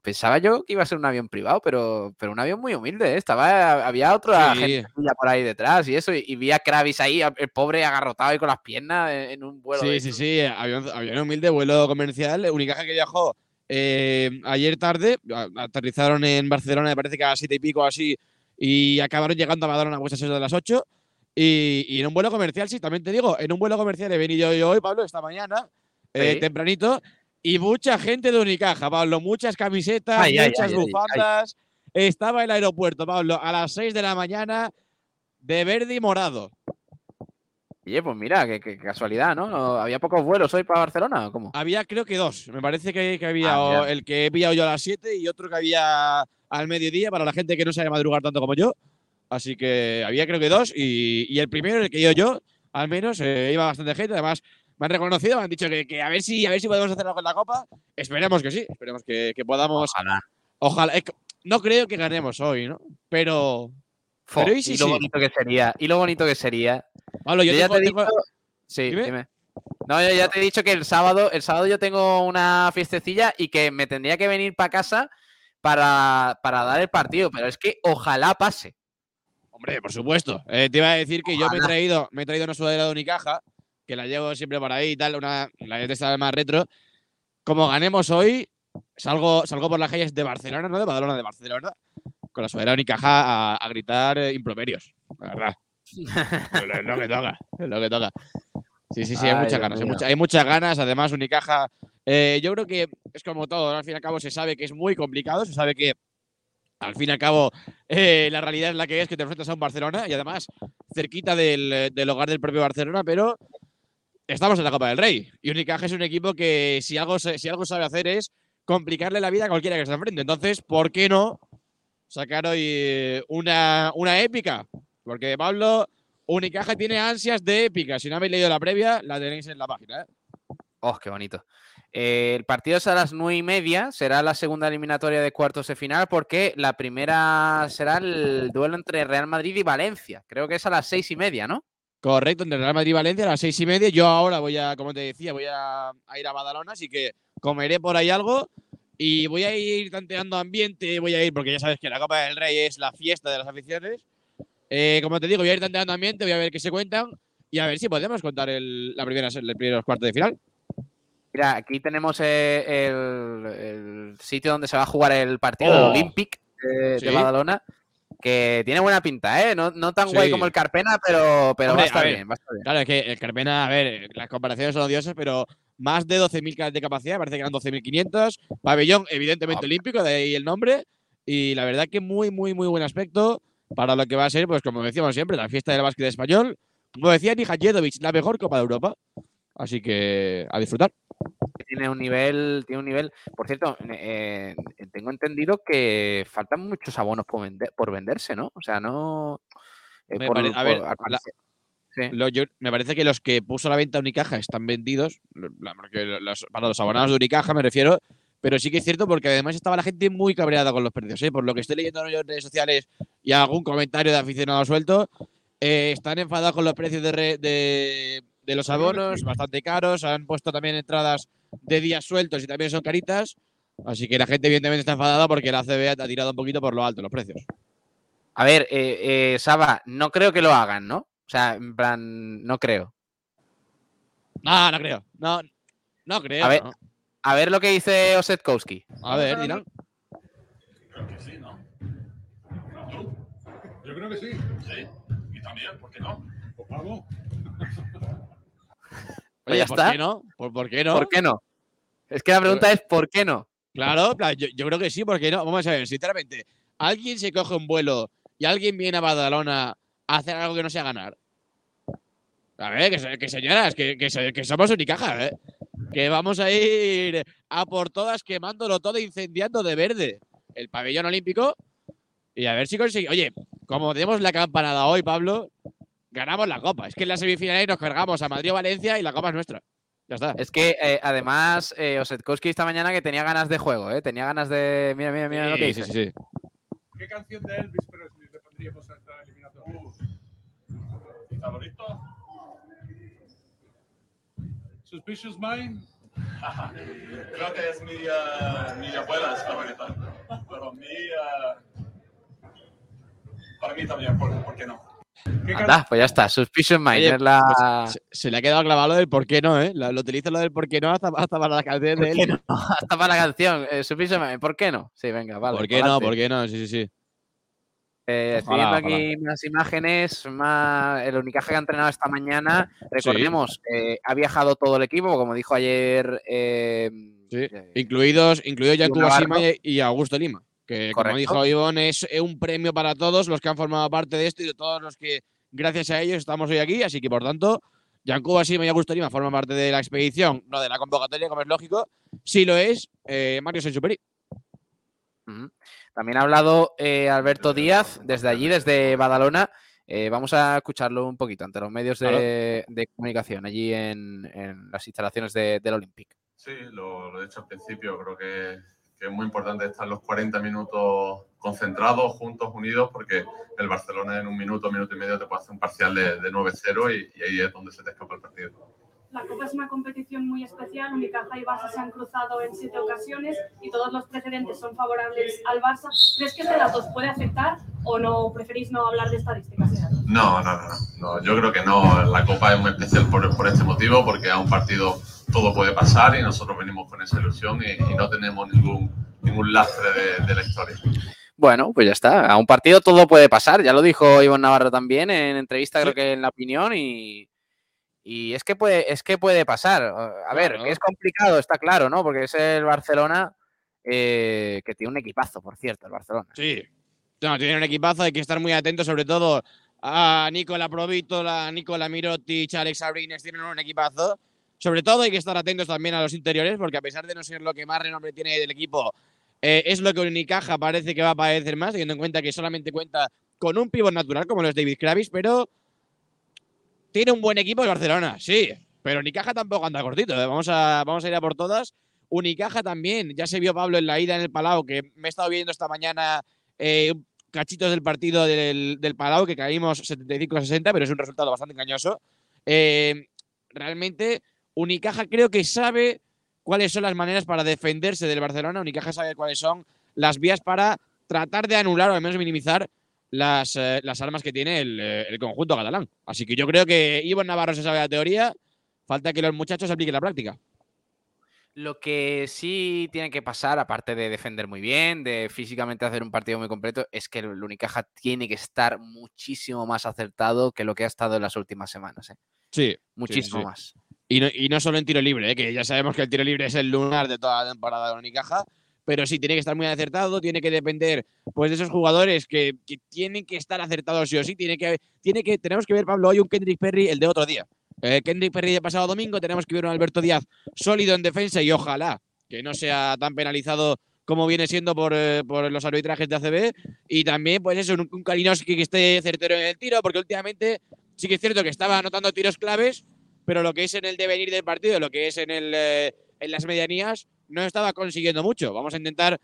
Speaker 4: pensaba yo que iba a ser un avión privado, pero, pero un avión muy humilde. Estaba, había otra
Speaker 19: Sí.
Speaker 4: gente por ahí detrás y eso, y, y vi a Kravis ahí, el pobre agarrotado ahí con las piernas en, un vuelo.
Speaker 19: Sí,
Speaker 4: de
Speaker 19: sí, sí, avión, avión humilde, vuelo comercial. Unicaja que viajó ayer tarde, aterrizaron en Barcelona, me parece que a las siete y pico así, y acabaron llegando a pues a eso de las 8. Y, y en un vuelo comercial, sí, también te digo, en un vuelo comercial he venido yo hoy, Pablo, esta mañana, eh, tempranito, y mucha gente de Unicaja, Pablo, muchas camisetas,
Speaker 4: Ay,
Speaker 19: muchas
Speaker 4: ay,
Speaker 19: bufandas. Estaba el aeropuerto, Pablo, a las 6 de la mañana, de verde y morado.
Speaker 4: Oye, pues mira, qué, qué casualidad, ¿no? ¿Había pocos vuelos hoy para Barcelona o cómo?
Speaker 19: Había creo que dos. Me parece que, que había
Speaker 4: Ah,
Speaker 19: el que he pillado yo a las 7 y otro que había al mediodía para la gente que no sabe madrugar tanto como yo. Así que había creo que dos y, y el primero, el que ido yo, al menos, eh, iba bastante gente. Además, me han reconocido, me han dicho que, que a ver si a ver si podemos hacer algo en la Copa. Esperemos que sí, esperemos que, que podamos.
Speaker 4: Ojalá.
Speaker 19: Ojalá. Eh, No creo que ganemos hoy, ¿no? Pero.
Speaker 4: Fo,
Speaker 19: pero y sí,
Speaker 4: y lo
Speaker 19: sí.
Speaker 4: bonito que sería, y lo bonito que sería.
Speaker 19: Pablo, yo
Speaker 4: ya
Speaker 19: tengo-
Speaker 4: te he dicho. Sí,
Speaker 19: Dime.
Speaker 4: dime. No, yo ya te he dicho que el sábado, el sábado yo tengo una fiestecilla y que me tendría que venir para casa para, para dar el partido, pero es que ojalá pase.
Speaker 19: Hombre, por supuesto. Eh, te iba a decir que yo me he traído, me he traído una sudadera de Unicaja, que la llevo siempre por ahí y tal, una, la de esta más retro. Como ganemos hoy, salgo, salgo por las calles de Barcelona, no de Badalona, de Barcelona, con la sudadera de Unicaja a, a gritar eh, improperios. La verdad. es lo- que toca, es lo que toca. Sí, sí, sí, hay
Speaker 4: Ay,
Speaker 19: muchas ganas. Hay, mucha- hay muchas ganas. Además, Unicaja, eh, yo creo que es como todo. ¿no? Al fin y al cabo, se sabe que es muy complicado. Se sabe que, al fin y al cabo, eh, la realidad es la que es que te enfrentas a un Barcelona y además cerquita del, del hogar del propio Barcelona, pero estamos en la Copa del Rey. Y Unicaja es un equipo que, si algo, sabe hacer, es complicarle la vida a cualquiera que se enfrente. Entonces, ¿por qué no sacar hoy eh, una, una épica? Porque Pablo, Unicaja tiene ansias de épica. Si no habéis leído la previa, la tenéis en la página. ¿eh?
Speaker 4: Oh, qué bonito. Eh, el partido es a las nueve y media, será la segunda eliminatoria de cuartos de final, porque la primera será el duelo entre Real Madrid y Valencia. Creo que es a las seis y media, ¿no?
Speaker 19: Correcto, entre Real Madrid y Valencia a las seis y media. Yo ahora voy a, como te decía, voy a, a ir a Badalona, así que comeré por ahí algo y voy a ir tanteando ambiente. Voy a ir, porque ya sabes que la Copa del Rey es la fiesta de las aficiones. Eh, como te digo, voy a ir tanteando ambiente, voy a ver qué se cuentan y a ver si podemos contar el, la primera, el primeros cuartos de final.
Speaker 4: Mira, aquí tenemos eh, el, el sitio donde se va a jugar el partido,
Speaker 19: Oh.
Speaker 4: Olympic de,
Speaker 19: Sí.
Speaker 4: de Badalona, que tiene buena pinta, ¿eh? No, no tan
Speaker 19: Sí.
Speaker 4: guay como el Carpena, pero, pero
Speaker 19: Hombre,
Speaker 4: va a estar
Speaker 19: a ver,
Speaker 4: bien, va a estar bien.
Speaker 19: Claro, es que el Carpena, a ver, las comparaciones son odiosas, pero más de 12.000 de capacidad, parece que eran 12.500. Pabellón, evidentemente olímpico, de ahí el nombre. Y la verdad que muy, muy, muy buen aspecto para lo que va a ser, pues como decíamos siempre, la fiesta del básquet español. Como decía Nija Jedovic, la mejor Copa de Europa. Así que a disfrutar.
Speaker 4: Tiene un nivel, tiene un nivel. Por cierto, eh, tengo entendido que faltan muchos abonos por, vender- por venderse, ¿no? O sea, no. eh,
Speaker 19: Me
Speaker 4: por-
Speaker 19: pare- a
Speaker 4: por-
Speaker 19: ver,
Speaker 4: al
Speaker 19: la-
Speaker 4: parecer- sí.
Speaker 19: Lo- yo- me parece que los que puso a la venta Unicaja están vendidos, la- porque los- para los abonados de Unicaja me refiero, pero sí que es cierto porque además estaba la gente muy cabreada con los precios. ¿eh? Por lo que estoy leyendo en redes sociales y algún comentario de aficionado suelto, eh, están enfadados con los precios de, re- de, de los abonos, bastante caros, han puesto también entradas de días sueltos y también son caritas, así que la gente evidentemente está enfadada porque la CB ha tirado un poquito por lo alto los precios.
Speaker 4: A ver, eh, eh, Saba, no creo que lo hagan, ¿no? O sea, en plan, no creo.
Speaker 19: No, no creo. No, no creo.
Speaker 4: A ver,
Speaker 19: ¿no?
Speaker 4: a ver lo que dice Osetkowski.
Speaker 19: A ver, Dylan.
Speaker 1: Creo que sí, ¿no? Yo creo que sí. Sí. Y también, ¿por qué no? Pues vamos.
Speaker 4: Pues ya
Speaker 19: ¿por
Speaker 4: está.
Speaker 19: qué no? ¿Por, por qué no?
Speaker 4: ¿Por qué no? Es que la pregunta es ¿por qué no?
Speaker 19: Claro, yo, yo creo que sí, porque no. Vamos a ver, sinceramente, ¿alguien se coge un vuelo y alguien viene a Badalona a hacer algo que no sea ganar. A ver, que, se- que señoras, que, que, que somos Unicaja, ¿eh? Que vamos a ir a por todas quemándolo todo, incendiando de verde el pabellón olímpico y a ver si conseguimos. Oye, como demos la campanada hoy, Pablo, ganamos la copa. Es que en la semifinal nos cargamos a Madrid o Valencia y la copa es nuestra. Ya está.
Speaker 4: Es que eh, además, eh, Osetkowski esta mañana que tenía ganas de juego, ¿eh? Tenía ganas de. Mira, mira, mira lo que
Speaker 19: Sí,
Speaker 4: dice.
Speaker 19: sí, sí.
Speaker 6: ¿Qué canción de Elvis Presley le pondríamos a esta eliminatoria? ¿Estamos listos? Suspicious Mind.
Speaker 20: Creo que es mi, eh, mi abuela es favorita. Pero mi, eh, para mí también, ¿por, por qué no?
Speaker 4: Anda, pues ya está.
Speaker 19: Oye,
Speaker 4: es la.
Speaker 19: pues se, se le ha quedado clavado lo del por qué no, ¿eh? Lo, lo utiliza lo del por qué no hasta, hasta para la canción
Speaker 4: ¿Por
Speaker 19: de él.
Speaker 4: no? Hasta para la canción. Eh, Suspicious Mind. ¿Por qué no? Sí, venga, vale.
Speaker 19: ¿Por qué no?
Speaker 4: pa'lante.
Speaker 19: ¿Por qué no? Sí, sí, sí.
Speaker 4: Eh, estoy
Speaker 19: Ojalá,
Speaker 4: viendo aquí más imágenes, más el Unicaja que ha entrenado esta mañana. Recordemos, eh, ha viajado todo el equipo, como dijo ayer. eh,
Speaker 19: Sí, incluidos, incluidos Yankuba
Speaker 4: Navarro.
Speaker 19: Sima y, y Augusto Lima. Que como dijo Ivonne, es un premio para todos los que han formado parte de esto y de todos los que, gracias a ellos, estamos hoy aquí. Así que, por tanto, Yankuba Sima y Augusto Lima forman parte de la expedición, no de la convocatoria, como es lógico. Sí lo es eh, Mario Sensuperi.
Speaker 4: También ha hablado eh, Alberto Díaz desde allí, desde Badalona. Eh, vamos a escucharlo un poquito ante los medios de, de comunicación allí en, en las instalaciones de- del Olympic.
Speaker 21: Sí, lo, lo he dicho al principio, creo que, que es muy importante estar los 40 minutos concentrados, juntos, unidos, porque el Barcelona en un minuto, minuto y medio te puede hacer un parcial de, de 9-0 y, y ahí es donde se te escapa el partido.
Speaker 22: La Copa es una competición muy especial. Unicaja y Barça se han cruzado en siete ocasiones y todos los precedentes son favorables al Barça. ¿Crees que este dato os puede afectar o no preferís no hablar de estadísticas?
Speaker 21: no, no, no, no, yo creo que no. La Copa es muy especial por, por este motivo, porque a un partido todo puede pasar y nosotros venimos con esa ilusión y, y no tenemos ningún, ningún lastre de, de la historia.
Speaker 4: Bueno, pues ya está. A un partido todo puede pasar. Ya lo dijo Ivonne Navarro también en entrevista, creo que en la opinión. Y, y es que puede, es que puede pasar. A ver, que es complicado, está claro, ¿no? Porque es el Barcelona eh, que tiene un equipazo, por cierto, el Barcelona.
Speaker 19: Sí. No, tienen un equipazo, hay que estar muy atentos, sobre todo a Nicola Provítola, Nicola Mirotic, Alex Abrines, tienen un equipazo. Sobre todo hay que estar atentos también a los interiores, porque a pesar de no ser lo que más renombre tiene del equipo, eh, es lo que Unicaja parece que va a padecer más, teniendo en cuenta que solamente cuenta con un pivot natural como lo es David Kravis, pero tiene un buen equipo el Barcelona, sí, pero Unicaja tampoco anda cortito, ¿eh? vamos, a, vamos a ir a por todas. Unicaja también, ya se vio Pablo en la ida en el Palau, que me he estado viendo esta mañana eh, cachitos del partido del, Palau, que caímos 75-60, pero es un resultado bastante engañoso. Realmente, Unicaja creo que sabe cuáles son las maneras para defenderse del Barcelona. Unicaja sabe cuáles son las vías para tratar de anular o al menos minimizar las, eh, las armas que tiene el, eh, el conjunto catalán. Así que yo creo que Ivonne Navarro se sabe la teoría, falta que los muchachos apliquen la práctica.
Speaker 4: Lo que sí tiene que pasar, aparte de defender muy bien, de físicamente hacer un partido muy completo, es que el Unicaja tiene que estar muchísimo más acertado que lo que ha estado en las últimas semanas. ¿eh?
Speaker 19: Sí. sí,
Speaker 4: Muchísimo
Speaker 19: sí.
Speaker 4: más.
Speaker 19: Y no, y no solo en tiro libre, ¿eh? que ya sabemos que el tiro libre es el lunar de toda la temporada de Unicaja, pero sí tiene que estar muy acertado, tiene que depender pues, de esos jugadores que, tienen que estar acertados sí o sí. Tiene que, tiene que, tenemos que ver, Pablo, hoy un Kendrick Perry el de otro día. Eh, Kendrick Perry de pasado domingo, tenemos que ver un Alberto Díaz sólido en defensa y ojalá que no sea tan penalizado como viene siendo por, eh, por los arbitrajes de ACB. Y también, pues eso, un, un Kalinowski que esté certero en el tiro, porque últimamente sí que es cierto que estaba anotando tiros claves, pero lo que es en el devenir del partido, lo que es en, el, eh, en las medianías, no estaba consiguiendo mucho. Vamos a intentar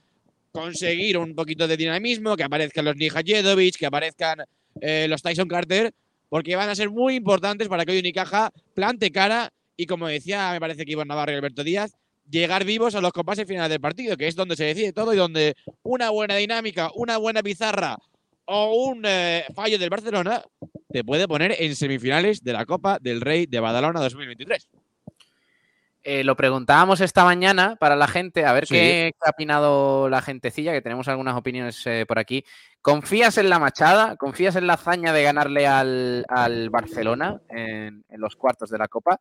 Speaker 19: conseguir un poquito de dinamismo, que aparezcan los Nija Jedovic, que aparezcan eh, los Tyson Carter, porque van a ser muy importantes para que hoy Unicaja plante cara y, como decía, me parece que Iván Navarro y Alberto Díaz, llegar vivos a los compases finales del partido, que es donde se decide todo y donde una buena dinámica, una buena pizarra o un eh, fallo del Barcelona te puede poner en semifinales de la Copa del Rey de Badalona 2023.
Speaker 4: Eh, lo preguntábamos esta mañana para la gente, a ver
Speaker 19: Sí.
Speaker 4: qué, ha opinado la gentecilla, que tenemos algunas opiniones eh, por aquí. ¿Confías en la Machada? ¿Confías en la hazaña de ganarle al, al Barcelona en, en los cuartos de la Copa?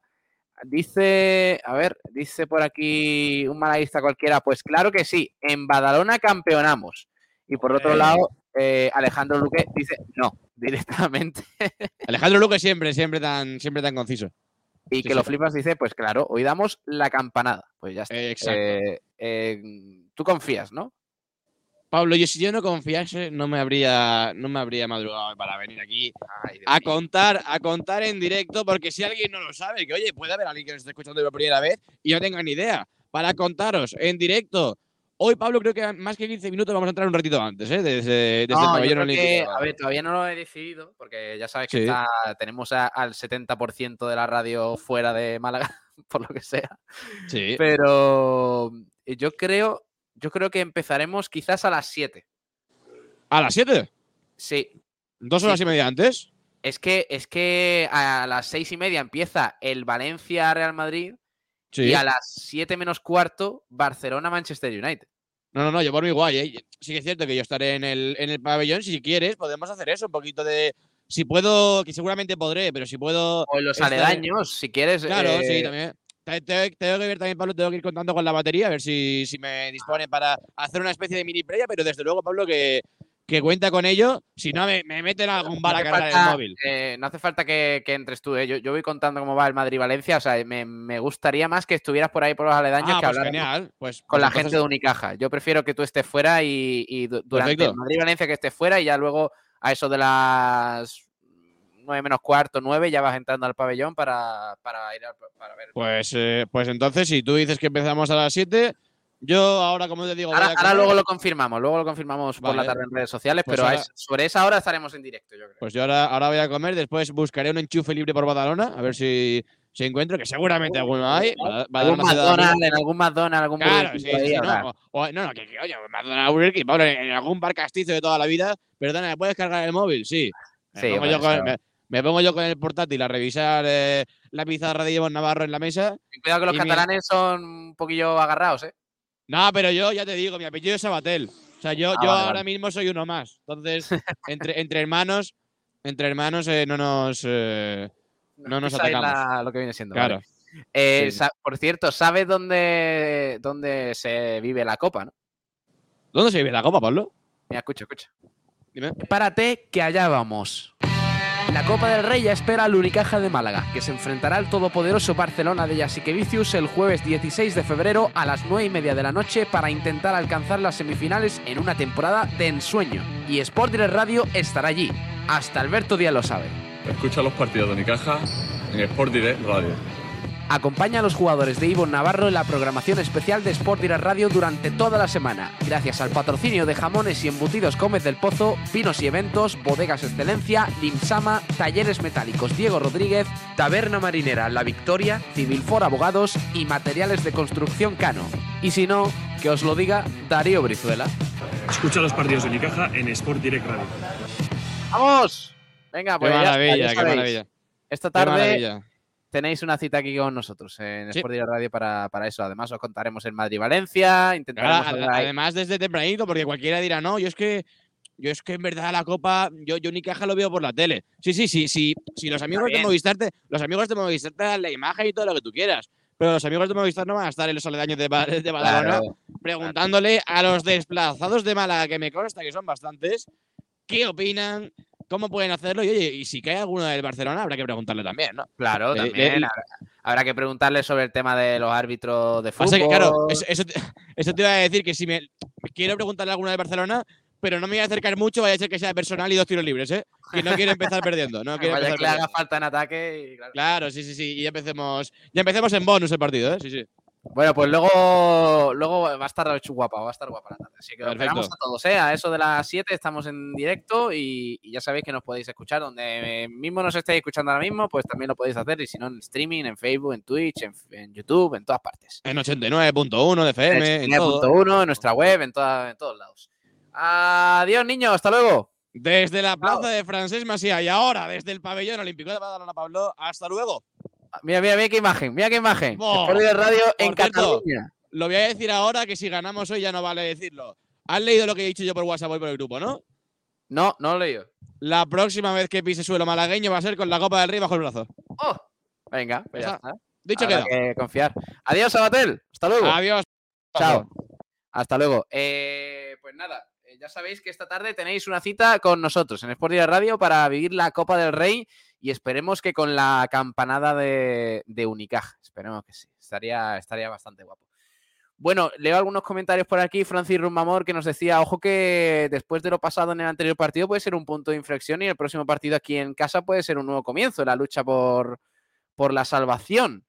Speaker 4: Dice, a ver, dice por aquí un malaguista cualquiera, pues claro que sí, en Badalona campeonamos. Y por otro lado, Eh, Alejandro Luque dice no, directamente.
Speaker 19: Alejandro Luque siempre, siempre tan, siempre tan conciso.
Speaker 4: Y
Speaker 19: Sí,
Speaker 4: que
Speaker 19: sí.
Speaker 4: lo flipas dice, pues claro, hoy damos la campanada. Pues ya está.
Speaker 19: exacto.
Speaker 4: Eh, eh, Tú confías, ¿no?
Speaker 19: Pablo, yo si yo no confiase, no me habría, no me habría madrugado para venir aquí a contar, a contar en directo, porque si alguien no lo sabe, que oye, puede haber alguien que nos esté escuchando por primera vez y no tenga ni idea, para contaros en directo. Hoy, Pablo, creo que más que 15 minutos vamos a entrar un ratito antes, ¿eh? Desde, desde el
Speaker 4: No,
Speaker 19: pabellón olímpico.
Speaker 4: a ver, todavía no lo he decidido, porque ya sabes que
Speaker 19: Sí.
Speaker 4: está- tenemos a- al 70% de la radio fuera de Málaga, por lo que sea.
Speaker 19: Sí.
Speaker 4: Pero eh, yo creo, yo creo que empezaremos quizás a las 7.
Speaker 19: ¿A las 7?
Speaker 4: Sí.
Speaker 19: ¿Dos horas
Speaker 4: Sí.
Speaker 19: y media antes?
Speaker 4: Es que, es que a las seis y media empieza el Valencia-Real Madrid
Speaker 19: Sí.
Speaker 4: y a las 7 menos cuarto Barcelona-Manchester United.
Speaker 19: No, no, no, yo por mi guay. ¿eh? Sí que es cierto que yo estaré en el, en el pabellón. Si quieres, podemos hacer eso, un poquito de... Si puedo, que seguramente podré, pero si puedo...
Speaker 4: O en los
Speaker 19: estar-
Speaker 4: aledaños, si quieres.
Speaker 19: Claro,
Speaker 4: eh,
Speaker 19: sí, también. Te- te- Tengo que ver también, Pablo, tengo que ir contando con la batería, a ver si, si me dispone para hacer una especie de mini previa, pero desde luego, Pablo, que, que cuenta con ello. Si no, me, me meten algún bar
Speaker 4: no
Speaker 19: a cargar el móvil.
Speaker 4: eh, no hace falta que, que entres tú, eh. yo, yo voy contando cómo va el Madrid-Valencia. O sea, me, me gustaría más que estuvieras por ahí por los aledaños
Speaker 19: Ah,
Speaker 4: que
Speaker 19: pues
Speaker 4: hablar.
Speaker 19: Pues,
Speaker 4: con
Speaker 19: pues
Speaker 4: la
Speaker 19: entonces-
Speaker 4: gente de Unicaja. Yo prefiero que tú estés fuera y, y du- durante
Speaker 19: Perfecto.
Speaker 4: el Madrid-Valencia que estés fuera y ya luego a eso de las 9 menos cuarto, 9, ya vas entrando al pabellón para, para ir a, para ver.
Speaker 19: Pues, eh, pues entonces, si tú dices que empezamos a las 7, yo ahora, como te digo, voy
Speaker 4: Ahora,
Speaker 19: a
Speaker 4: ahora
Speaker 19: comer.
Speaker 4: luego lo confirmamos, luego lo confirmamos por la tarde en redes sociales,
Speaker 19: Pues
Speaker 4: pero a
Speaker 19: ahora-
Speaker 4: es- sobre esa hora estaremos en directo, yo creo.
Speaker 19: Pues yo ahora, ahora voy a comer, después buscaré un enchufe libre por Badalona, a ver si, si encuentro, que seguramente alguno hay.
Speaker 4: Algún McDonald's, en algún McDonald's, algún
Speaker 19: Claro, sí, no, o- o- no, no, que, que, oye, McDonald's, Burger King, Pablo, en, algún bar castizo de toda la vida, perdona, ¿me puedes cargar el móvil? Sí. Me,
Speaker 4: Sí,
Speaker 19: pongo,
Speaker 4: bueno,
Speaker 19: yo con, me, me pongo yo con el portátil a revisar eh, la pizarra de Ivonne Navarro en la mesa.
Speaker 4: Ten Cuidado que los
Speaker 19: y mi-
Speaker 4: catalanes son un poquillo agarrados, ¿eh?
Speaker 19: No, pero yo ya te digo, mi apellido es Sabatel. O sea, yo,
Speaker 4: Ah,
Speaker 19: yo
Speaker 4: vale,
Speaker 19: ahora
Speaker 4: vale.
Speaker 19: mismo soy uno más. Entonces, entre, entre hermanos, entre hermanos eh, no nos, eh, no nos atacamos.
Speaker 4: la- lo que viene siendo.
Speaker 19: Claro.
Speaker 4: vale. Eh,
Speaker 19: Sí.
Speaker 4: por cierto, ¿sabes dónde, dónde se vive la copa, no?
Speaker 19: ¿Dónde se vive la copa, Pablo?
Speaker 4: Mira, escucha, escucha.
Speaker 19: Dime.
Speaker 4: Párate, que allá vamos. La Copa del Rey ya espera al Unicaja de Málaga, que se enfrentará al todopoderoso Barcelona de Jasikevicius el jueves 16 de febrero a las 9 y media de la noche para intentar alcanzar las semifinales en una temporada de ensueño. Y Sport Direct Radio estará allí. Hasta Alberto Díaz lo sabe.
Speaker 21: Escucha los partidos de Unicaja en Sport Direct Radio.
Speaker 4: Acompaña a los jugadores de Ivonne Navarro en la programación especial de Sport Direct Radio durante toda la semana, gracias al patrocinio de jamones y embutidos Gómez del Pozo, vinos y eventos, bodegas excelencia, Limsama, talleres metálicos Diego Rodríguez, Taberna Marinera La Victoria, Civilfor Abogados y materiales de construcción Cano. Y si no, que os lo diga Darío Brizuela.
Speaker 23: Escucha los partidos de Unicaja en Sport Direct Radio.
Speaker 4: ¡Vamos! Venga,
Speaker 19: Qué
Speaker 4: pues ya está,
Speaker 19: maravilla,
Speaker 4: ya
Speaker 19: qué maravilla.
Speaker 4: Esta
Speaker 19: Qué
Speaker 4: tarde
Speaker 19: maravilla.
Speaker 4: Tenéis una cita aquí con nosotros en
Speaker 19: Sí.
Speaker 4: Sport Direct Radio para, para eso. Además, os contaremos el Madrid-Valencia, intentaremos
Speaker 19: Claro,
Speaker 4: hablar ahí-
Speaker 19: además desde tempranito, porque cualquiera dirá, no, yo es que yo es que en verdad la copa, yo, yo Unicaja lo veo por la tele. Sí, sí, sí, sí, sí los amigos de. Movistar te, los amigos de Movistar te dan la imagen y todo lo que tú quieras. Pero los amigos de Movistar no van a estar en los aledaños de, de Badalona
Speaker 4: Claro.
Speaker 19: preguntándole a los desplazados de Málaga, que me consta que son bastantes, qué opinan, cómo pueden hacerlo. Y oye, y si cae alguno del Barcelona, habrá que preguntarle también, ¿no?
Speaker 4: Claro,
Speaker 19: Eh,
Speaker 4: también.
Speaker 19: eh,
Speaker 4: habrá, habrá que preguntarle sobre el tema de los árbitros de fútbol.
Speaker 19: Que, claro, eso, eso te, eso te iba a decir que si me quiero preguntarle a alguna de Barcelona, pero no me voy a acercar mucho, vaya a ser que sea personal y dos tiros libres, ¿eh? Que no quiero empezar perdiendo. No quiero
Speaker 4: Vaya
Speaker 19: empezar
Speaker 4: que le haga falta en ataque. y claro.
Speaker 19: Claro, sí, sí, sí. Y ya empecemos, ya empecemos en bonus el partido, ¿eh? Sí, sí.
Speaker 4: Bueno, pues luego, luego va a estar guapa, va a estar guapa la tarde. Así que os esperamos a todos, ¿eh? A eso de las 7 estamos en directo y, y ya sabéis que nos podéis escuchar donde mismo nos estéis escuchando ahora mismo, pues también lo podéis hacer. Y si no, en streaming, en Facebook, en Twitch, en, en YouTube, en todas partes.
Speaker 19: En 89.1 de FM, en todo.
Speaker 4: 89.1, en nuestra web, en, toda- en todos lados. Adiós, niños, hasta luego.
Speaker 19: Desde la plaza de Francés Masía y ahora desde el pabellón olímpico de Badalona, Pablo. Hasta luego.
Speaker 4: Mira, mira, mira qué imagen, mira qué imagen. Sport Direct Radio en
Speaker 19: Por cierto,
Speaker 4: Cataluña.
Speaker 19: Lo voy a decir ahora que si ganamos hoy ya no vale decirlo. ¿Has leído lo que he dicho yo por WhatsApp hoy por el grupo, no?
Speaker 4: No, no lo he leído.
Speaker 19: La próxima vez que pise suelo malagueño va a ser con la Copa del Rey bajo el brazo.
Speaker 4: Venga, pues ya está.
Speaker 19: Dicho queda.
Speaker 4: que confiar. Adiós, Sabatel. Hasta luego.
Speaker 19: Adiós.
Speaker 4: Chao. Hasta luego. Eh, pues nada, eh, ya sabéis que esta tarde tenéis una cita con nosotros en Sport Radio para vivir la Copa del Rey y esperemos que con la campanada de, Unicaja. Esperemos que sí. Estaría, estaría bastante guapo. Bueno, leo algunos comentarios por aquí. Francis Rumamor que nos decía, ojo que después de lo pasado en el anterior partido puede ser un punto de inflexión y el próximo partido aquí en casa puede ser un nuevo comienzo, la lucha por, por la salvación.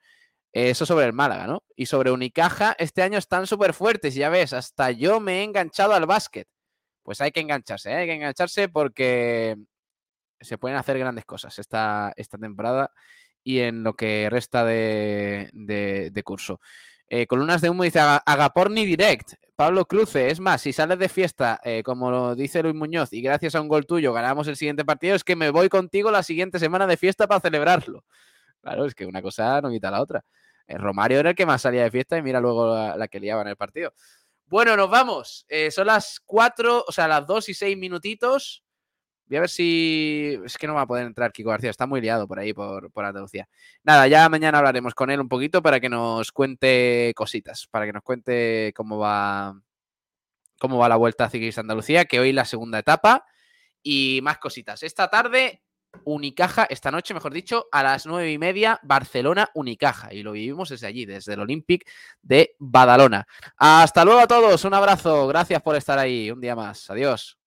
Speaker 4: Eso sobre el Málaga, ¿no? Y sobre Unicaja, este año están súper fuertes, ya ves, hasta yo me he enganchado al básquet. Pues hay que engancharse, ¿eh? hay que engancharse porque se pueden hacer grandes cosas esta, esta temporada y en lo que resta de, de, curso. Eh, columnas de humo dice Agaporni Direct. Pablo Cruce, es más, si sales de fiesta, eh, como lo dice Luis Muñoz, y gracias a un gol tuyo ganamos el siguiente partido, es que me voy contigo la siguiente semana de fiesta para celebrarlo. Claro, es que una cosa no quita la otra. Eh, Romario era el que más salía de fiesta y mira luego la, la que liaba en el partido. Bueno, nos vamos. Eh, son las cuatro, o sea, las dos y seis minutitos. Voy a ver si. Es que no va a poder entrar Kiko García, está muy liado por ahí, por, por Andalucía. Nada, ya mañana hablaremos con él un poquito para que nos cuente cositas, para que nos cuente cómo va, cómo va la vuelta ciclista Andalucía, que hoy la segunda etapa y más cositas. Esta tarde, Unicaja, esta noche, mejor dicho, a las nueve y media, Barcelona Unicaja. Y lo vivimos desde allí, desde el Olympic de Badalona. Hasta luego a todos, un abrazo, gracias por estar ahí un día más. Adiós.